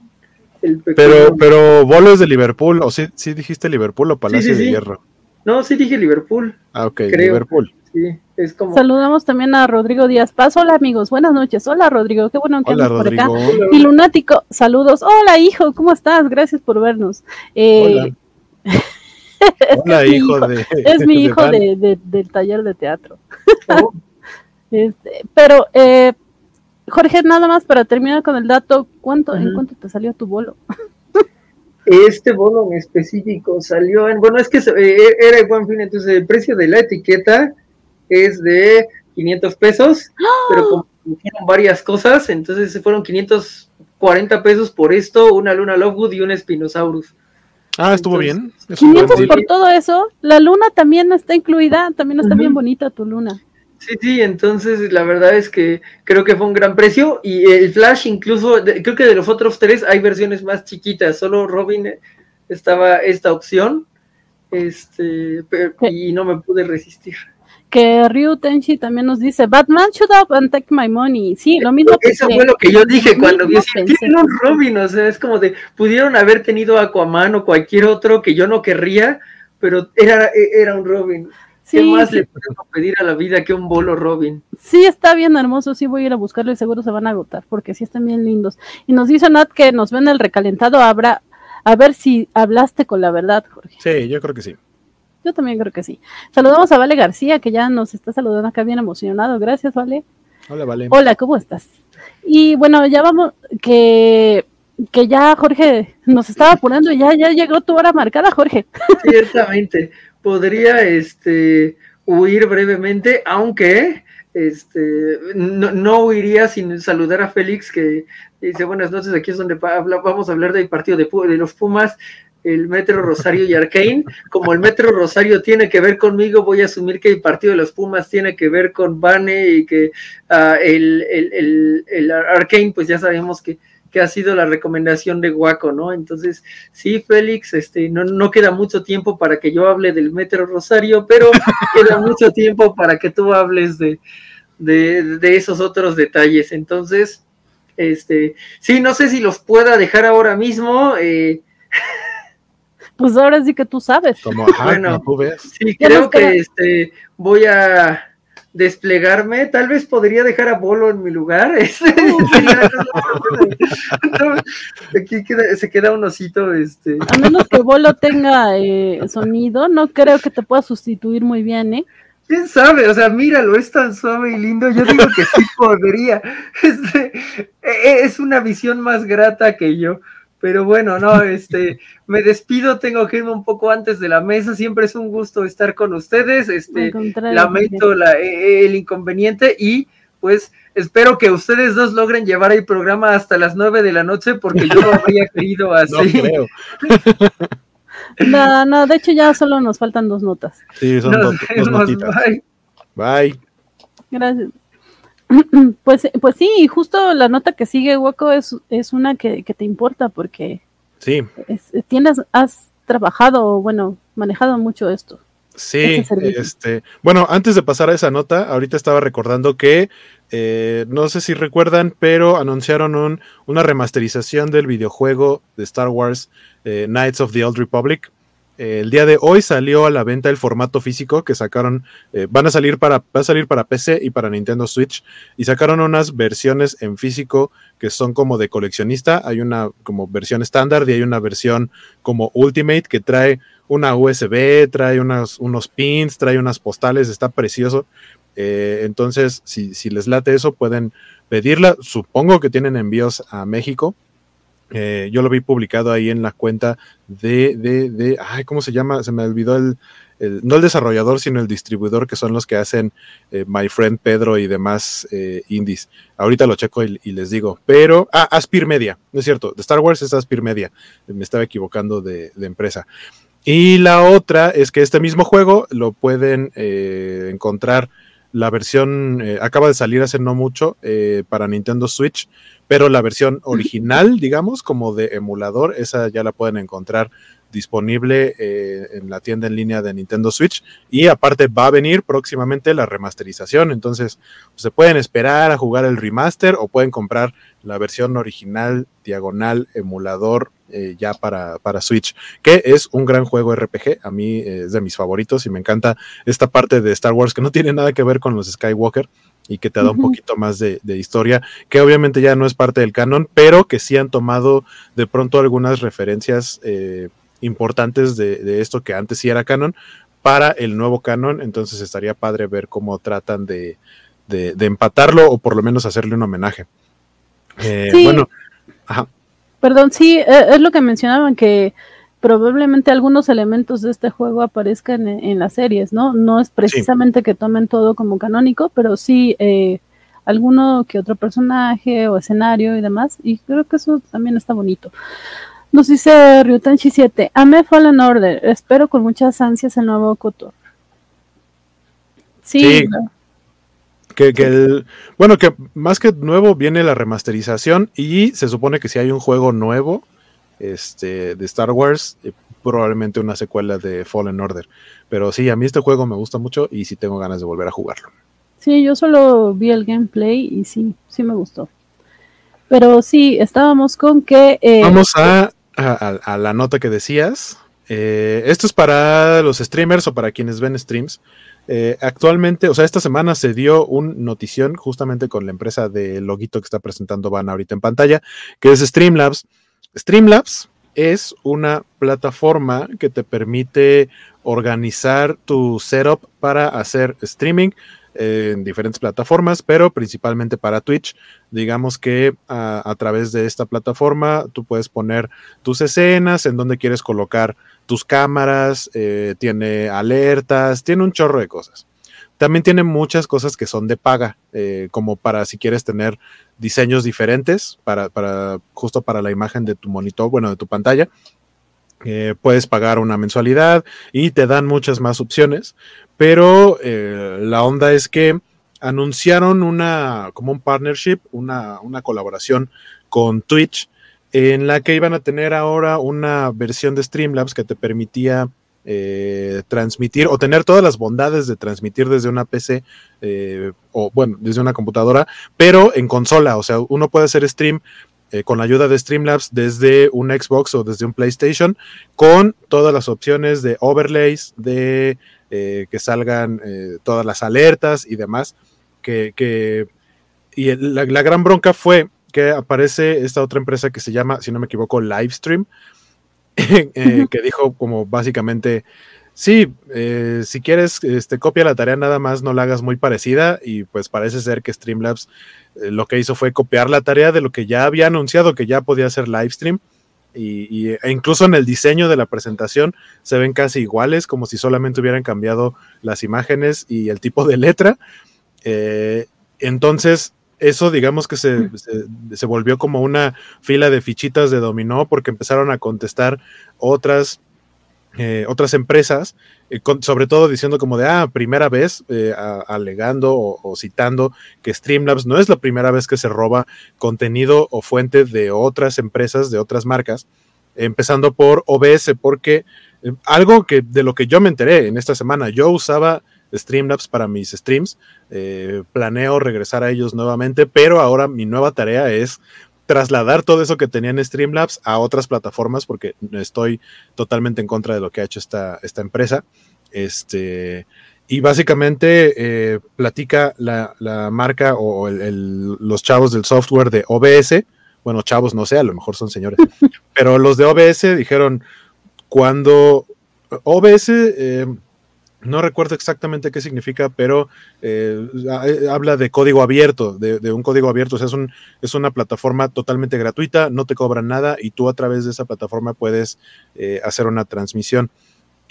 el pequeño. Pero, pero bolo es de Liverpool, o sí, sí dijiste Liverpool o Palacio sí, de sí. Hierro. No, sí dije Liverpool, Ah, ok, Creo. Liverpool. sí, es como... Saludamos también a Rodrigo Díaz Paz. Hola amigos, buenas noches. Hola Rodrigo, qué bueno que Hola, andas por acá. Rodrigo. Y Lunático, saludos. Hola hijo, ¿cómo estás? Gracias por vernos. Eh, Hola. [laughs] es que Hola, es mi hijo hijo, de. [laughs] es mi hijo de- del taller de teatro. Oh, [laughs] Este, pero, eh, Jorge, nada más para terminar con el dato, ¿cuánto, ¿en cuánto te salió tu bolo? Este bono en específico salió en, bueno, es que eh, era el buen fin, entonces el precio de la etiqueta es de 500 pesos, pero como hicieron varias cosas, entonces se fueron 540 pesos por esto, una Luna Lovewood y un Spinosaurus. Ah, estuvo Entonces, bien. Es un buen 500 deal. por todo eso. La luna también está incluida, también está bien bonita tu luna. Sí, sí, entonces la verdad es que creo que fue un gran precio y el Flash incluso, de- creo que de los otros tres hay versiones más chiquitas, solo Robin estaba esta opción, este, pero- y no me pude resistir. Que Ryu Tenchi también nos dice, Batman, shut up and take my money. Sí, lo mismo Eso pensé. fue lo que yo dije cuando vi tienen un Robin, o sea, es como de, pudieron haber tenido Aquaman o cualquier otro que yo no querría, pero era, era un Robin. ¿Qué Sí, más sí, le puedo pedir a la vida que un bolo Robin? sí, está bien hermoso, sí voy a ir a buscarlo y seguro se van a agotar, porque sí están bien lindos. Y nos dice Nat que nos ven el recalentado, habrá, a ver si hablaste con la verdad, Jorge. Sí, yo creo que sí. Yo también creo que sí. Saludamos a Vale García, que ya nos está saludando acá bien emocionado. Gracias, Vale. Hola, vale. Hola, ¿cómo estás? Y bueno, ya vamos, que, que ya Jorge nos estaba apurando y ya, ya llegó tu hora marcada, Jorge. Ciertamente, podría este, huir brevemente, aunque este, no, no huiría sin saludar a Félix, que dice buenas noches, aquí es donde habla- vamos a hablar del partido de, de los Pumas, el Metro Rosario y Arcane. Como el Metro Rosario tiene que ver conmigo, voy a asumir que el partido de los Pumas tiene que ver con Bane y que ah, el, el, el, el Arcane, pues ya sabemos que, que ha sido la recomendación de Guaco, ¿no? Entonces, Sí, Félix, este, no, no queda mucho tiempo para que yo hable del Metro Rosario, pero [laughs] queda mucho tiempo para que tú hables de, de, de esos otros detalles. Entonces, este, sí, no sé si los pueda dejar ahora mismo. eh, [laughs] Pues ahora sí que tú sabes. Como, ajá, Bueno. tú ves. sí, creo que este, voy a desplegarme. Tal vez podría dejar a Bolo en mi lugar. [laughs] Este, [laughs] aquí queda- se queda un osito, este. A menos que Bolo tenga eh, sonido, no creo que te pueda sustituir muy bien, ¿eh? Quién sabe, o sea, míralo, es tan suave y lindo. Yo digo que sí [laughs] podría. Este, e- es una visión más grata que yo. Pero bueno, no, este, [laughs] me despido, tengo que irme un poco antes de la mesa. Siempre es un gusto estar con ustedes. Este, lamento la- eh, el inconveniente y pues espero que ustedes dos logren llevar el programa hasta las nueve de la noche porque yo lo [laughs] habría querido así. No creo. [laughs] No, no, de hecho ya solo nos faltan dos notas. Sí, son Nos dos, dos notitas. bye. Bye. Gracias. [clears throat] Pues, pues sí, justo la nota que sigue, Hueco, es, es una que, que te importa porque Sí, es- tienes, has trabajado, bueno, manejado mucho esto. Sí, este, bueno, antes de pasar a esa nota, ahorita estaba recordando que, eh, no sé si recuerdan, pero anunciaron un, una remasterización del videojuego de Star Wars eh, Knights of the Old Republic. Eh, el día de hoy salió a la venta el formato físico que sacaron, eh, van a salir para, va a salir para PC y para Nintendo Switch y sacaron unas versiones en físico que son como de coleccionista. Hay una como versión estándar y hay una versión como Ultimate que trae una USB, trae unos pins, trae unas postales, está precioso. Eh, entonces, si, si les late eso, pueden pedirla. Supongo que tienen envíos a México. Eh, yo lo vi publicado ahí en la cuenta de, de, de, ay, ¿cómo se llama? Se me olvidó el, no el desarrollador, sino el distribuidor, que son los que hacen eh, My Friend Pedro y demás eh, indies. Ahorita lo checo y, les digo. Pero, ah, Aspir Media, no es cierto, de Star Wars es Aspir Media. Me estaba equivocando de, empresa. Y la otra es que este mismo juego lo pueden encontrar. La versión acaba de salir hace no mucho para Nintendo Switch, pero la versión original, digamos, como de emulador, esa ya la pueden encontrar disponible eh, en la tienda en línea de Nintendo Switch. Y aparte va a venir próximamente la remasterización. Entonces se pueden esperar a jugar el remaster o pueden comprar la versión original, diagonal, emulador, eh, ya para, para Switch, que es un gran juego RPG. A mí eh, es de mis favoritos y me encanta esta parte de Star Wars que no tiene nada que ver con los Skywalker y que te da un poquito más de, de historia, que obviamente ya no es parte del canon, pero que sí han tomado de pronto algunas referencias eh, importantes de, de esto que antes sí era canon para el nuevo canon, entonces estaría padre ver cómo tratan de, de- empatarlo o por lo menos hacerle un homenaje. Eh, Sí. Bueno, ajá, Perdón, sí, eh, es lo que mencionaban, que probablemente algunos elementos de este juego aparezcan en, en las series, ¿no? No es precisamente que tomen todo como canónico, pero sí eh, alguno que otro personaje o escenario y demás, y creo que eso también está bonito. Nos dice Ryutanchi 7, amé Fallen Order, espero con muchas ansias el nuevo Kotor. Sí, que, que el, bueno, que más que nuevo viene la remasterización y se supone que si hay un juego nuevo este, de Star Wars, eh, probablemente una secuela de Fallen Order. Pero sí, a mí este juego me gusta mucho y sí tengo ganas de volver a jugarlo. Sí, yo solo vi el gameplay y sí, sí me gustó. Pero sí, estábamos con que... eh, Vamos a, a- a- a la nota que decías. Eh, esto es para los streamers o para quienes ven streams. Eh, actualmente, o sea, esta semana se dio un notición justamente con la empresa de loguito que está presentando Van ahorita en pantalla, que es Streamlabs. Streamlabs es una plataforma que te permite organizar tu setup para hacer streaming eh, en diferentes plataformas, pero principalmente para Twitch. Digamos que a, a través de esta plataforma tú puedes poner tus escenas, en donde quieres colocar tus cámaras, eh, tiene alertas, tiene un chorro de cosas. También tiene muchas cosas que son de paga, eh, como para si quieres tener diseños diferentes, para, para justo para la imagen de tu monitor, bueno, de tu pantalla. Eh, puedes pagar una mensualidad y te dan muchas más opciones, pero eh, la onda es que anunciaron una, como un partnership, una, una colaboración con Twitch, en la que iban a tener ahora una versión de Streamlabs que te permitía eh, transmitir o tener todas las bondades de transmitir desde una PC eh, o bueno, desde una computadora, pero en consola, o sea, uno puede hacer stream eh, con la ayuda de Streamlabs desde un Xbox o desde un PlayStation con todas las opciones de overlays, de eh, que salgan todas las alertas y demás, que, y la, la gran bronca fue que aparece esta otra empresa que se llama, si no me equivoco, Livestream, [laughs] eh, que dijo como básicamente, Sí, eh, si quieres, este, copia la tarea nada más, no la hagas muy parecida y pues parece ser que Streamlabs eh, lo que hizo fue copiar la tarea de lo que ya había anunciado que ya podía hacer livestream y, e incluso en el diseño de la presentación se ven casi iguales, como si solamente hubieran cambiado las imágenes y el tipo de letra. Entonces, eso digamos que se, se, volvió como una fila de fichitas de dominó porque empezaron a contestar otras eh, otras empresas, eh, sobre todo diciendo como de, ah, primera vez, eh, alegando o, citando que Streamlabs no es la primera vez que se roba contenido o fuente de otras empresas, de otras marcas, empezando por OBS, porque algo que de lo que yo me enteré en esta semana, yo usaba Streamlabs para mis streams, planeo regresar a ellos nuevamente, pero ahora mi nueva tarea es trasladar todo eso que tenía en Streamlabs a otras plataformas porque estoy totalmente en contra de lo que ha hecho esta, esta empresa. Este, y básicamente eh, platica la, marca o los chavos del software de OBS. Bueno, chavos, no sé, a lo mejor son señores. [laughs] pero los de OBS dijeron, cuando OBS eh, no recuerdo exactamente qué significa, pero eh, eh, habla de código abierto, de, un código abierto. O sea, es, un, es, una plataforma totalmente gratuita, no te cobran nada y tú a través de esa plataforma puedes eh, hacer una transmisión.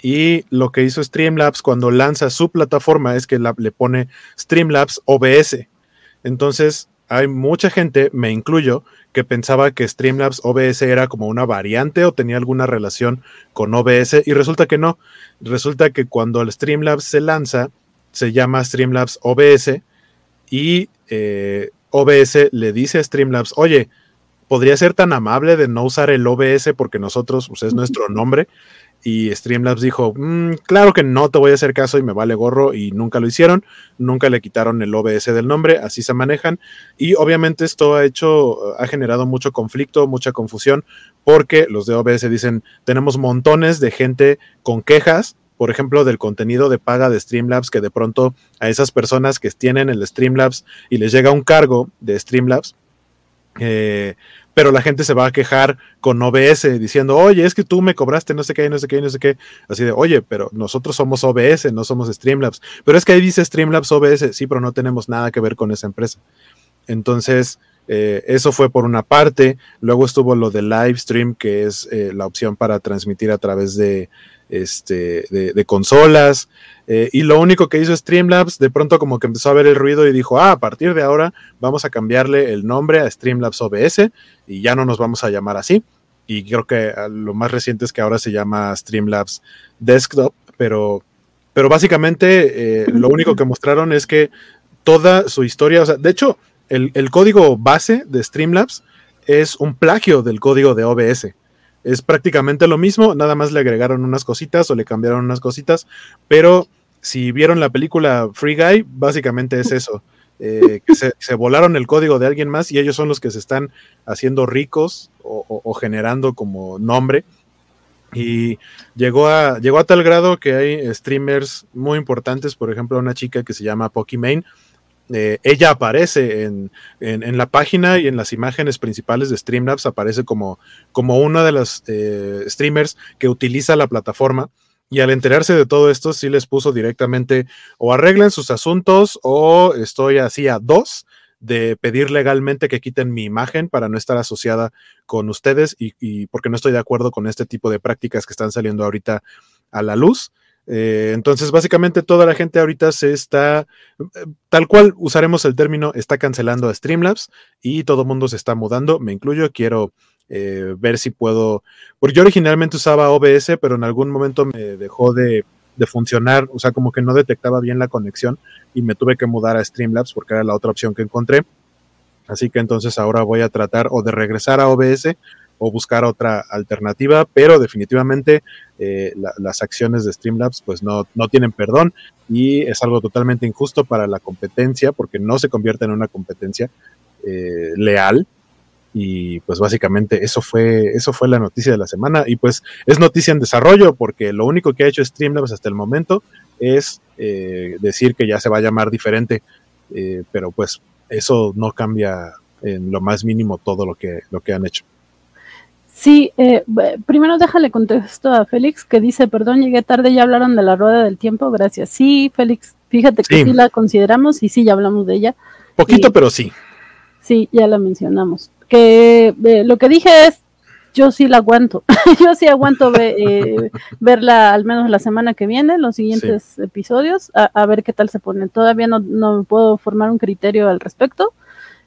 Y lo que hizo Streamlabs cuando lanza su plataforma es que le pone Streamlabs OBS. Entonces, hay mucha gente, me incluyo, que pensaba que Streamlabs OBS era como una variante o tenía alguna relación con OBS y resulta que no. Resulta que cuando el Streamlabs se lanza, se llama Streamlabs OBS y eh, OBS le dice a Streamlabs, oye, podría ser tan amable de no usar el OBS porque nosotros, pues es nuestro nombre. Y Streamlabs dijo, mm, claro que no te voy a hacer caso y me vale gorro y nunca lo hicieron, nunca le quitaron el OBS del nombre, así se manejan. Y obviamente esto ha hecho, ha generado mucho conflicto, mucha confusión, porque los de OBS dicen, tenemos montones de gente con quejas, por ejemplo, del contenido de paga de Streamlabs, que de pronto a esas personas que tienen el Streamlabs y les llega un cargo de Streamlabs, eh, pero la gente se va a quejar con OBS diciendo, oye, es que tú me cobraste no sé qué, no sé qué, no sé qué. Así de, oye, pero nosotros somos OBS, no somos Streamlabs. Pero es que ahí dice Streamlabs OBS, sí, pero no tenemos nada que ver con esa empresa. Entonces, eh, eso fue por una parte. Luego estuvo lo de live stream, que es eh, la opción para transmitir a través de, este, de, consolas. Eh, y lo único que hizo Streamlabs, de pronto como que empezó a ver el ruido y dijo, ah, a partir de ahora vamos a cambiarle el nombre a Streamlabs OBS y ya no nos vamos a llamar así. Y creo que lo más reciente es que ahora se llama Streamlabs Desktop, pero, pero básicamente eh, lo único que mostraron es que toda su historia, o sea, de hecho, el código base de Streamlabs es un plagio del código de OBS. Es prácticamente lo mismo, nada más le agregaron unas cositas o le cambiaron unas cositas, pero si vieron la película Free Guy, básicamente es eso. Eh, que se, volaron el código de alguien más y ellos son los que se están haciendo ricos o, generando como nombre. Y llegó a, llegó a tal grado que hay streamers muy importantes, por ejemplo, una chica que se llama Pokimane, eh, ella aparece en, la página y en las imágenes principales de Streamlabs, aparece como, como una de las eh, streamers que utiliza la plataforma. Y al enterarse de todo esto, sí les puso directamente o arreglen sus asuntos o estoy así a dos de pedir legalmente que quiten mi imagen para no estar asociada con ustedes y, y porque no estoy de acuerdo con este tipo de prácticas que están saliendo ahorita a la luz. Eh, entonces, básicamente toda la gente ahorita se está, eh, tal cual usaremos el término, está cancelando a Streamlabs y todo el mundo se está mudando, me incluyo, quiero eh, ver si puedo, porque yo originalmente usaba OBS, pero en algún momento me dejó de, de, funcionar, o sea, como que no detectaba bien la conexión y me tuve que mudar a Streamlabs porque era la otra opción que encontré. Así que entonces ahora voy a tratar o de regresar a OBS o buscar otra alternativa, pero definitivamente eh, las acciones de Streamlabs pues no, no tienen perdón y es algo totalmente injusto para la competencia porque no se convierte en una competencia eh, leal y pues básicamente eso fue eso fue la noticia de la semana y pues es noticia en desarrollo porque lo único que ha hecho Streamlabs hasta el momento es eh, decir que ya se va a llamar diferente pero pues eso no cambia en lo más mínimo todo lo que lo que han hecho Sí, eh, primero déjale contesto a Félix que dice, perdón, llegué tarde, ya hablaron de la rueda del tiempo, gracias. Sí, Félix, fíjate que Sí. sí, la consideramos y sí, ya hablamos de ella, Poquito, pero sí. sí, ya la mencionamos. Que eh, lo que dije es, yo sí la aguanto, [laughs] yo sí aguanto ve- eh, verla al menos la semana que viene, los siguientes episodios, a, a ver qué tal se pone. Todavía no, no puedo formar un criterio al respecto,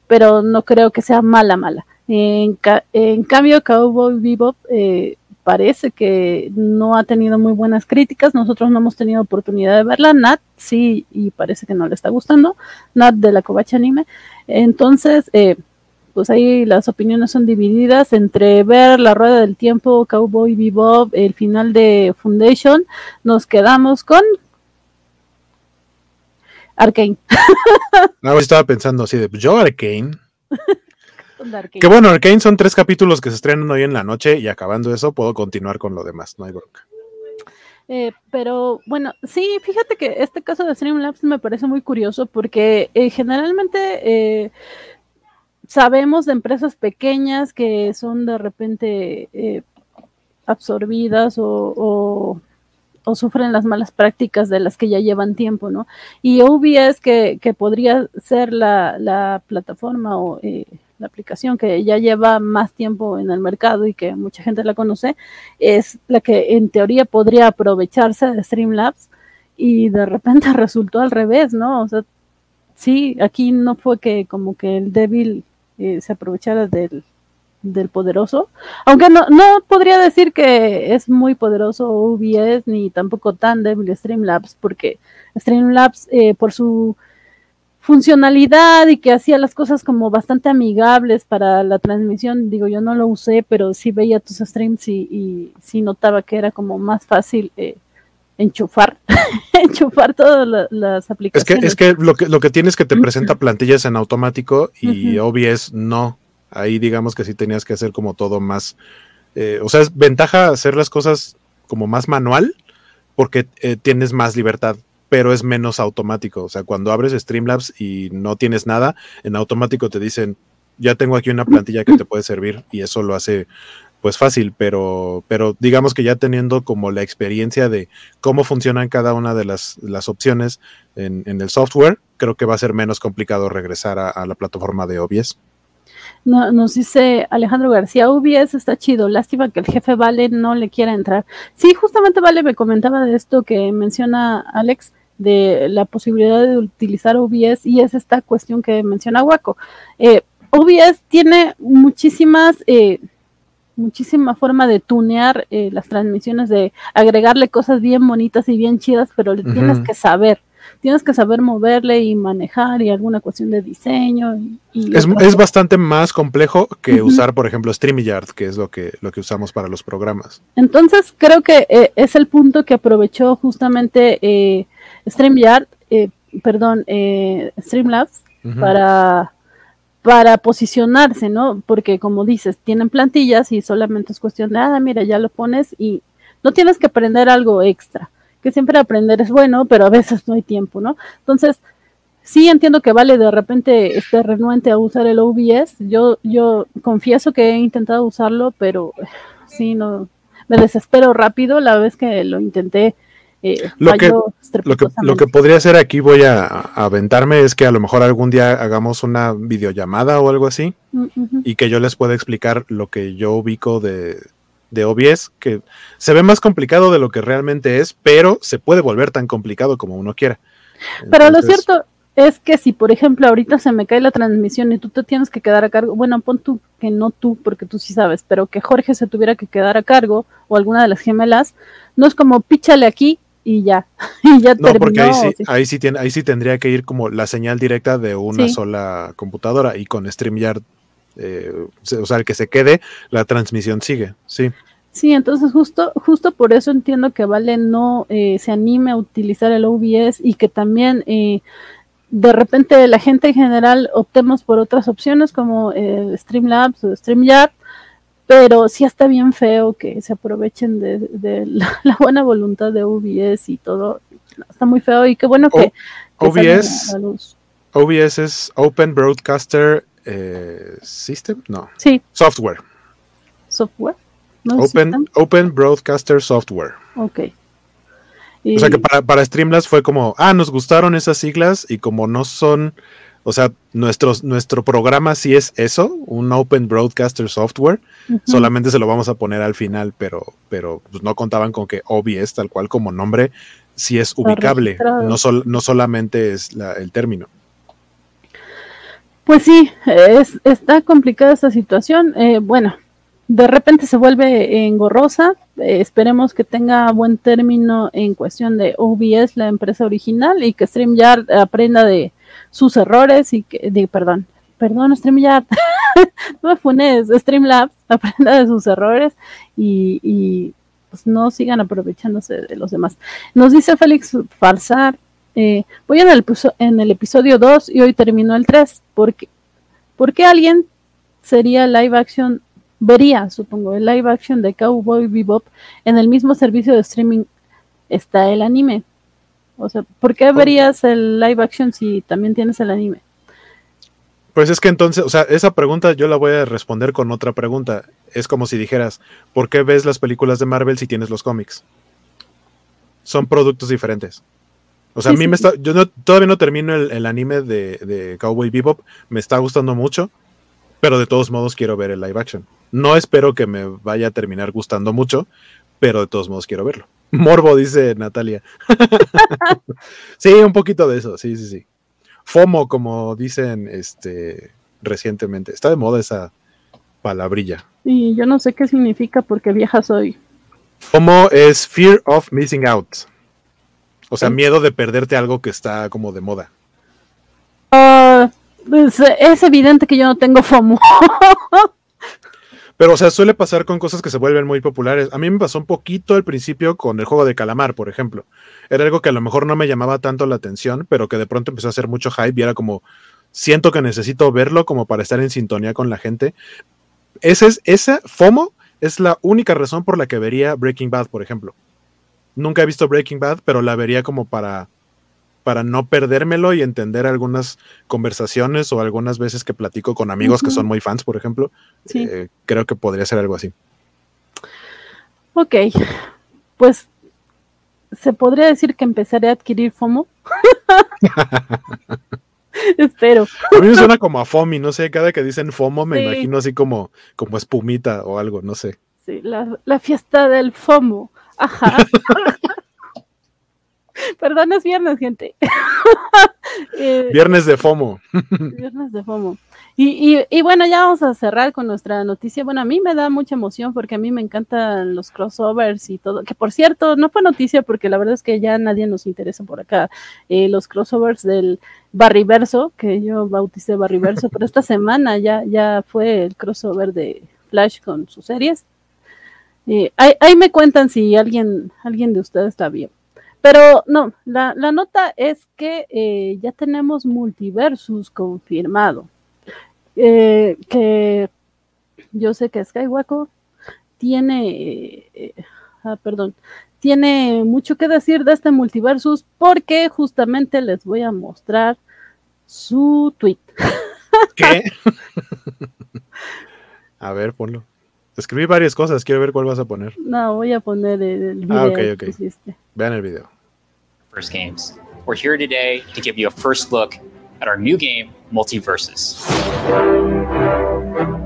pero no creo que sea mala, mala. En, ca- en cambio, Cowboy Bebop eh, parece que no ha tenido muy buenas críticas. Nosotros no hemos tenido oportunidad de verla. Nat sí, y parece que no le está gustando. Nat de la Kobachi Anime. Entonces, eh, pues ahí las opiniones son divididas entre ver la rueda del tiempo, Cowboy Bebop, el final de Foundation. Nos quedamos con Arkane. [laughs] Ahora estaba pensando así de, pues, yo Arcane. [laughs] Con. Que bueno, Arcane son tres capítulos que se estrenan hoy en la noche y acabando eso puedo continuar con lo demás, no hay bronca. Eh, pero bueno, sí, fíjate que este caso de Streamlabs me parece muy curioso porque eh, generalmente eh, sabemos de empresas pequeñas que son de repente absorbidas o, o- o sufren las malas prácticas de las que ya llevan tiempo, ¿no? Y OBS, que, que podría ser la, la plataforma o eh, la aplicación que ya lleva más tiempo en el mercado y que mucha gente la conoce, es la que en teoría podría aprovecharse de Streamlabs y de repente [laughs] resultó al revés, ¿no? O sea, sí, aquí no fue que como que el débil eh, se aprovechara del, del poderoso, aunque no, no podría decir que es muy poderoso OBS ni tampoco tan débil Streamlabs, porque Streamlabs eh, por su funcionalidad y que hacía las cosas como bastante amigables para la transmisión. Digo, yo no lo usé, pero sí veía tus streams y, y sí notaba que era como más fácil eh, enchufar, [laughs] enchufar todas la- las Es que, aplicaciones. es que lo que lo que tienes que te presenta plantillas en automático y Ujú. OBS no. Ahí digamos que sí tenías que hacer como todo más. eh, o sea, es ventaja hacer las cosas como más manual porque eh, tienes más libertad, pero es menos automático. O sea, cuando abres Streamlabs y no tienes nada, en automático te dicen, ya tengo aquí una plantilla que te puede servir y eso lo hace pues fácil, pero, pero digamos que ya teniendo como la experiencia de cómo funcionan cada una de las, las opciones en, en el software, creo que va a ser menos complicado regresar a, a la plataforma de OBS. No, nos dice Alejandro García, UBS está chido, lástima que el jefe Vale no le quiera entrar. Sí, justamente Vale me comentaba de esto que menciona Alex, de la posibilidad de utilizar OBS y es esta cuestión que menciona Waco. Eh, OBS tiene muchísimas, eh, muchísima forma de tunear eh, las transmisiones, de agregarle cosas bien bonitas y bien chidas, pero le tienes que saber. Tienes que saber moverle y manejar y alguna cuestión de diseño. Y, y Es, bastante más complejo que usar, por ejemplo, StreamYard, que es lo que, lo que usamos para los programas. Entonces, creo que eh, es el punto que aprovechó justamente StreamYard, eh, perdón, eh, Streamlabs, para, para posicionarse, ¿no? Porque como dices, tienen plantillas y solamente es cuestión de, ah, mira, ya lo pones y no tienes que aprender algo extra, que siempre aprender es bueno, pero a veces no hay tiempo, ¿no? Entonces, sí entiendo que vale de repente esté renuente a usar el OBS. Yo, yo confieso que he intentado usarlo, pero sí, no, me desespero rápido la vez que lo intenté. Eh, Lo que- Lo que, lo que podría hacer aquí, voy a, a aventarme, es que a lo mejor algún día hagamos una videollamada o algo así Mm, y que yo les pueda explicar lo que yo ubico de, de OBS, que se ve más complicado de lo que realmente es, pero se puede volver tan complicado como uno quiera. Pero lo cierto es que si, por ejemplo, ahorita se me cae la transmisión y tú te tienes que quedar a cargo, bueno, pon tú que no tú, porque tú sí sabes, pero que Jorge se tuviera que quedar a cargo o alguna de las gemelas, no es como píchale aquí y ya, [laughs] y ya No, porque ahí sí, sí. ahí sí tiene, ahí sí tendría que ir como la señal directa de una Sí. sola computadora y con StreamYard, eh, o sea, el que se quede, la transmisión sigue, sí. Sí, entonces justo, justo por eso entiendo que Vale no eh, se anime a utilizar el OBS y que también eh, de repente la gente en general optemos por otras opciones como eh, Streamlabs o StreamYard, pero sí está bien feo que se aprovechen de, de la, [laughs] la buena voluntad de OBS y todo. Está muy feo y qué bueno que, OBS, a la luz. OBS es Open Broadcaster eh, System, no, Sí, software. Software. ¿No es Open, System? Open Broadcaster Software. Ok. O sea que para, para Streamlabs fue como, ah, nos gustaron esas siglas y como no son, o sea, nuestros, nuestro programa sí es eso, un Open Broadcaster Software, solamente se lo vamos a poner al final, pero, pero pues, no contaban con que OBS, tal cual como nombre, sí es ubicable, no, sol- no solamente es la- el término. Pues sí, es, está complicada esta situación. Eh, bueno, de repente se vuelve engorrosa. Eh, esperemos que tenga buen término en cuestión de OBS, la empresa original, y que StreamYard aprenda de sus errores y que, de, perdón, perdón, StreamYard, [laughs] no me funes, Streamlabs [laughs] aprenda de sus errores y, y, pues no sigan aprovechándose de los demás. Nos dice Félix Farsar, eh, voy en el, en el episodio 2 y hoy terminó el 3. ¿Por qué, ¿Por qué alguien sería live action, vería, supongo, el live action de Cowboy Bebop en el mismo servicio de streaming está el anime? O sea, ¿por qué verías el live action si también tienes el anime? Pues es que entonces, o sea, esa pregunta yo la voy a responder con otra pregunta. Es como si dijeras, ¿por qué ves las películas de Marvel si tienes los cómics? Son productos diferentes. O sea, Sí, a mí sí, me está, yo no, todavía no termino el, el anime de, de Cowboy Bebop, me está gustando mucho, pero de todos modos quiero ver el live action. No espero que me vaya a terminar gustando mucho, pero de todos modos quiero verlo. [laughs] Morbo, dice Natalia. [laughs] sí, un poquito de eso, sí, sí, sí. FOMO, como dicen este recientemente. Está de moda esa palabrilla. Y yo no sé qué significa porque vieja soy. FOMO es Fear of Missing Out. O sea, miedo de perderte algo que está como de moda. Ah, pues, es evidente que yo no tengo FOMO. [laughs] Pero, o sea, suele pasar con cosas que se vuelven muy populares. A mí me pasó un poquito al principio con el juego de calamar, por ejemplo. Era algo que a lo mejor no me llamaba tanto la atención, pero que de pronto empezó a hacer mucho hype y era como, siento que necesito verlo como para estar en sintonía con la gente. Ese es, esa FOMO es la única razón por la que vería Breaking Bad, por ejemplo. Nunca he visto Breaking Bad, pero la vería como para, para no perdérmelo y entender algunas conversaciones o algunas veces que platico con amigos que son muy fans, por ejemplo. Sí. Eh, creo que podría ser algo así. Ok, pues se podría decir que empezaré a adquirir FOMO. [laughs] Espero. A mí me suena como a FOMI, no sé, cada que dicen FOMO me Sí. imagino así como, como espumita o algo, no sé. Sí, la, la fiesta del FOMO. Ajá. [laughs] [laughs] Perdón, es viernes, gente. [laughs] Eh, Viernes de FOMO. [laughs] Viernes de FOMO. Y, y, y bueno, ya vamos a cerrar con nuestra noticia. Bueno, a mí me da mucha emoción porque a mí me encantan los crossovers y todo. Que por cierto, no fue noticia porque la verdad es que ya nadie nos interesa por acá. eh, los crossovers del Barriverso, que yo bauticé Barriverso, pero esta semana ya, ya fue el crossover de Flash con sus series. Eh, ahí, ahí me cuentan si alguien, alguien de ustedes la vio. Pero no, la, la nota es que eh, ya tenemos multiversus confirmado. Eh, que yo sé que Skywalker tiene, eh, ah, perdón, tiene mucho que decir de este multiversus porque justamente les voy a mostrar su tweet. ¿Qué? a ver, ponlo. Escribí varias cosas, quiero ver cuál vas a poner. No, voy a poner el, video Ah, ok, que hiciste. Vean el video. First games. We're here today to give you a first look at our new game, Multiverses.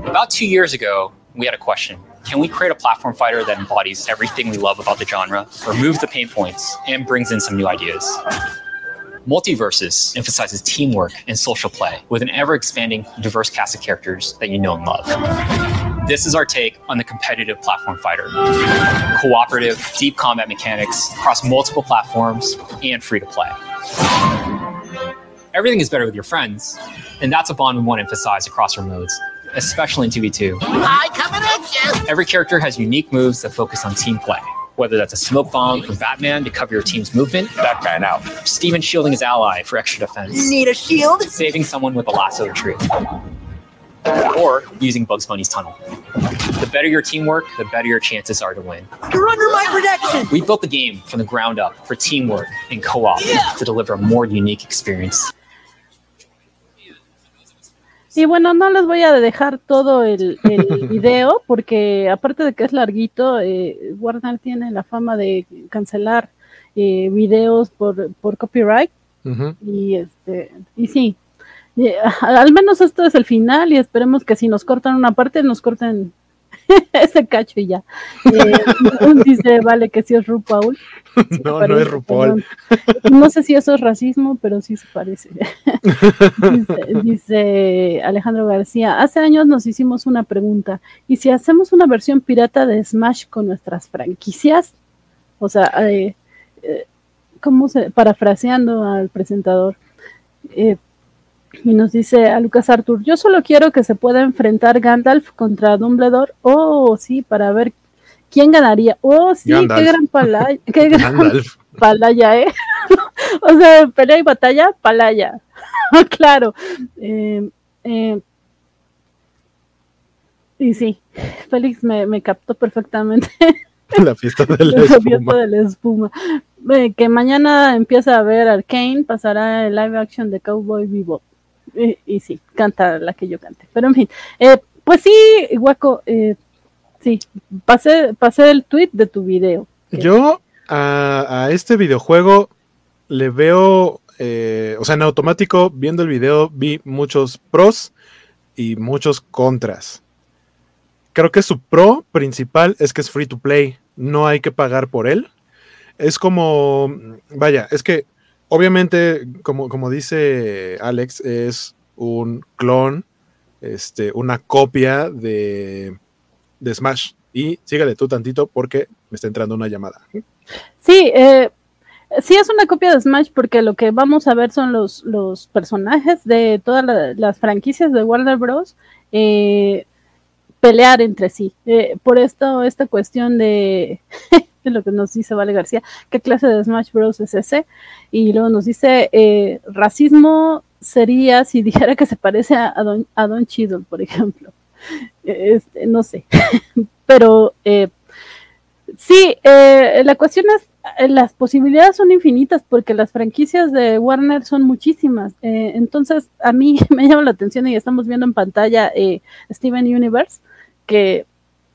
About two years ago, we had a question. Can we create a platform fighter that embodies everything we love about the genre, removes the pain points, and brings in some new ideas? Multiverses emphasizes teamwork and social play with an ever expanding, diverse cast of characters that you know and love. This is our take on the competitive platform fighter cooperative, deep combat mechanics across multiple platforms, and free to play. Everything is better with your friends, and that's a bond we want to emphasize across our modes, especially in 2v2. Hi, coming at you. Every character has unique moves that focus on team play, whether that's a smoke bomb from Batman to cover your team's movement, Batman out. Steven shielding his ally for extra defense, Need a shield? saving someone with a lasso tree, or using Bugs Bunny's tunnel. The better your teamwork, the better your chances are to win. You're under my protection. We built the game from the ground up for teamwork and co op to deliver a more unique experience. Y bueno, no les voy a dejar todo el, el [laughs] video porque aparte de que es larguito, eh, Warner tiene la fama de cancelar eh, videos por, por copyright Ujú. y este y sí, eh, [laughs] al menos esto es el final y esperemos que si nos cortan una parte nos corten [laughs] ese cacho y ya. Eh, dice, vale, que sí es RuPaul. Sí [laughs] No, no es RuPaul. perdón. No sé si eso es racismo, pero sí se parece. dice, dice Alejandro García, hace años nos hicimos una pregunta, ¿y si hacemos una versión pirata de Smash con nuestras franquicias? O sea, eh, eh, ¿cómo se, parafraseando al presentador? Y nos dice a Lucas Arthur, yo solo quiero que se pueda enfrentar Gandalf contra Dumbledore. Oh, sí, para ver quién ganaría. Oh, sí, Gandalf. [laughs] qué gran palaya, qué gran palaya, ¿eh? [laughs] o sea, pelea y batalla, palaya. [laughs] claro. Eh, eh, y sí, Félix me, me captó perfectamente La fiesta de la la fiesta espuma. de la espuma. Eh, que mañana empieza a ver Arcane, pasará el live action de Cowboy Vivo. Y, sí, canta la que yo cante. Pero en fin, eh, pues sí, Guaco, eh, sí, pasé, pasé el tweet de tu video. Yo a, a este videojuego le veo, eh, o sea, en automático, viendo el video, vi muchos pros y muchos contras. Creo que su pro principal es que es free to play, no hay que pagar por él. Es como, vaya, es que obviamente, como, como dice Alex, es un clon, este, una copia de, Smash. Y sígale tú tantito porque me está entrando una llamada. Sí, eh, sí es una copia de Smash porque lo que vamos a ver son los, los personajes de todas la- las franquicias de Warner Bros. eh, pelear entre sí. Eh, por esto, esta cuestión de, de lo que nos dice Vale García, ¿qué clase de Smash Bros. es ese? Y luego nos dice, eh, racismo sería si dijera que se parece a, Don, a Don Cheadle, por ejemplo. [laughs] Eh, Este, no sé, [laughs] pero... eh, Sí, la cuestión es, las posibilidades son infinitas porque las franquicias de Warner son muchísimas. Entonces, a mí [laughs] me llama la atención y estamos viendo en pantalla Steven Universe, que,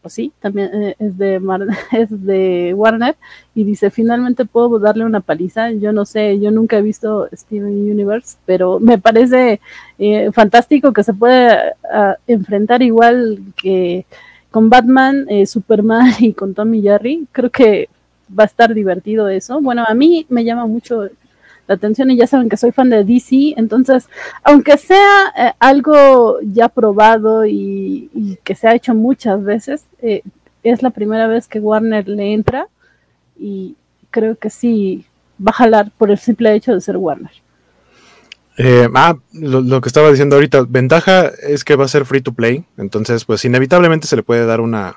pues sí, también eh, es, de [laughs] es de Warner, y dice, finalmente puedo darle una paliza. Yo no sé, yo nunca he visto Steven Universe, pero me parece eh, fantástico que se pueda enfrentar igual que con Batman, eh, Superman [laughs] y con Tommy Jerry. Creo que va a estar divertido eso. Bueno, a mí me llama mucho la atención y ya saben que soy fan de DC, entonces, aunque sea eh, algo ya probado y, que se ha hecho muchas veces, eh, es la primera vez que Warner le entra y creo que sí va a jalar por el simple hecho de ser Warner. Eh, ah, lo, lo que estaba diciendo ahorita, ventaja es que va a ser free to play, entonces pues inevitablemente se le puede dar una,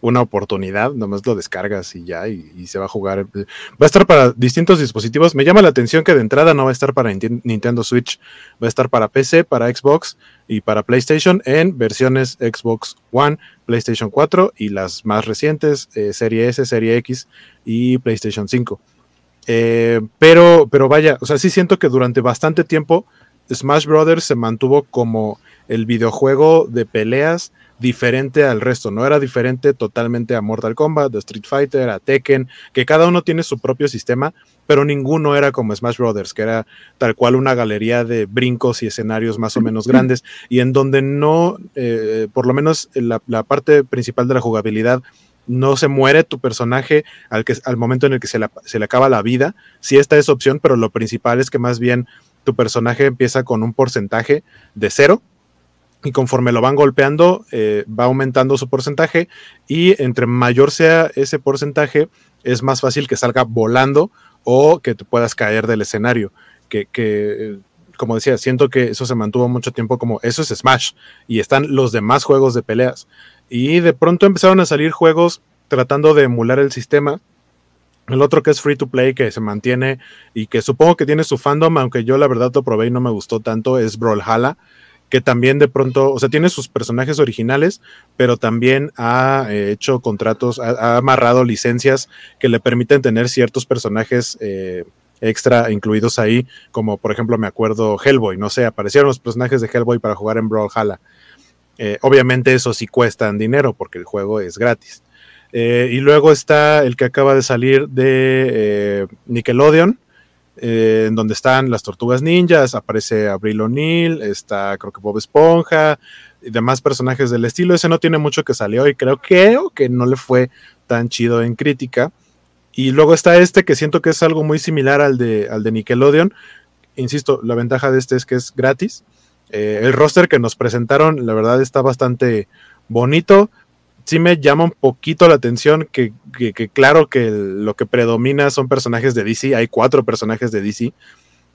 una oportunidad, nomás lo descargas y ya, y, se va a jugar. Va a estar para distintos dispositivos, me llama la atención que de entrada no va a estar para Ninten- Nintendo Switch, va a estar para PC, para Xbox y para PlayStation en versiones Xbox One, PlayStation 4 y las más recientes, eh, Serie S, Serie X y PlayStation 5. Eh, pero, pero vaya, o sea, sí siento que durante bastante tiempo Smash Brothers se mantuvo como el videojuego de peleas diferente al resto, no era diferente totalmente a Mortal Kombat, a Street Fighter, a Tekken, que cada uno tiene su propio sistema, pero ninguno era como Smash Brothers, que era tal cual una galería de brincos y escenarios más o menos [laughs] grandes, y en donde no, eh, por lo menos la, la parte principal de la jugabilidad, no se muere tu personaje al, que, al momento en el que se le, se le acaba la vida. Sí está esa opción, pero lo principal es que más bien tu personaje empieza con un porcentaje de cero y conforme lo van golpeando eh, va aumentando su porcentaje y entre mayor sea ese porcentaje es más fácil que salga volando o que te puedas caer del escenario. Que, que como decía, siento que eso se mantuvo mucho tiempo como eso es Smash y están los demás juegos de peleas. Y de pronto empezaron a salir juegos tratando de emular el sistema. El otro que es free to play, que se mantiene y que supongo que tiene su fandom, aunque yo la verdad lo probé y no me gustó tanto, es Brawlhalla, que también de pronto, o sea, tiene sus personajes originales, pero también ha eh, hecho contratos, ha, amarrado licencias que le permiten tener ciertos personajes eh, extra incluidos ahí, como por ejemplo me acuerdo Hellboy, no sé, aparecieron los personajes de Hellboy para jugar en Brawlhalla. Eh, obviamente eso sí cuestan dinero porque el juego es gratis. Eh, y luego está el que acaba de salir de Nickelodeon, eh, en donde están las tortugas ninjas, aparece Abril O'Neill, está creo que Bob Esponja y demás personajes del estilo. Ese no tiene mucho que salió y creo, creo que no le fue tan chido en crítica. Y luego está este que siento que es algo muy similar al de, al de Nickelodeon. Insisto, la ventaja de este es que es gratis. Eh, el roster que nos presentaron, la verdad, está bastante bonito. Sí me llama un poquito la atención que, que- que claro que lo que predomina son personajes de DC. Hay cuatro personajes de DC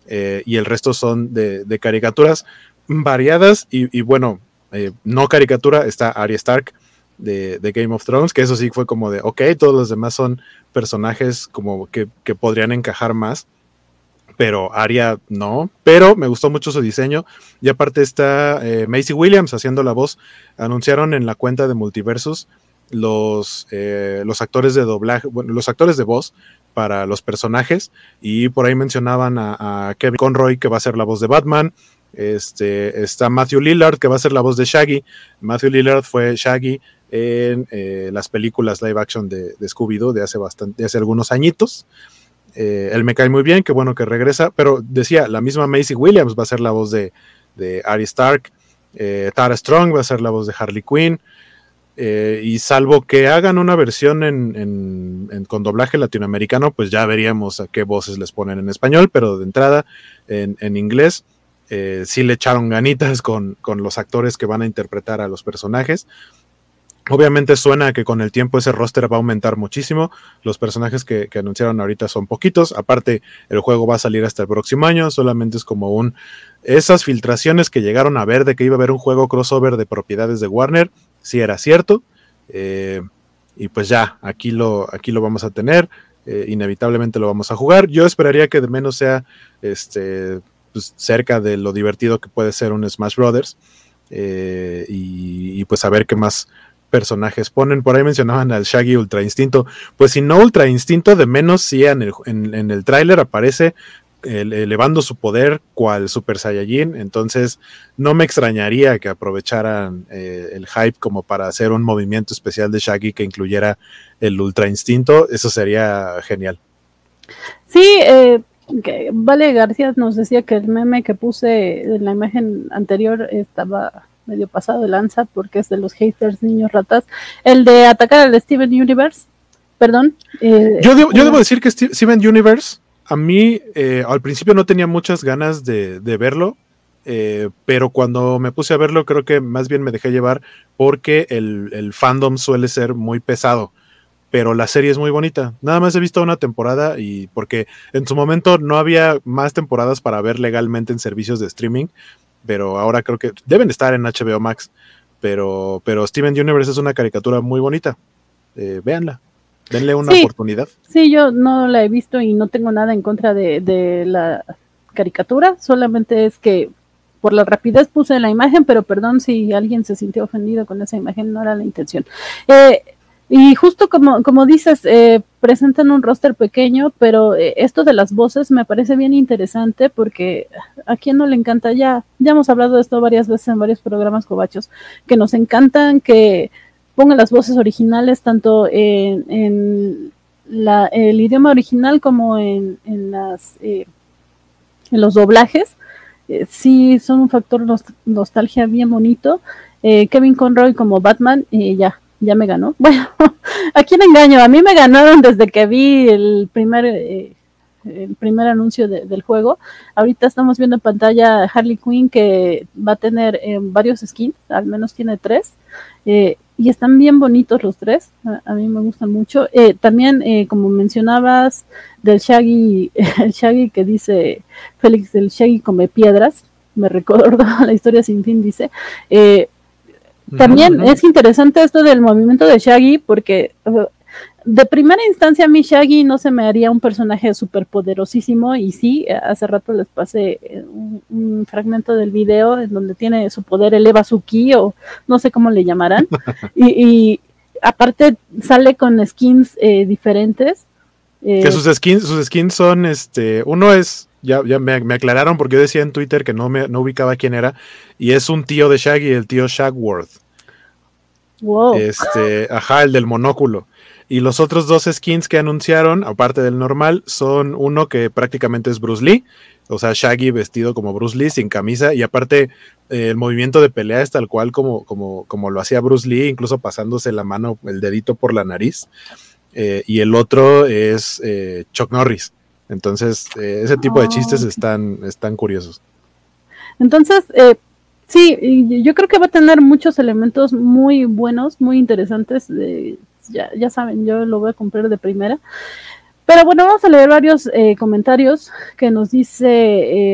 eh, y el resto son de, de caricaturas variadas y, bueno, eh, no caricatura, está Arya Stark de, Game of Thrones, que eso sí fue como de, ok, todos los demás son personajes como que podrían encajar más, pero Arya no, pero me gustó mucho su diseño y aparte está eh, Macy Williams haciendo la voz, anunciaron en la cuenta de Multiversus los, eh, los actores de doblaje, los actores de voz para los personajes y por ahí mencionaban a, a Kevin Conroy que va a ser la voz de Batman, este, está Matthew Lillard, que va a ser la voz de Shaggy. Matthew Lillard fue Shaggy en eh, las películas live action de, de Scooby-Doo de hace bastante, de hace algunos añitos. Eh, él me cae muy bien, qué bueno que regresa, pero decía, la misma Macy Williams va a ser la voz de, de Arya Stark, eh, Tara Strong va a ser la voz de Harley Quinn, eh, y salvo que hagan una versión en, con doblaje latinoamericano, pues ya veríamos a qué voces les ponen en español, pero de entrada en, en inglés eh, sí le echaron ganitas [laughs] con, con los actores que van a interpretar a los personajes. Obviamente suena que con el tiempo ese roster va a aumentar muchísimo. Los personajes que, anunciaron ahorita son poquitos. Aparte, el juego va a salir hasta el próximo año. Solamente es como un... Esas filtraciones que llegaron a ver de que iba a haber un juego crossover de propiedades de Warner, sí era cierto. Eh, y pues ya, aquí lo, aquí lo vamos a tener. eh, inevitablemente lo vamos a jugar. Yo esperaría que de menos sea este, pues, cerca de lo divertido que puede ser un Smash Brothers. eh, y, y, pues a ver qué más personajes ponen. Por ahí mencionaban al Shaggy Ultra Instinto. Pues si no Ultra Instinto, de menos sí en el, en, el tráiler aparece el- elevando su poder cual Super Saiyajin. Entonces no me extrañaría que aprovecharan eh, el hype como para hacer un movimiento especial de Shaggy que incluyera el Ultra Instinto. Eso sería genial. Sí, eh, Vale García nos decía que el meme que puse en la imagen anterior estaba medio pasado de lanza porque es de los haters niños ratas. El de atacar al Steven Universe, perdón. eh, Yo, debo- yo eh, debo decir que Steve- Steven Universe, a mí eh, al principio no tenía muchas ganas de, de verlo, eh, pero cuando me puse a verlo creo que más bien me dejé llevar porque el, el fandom suele ser muy pesado, pero la serie es muy bonita. Nada más he visto una temporada y porque en su momento no había más temporadas para ver legalmente en servicios de streaming, pero ahora creo que deben estar en HBO Max. Pero, pero Steven Universe es una caricatura muy bonita. Eh, véanla, denle una Sí. oportunidad. Sí, yo no la he visto y no tengo nada en contra de, de la caricatura, solamente es que por la rapidez puse la imagen, pero perdón si alguien se sintió ofendido con esa imagen, no era la intención. Eh, y justo como, como dices, eh, presentan un roster pequeño, pero eh, esto de las voces me parece bien interesante porque a quien no le encanta, ya, ya hemos hablado de esto varias veces en varios programas cobachos, que nos encantan que pongan las voces originales tanto en, la, el idioma original como en, en las eh, en los doblajes. Eh, sí son un factor nost- nostalgia bien bonito. Kevin Conroy como Batman eh, ya ya me ganó [laughs] bueno a quién engaño a mí me ganaron desde que vi el primer eh, el primer anuncio de- del juego ahorita estamos viendo en pantalla Harley Quinn que va a tener eh, varios skins al menos tiene tres eh, y están bien bonitos los tres, a, a mí me gustan mucho. Eh, también, eh, como mencionabas, del Shaggy, [laughs] el Shaggy que dice Félix, el Shaggy come piedras, me [laughs] recordó la historia sin fin, dice. Eh, también es interesante esto del movimiento de Shaggy porque uh, de primera instancia a mí Shaggy no se me haría un personaje súper poderosísimo y sí, eh, hace rato les pasé eh, un, un fragmento del video en donde tiene su poder eleva su ki o no sé cómo le llamarán [laughs] y, y aparte sale con skins eh, diferentes. Eh, Que sus skins, sus skins son, este, uno es, ya, ya me, me aclararon porque yo decía en Twitter que no me no ubicaba quién era, y es un tío de Shaggy, el tío Shagworth. wow. Este, ajá, el del monóculo. Y los otros dos skins que anunciaron, aparte del normal, son uno que prácticamente es Bruce Lee, o sea, Shaggy vestido como Bruce Lee, sin camisa, y aparte eh, el movimiento de pelea es tal cual como, como, como lo hacía Bruce Lee, incluso pasándose la mano, el dedito por la nariz. Eh, y el otro es eh, Chuck Norris. Entonces, eh, ese tipo de chistes Oh. están, están curiosos. Entonces, eh, sí, yo creo que va a tener muchos elementos muy buenos, muy interesantes. de- ya, ya saben, yo lo voy a comprar de primera. Pero bueno, vamos a leer varios eh, comentarios que nos dice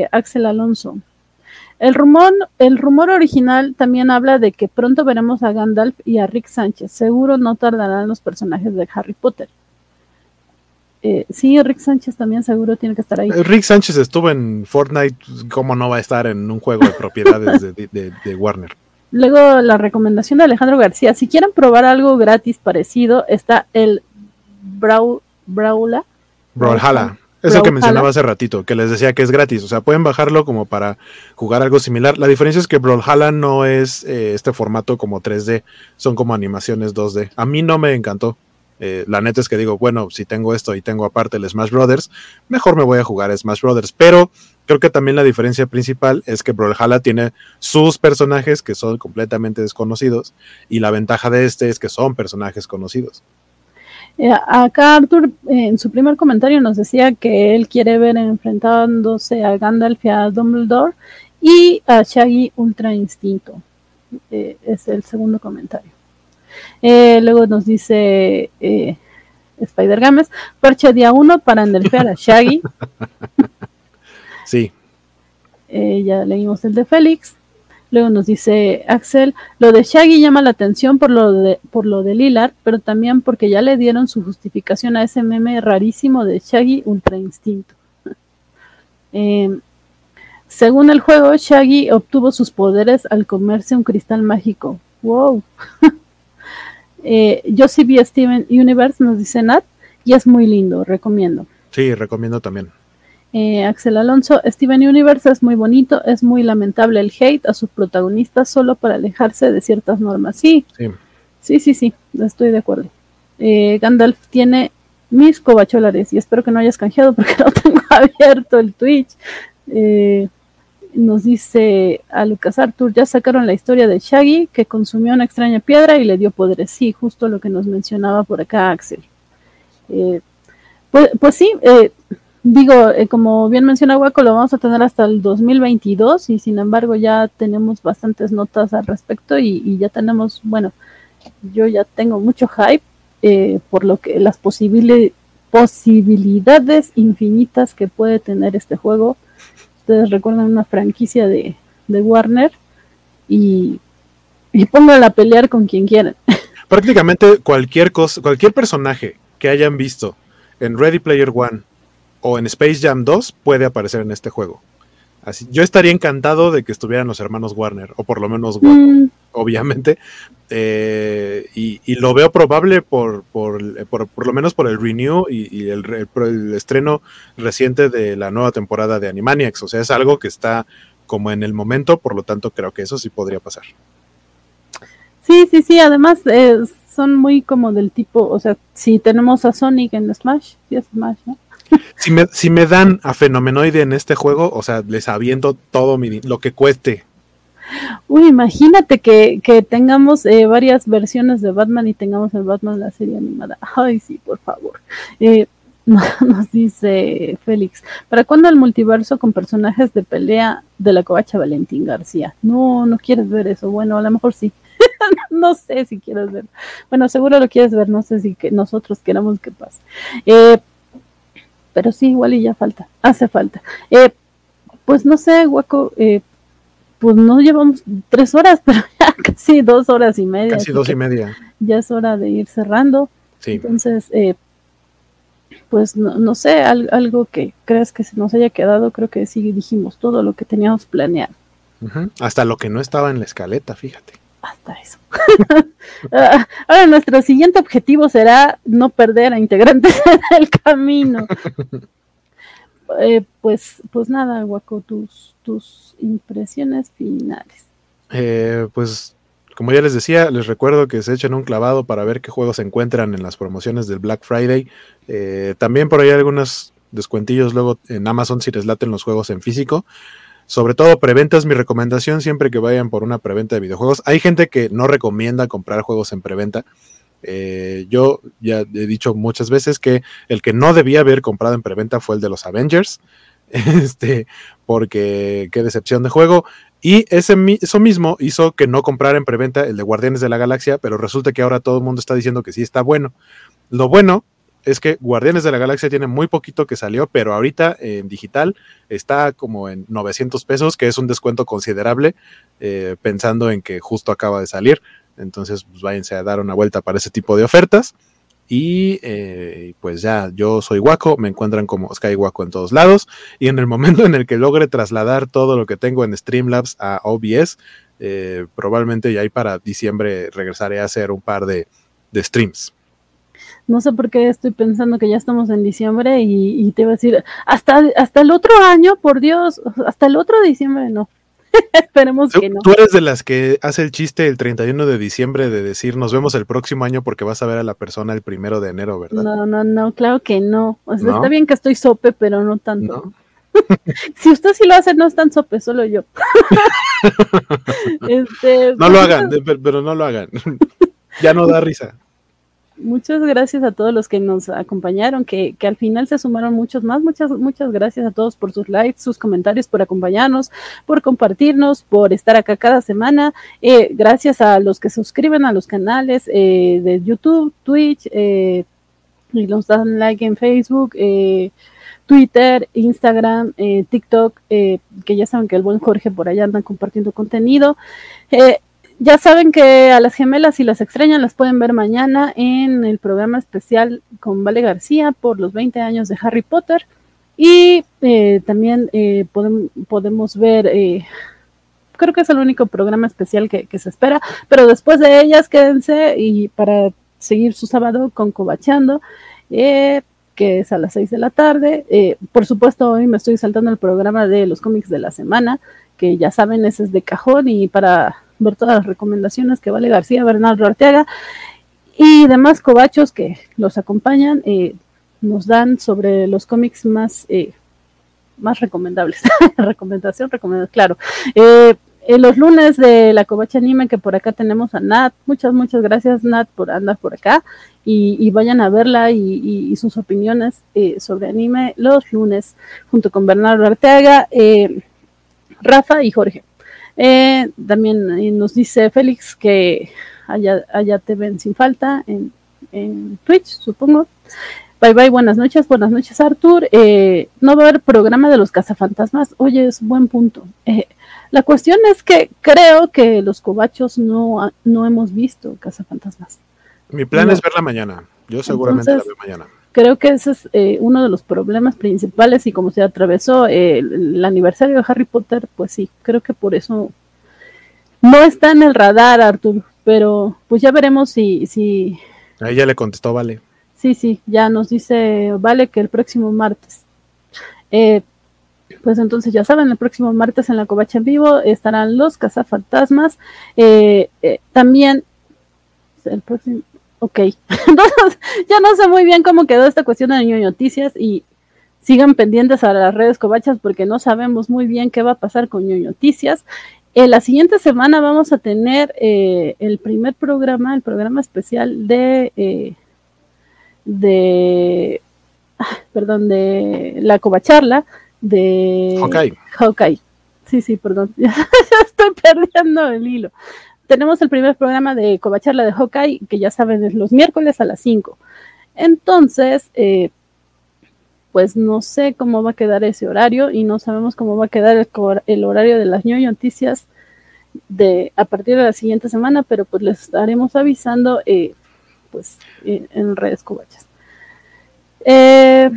eh, Axel Alonso. El rumor, el rumor original también habla de que pronto veremos a Gandalf y a Rick Sánchez. Seguro no tardarán los personajes de Harry Potter. Eh, sí, Rick Sánchez también seguro tiene que estar ahí. Eh, Rick Sánchez estuvo en Fortnite, ¿cómo no va a estar en un juego de propiedades de, de- de Warner? Luego la recomendación de Alejandro García, si quieren probar algo gratis parecido, está el Brau, Braula. Brawlhalla. Es el que mencionaba hace ratito, que les decía que es gratis. O sea, pueden bajarlo como para jugar algo similar. La diferencia es que Brawlhalla no es eh, este formato como 3D, son como animaciones 2D. A mí no me encantó. Eh, la neta es que digo, bueno, si tengo esto y tengo aparte el Smash Brothers, mejor me voy a jugar a Smash Brothers. Pero creo que también la diferencia principal es que Brawlhalla tiene sus personajes que son completamente desconocidos y la ventaja de este es que son personajes conocidos. Eh, acá Arthur en su primer comentario nos decía que él quiere ver enfrentándose a Gandalf y a Dumbledore y a Shaggy Ultra Instinto. Eh, es el segundo comentario. Eh, luego nos dice eh, Spider Games, parche día 1 para nerfear a Shaggy. [laughs] Sí, Eh, ya leímos el de Félix. Luego nos dice Axel, lo de Shaggy llama la atención por lo de, por lo de Lilar, pero también porque ya le dieron su justificación a ese meme rarísimo de Shaggy Ultra Instinto. [laughs] Eh, según el juego, Shaggy obtuvo sus poderes al comerse un cristal mágico. ¡Wow! [laughs] eh, yo sí vi a Steven Universe, nos dice Nat, y es muy lindo, recomiendo. sí, recomiendo también. Eh, Axel Alonso, Steven Universe es muy bonito, es muy lamentable el hate a sus protagonistas solo para alejarse de ciertas normas. Sí, Sí. sí, sí, sí, estoy de acuerdo. Eh, Gandalf tiene mis cobacholares y espero que no hayas canjeado porque [laughs] no tengo abierto el Twitch. Eh, nos dice a Lucas Arthur, ya sacaron la historia de Shaggy que consumió una extraña piedra y le dio poderes. Sí, justo lo que nos mencionaba por acá Axel. Eh, pues, pues sí, eh, digo, eh, como bien menciona Waco, lo vamos a tener hasta el 2022 y sin embargo ya tenemos bastantes notas al respecto y, y ya tenemos, bueno, yo ya tengo mucho hype eh, por lo que las posibili- posibilidades infinitas que puede tener este juego. Recuerdan una franquicia de, de Warner y, y pónganla a pelear con quien quieran. [laughs] prácticamente cualquier cosa, cualquier personaje que hayan visto en Ready Player One o en Space Jam 2 puede aparecer en este juego. Así, yo estaría encantado de que estuvieran los hermanos Warner, o por lo menos Mm, obviamente. Eh, y, y lo veo probable por, por, por, por lo menos por el renew y, y el, el estreno reciente de la nueva temporada de Animaniacs. O sea, es algo que está como en el momento, por lo tanto creo que eso sí podría pasar. Sí, sí, sí, además eh, son muy como del tipo, o sea, si tenemos a Sonic en Smash, sí es Smash, ¿no? Si me, si me dan a Fenomenoide en este juego, o sea, les aviento todo mi, lo que cueste. Uy, imagínate que, que tengamos eh, varias versiones de Batman y tengamos el Batman la serie animada. Ay, sí, por favor. Eh, [laughs] nos dice Félix, ¿para cuándo el multiverso con personajes de pelea de la covacha Valentín García? No, no quieres ver eso. Bueno, a lo mejor sí. [laughs] no sé si quieres ver. Bueno, seguro lo quieres ver, no sé si que nosotros queramos que pase. Eh, pero sí, igual y ya falta, hace falta. Eh, pues no sé, Guaco, eh, pues no llevamos tres horas, [laughs] pero ya casi dos horas y media. Casi dos y media. Ya es hora de ir cerrando. Sí. Entonces, eh, pues no, no sé, al- algo que creas que se nos haya quedado, creo que sí dijimos todo lo que teníamos planeado. Hasta lo que no estaba en la escaleta, fíjate. Hasta eso. [laughs] Ah, ahora nuestro siguiente objetivo será no perder a integrantes [laughs] en el camino. [laughs] Eh, pues, pues nada, Guaco, tus, tus impresiones finales. Eh, pues como ya les decía, les recuerdo que se echen un clavado para ver qué juegos se encuentran en las promociones del Black Friday. Eh, también por ahí algunos descuentillos luego en Amazon si les laten los juegos en físico. Sobre todo preventas, mi recomendación siempre que vayan por una preventa de videojuegos. Hay gente que no recomienda comprar juegos en preventa. Eh, yo ya he dicho muchas veces que el que no debía haber comprado en preventa fue el de los Avengers. [laughs] Este, porque qué decepción de juego. Y ese, eso mismo hizo que no comprara en preventa el de Guardianes de la Galaxia, pero resulta que ahora todo el mundo está diciendo que sí está bueno. Lo bueno es que Guardianes de la Galaxia tiene muy poquito que salió, pero ahorita en digital está como en 900 pesos, que es un descuento considerable, eh, pensando en que justo acaba de salir. Entonces, pues váyanse a dar una vuelta para ese tipo de ofertas. Y eh, pues ya, yo soy Waco, me encuentran como Sky Waco en todos lados. Y en el momento en el que logre trasladar todo lo que tengo en Streamlabs a OBS, eh, probablemente ya para diciembre regresaré a hacer un par de, streams. No sé por qué estoy pensando que ya estamos en diciembre y, y, te iba a decir, hasta, hasta el otro año, por Dios, hasta el otro diciembre, no. [laughs] Esperemos que no. Tú eres de las que hace el chiste el 31 de diciembre de decir nos vemos el próximo año porque vas a ver a la persona el primero de enero, ¿verdad? No, no, no, claro que no. O sea, está bien que estoy sope, pero no tanto. [laughs] si usted sí lo hace, no es tan sope, solo yo. [laughs] este, no lo pues, hagan, pero no lo hagan. ya no da risa muchas gracias a todos los que nos acompañaron, que, que, al final se sumaron muchos más. Muchas, muchas gracias a todos por sus likes, sus comentarios, por acompañarnos, por compartirnos, por estar acá cada semana. Eh, gracias a los que suscriben a los canales eh, de YouTube, Twitch, eh, y nos dan like en Facebook. Twitter, Instagram, TikTok, que ya saben que el buen Jorge por allá anda compartiendo contenido. Ya saben que a las gemelas, si las extrañan, las pueden ver mañana en el programa especial con Vale García por los 20 años de Harry Potter. Y eh, también eh, podemos ver, eh, creo que es el único programa especial que, se espera, pero después de ellas quédense y para seguir su sábado con Cobachando, que es a las 6 de la tarde. por supuesto, hoy me estoy saltando el programa de los cómics de la semana, que ya saben, ese es de cajón y para ver todas las recomendaciones que Vale García, Bernardo Arteaga y demás cobachos que los acompañan, eh, nos dan sobre los cómics más, eh, más recomendables. [laughs] Recomendación, recomendación, claro. Eh, en los lunes de la Covacha Anime, que por acá tenemos a Nat. Muchas, muchas gracias, Nat, por andar por acá. Y, vayan a verla y, sus opiniones sobre anime los lunes, junto con Bernardo Arteaga, Rafa y Jorge. Eh, también eh, nos dice Félix que allá, allá te ven sin falta en, Twitch, supongo. Bye bye, buenas noches, buenas noches Artur. Eh, no va a haber programa de los cazafantasmas. Oye, es buen punto. la cuestión es que creo que los cobachos no, no hemos visto cazafantasmas. Mi plan es verla mañana. Yo seguramente la veo mañana creo que ese es eh, uno de los problemas principales y como se atravesó el, aniversario de Harry Potter, pues sí, creo que por eso no está en el radar, Artur, pero pues ya veremos si... si Ahí ya le contestó, vale. Sí, sí, ya nos dice, vale, que el próximo martes. Eh, pues entonces ya saben, el próximo martes en la Covacha en vivo estarán los cazafantasmas. Eh, eh, también el próximo, ok. [laughs] Entonces, ya no sé muy bien cómo quedó esta cuestión de Noticias y sigan pendientes a las redes covachas porque no sabemos muy bien qué va a pasar con Noticias. En la siguiente semana vamos a tener eh, el primer programa, el programa especial de, eh, de, ah, perdón, de la covacharla de Hawkeye. Hawkeye. Sí, sí, perdón, [laughs] ya estoy perdiendo el hilo tenemos el primer programa de Covacharla de Hawkeye, que ya saben, es los miércoles a las 5. Entonces, eh, pues no sé cómo va a quedar ese horario y no sabemos cómo va a quedar el, horario de las ñoño noticias de a partir de la siguiente semana, pero pues les estaremos avisando eh, pues en redes covachas. Eh,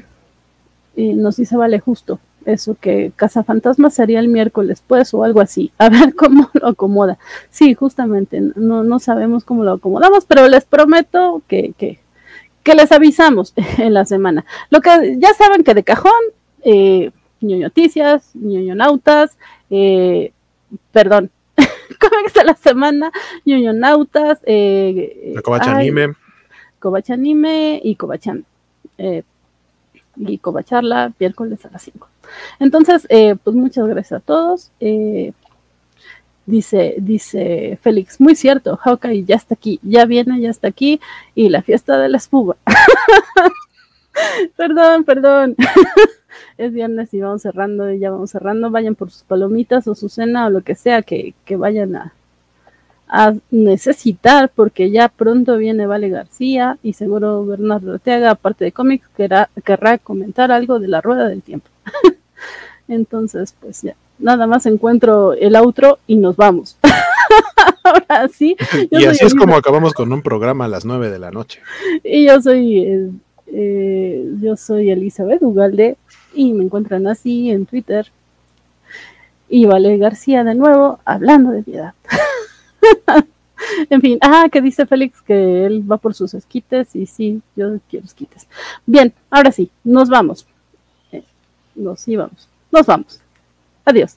nos dice Vale justo. Eso que Cazafantasma sería el miércoles, pues, o algo así. [laughs] A ver cómo lo acomoda. Sí, justamente, no, no sabemos cómo lo acomodamos, pero les prometo que, que, que les avisamos [laughs] en la semana. Lo que ya saben que de cajón, eh, ñoño noticias, ñoño nautas, eh, perdón, [laughs] cómics de la semana, ñoño nautas, eh, La Kobacha ay, Anime. Kobacha Anime y Kobachan. Eh, y Kobacharla, miércoles a las 5. Entonces, eh, pues muchas gracias a todos. Eh, dice, dice Félix, muy cierto, Hawkeye ya está aquí, ya viene, ya está aquí, y la fiesta de la espuma. [laughs] perdón, perdón. [laughs] es viernes y vamos cerrando, y ya vamos cerrando. Vayan por sus palomitas o su cena o lo que sea que, que vayan a, a necesitar, porque ya pronto viene Vale García y seguro Bernardo Ortega, aparte de cómics, querrá, querrá comentar algo de la rueda del tiempo. [laughs] Entonces, pues ya, nada más encuentro el outro y nos vamos. [laughs] Ahora sí. [laughs] Y así es como acabamos con un programa a las 9 de la noche. Y yo soy, eh, eh, yo soy Elizabeth Ugalde y me encuentran así en Twitter. Y Vale García de nuevo hablando de piedad. En fin, ah, que dice Félix que él va por sus esquites y sí, yo quiero esquites. Bien, ahora sí, nos vamos. Eh, nos íbamos, nos vamos. Adiós.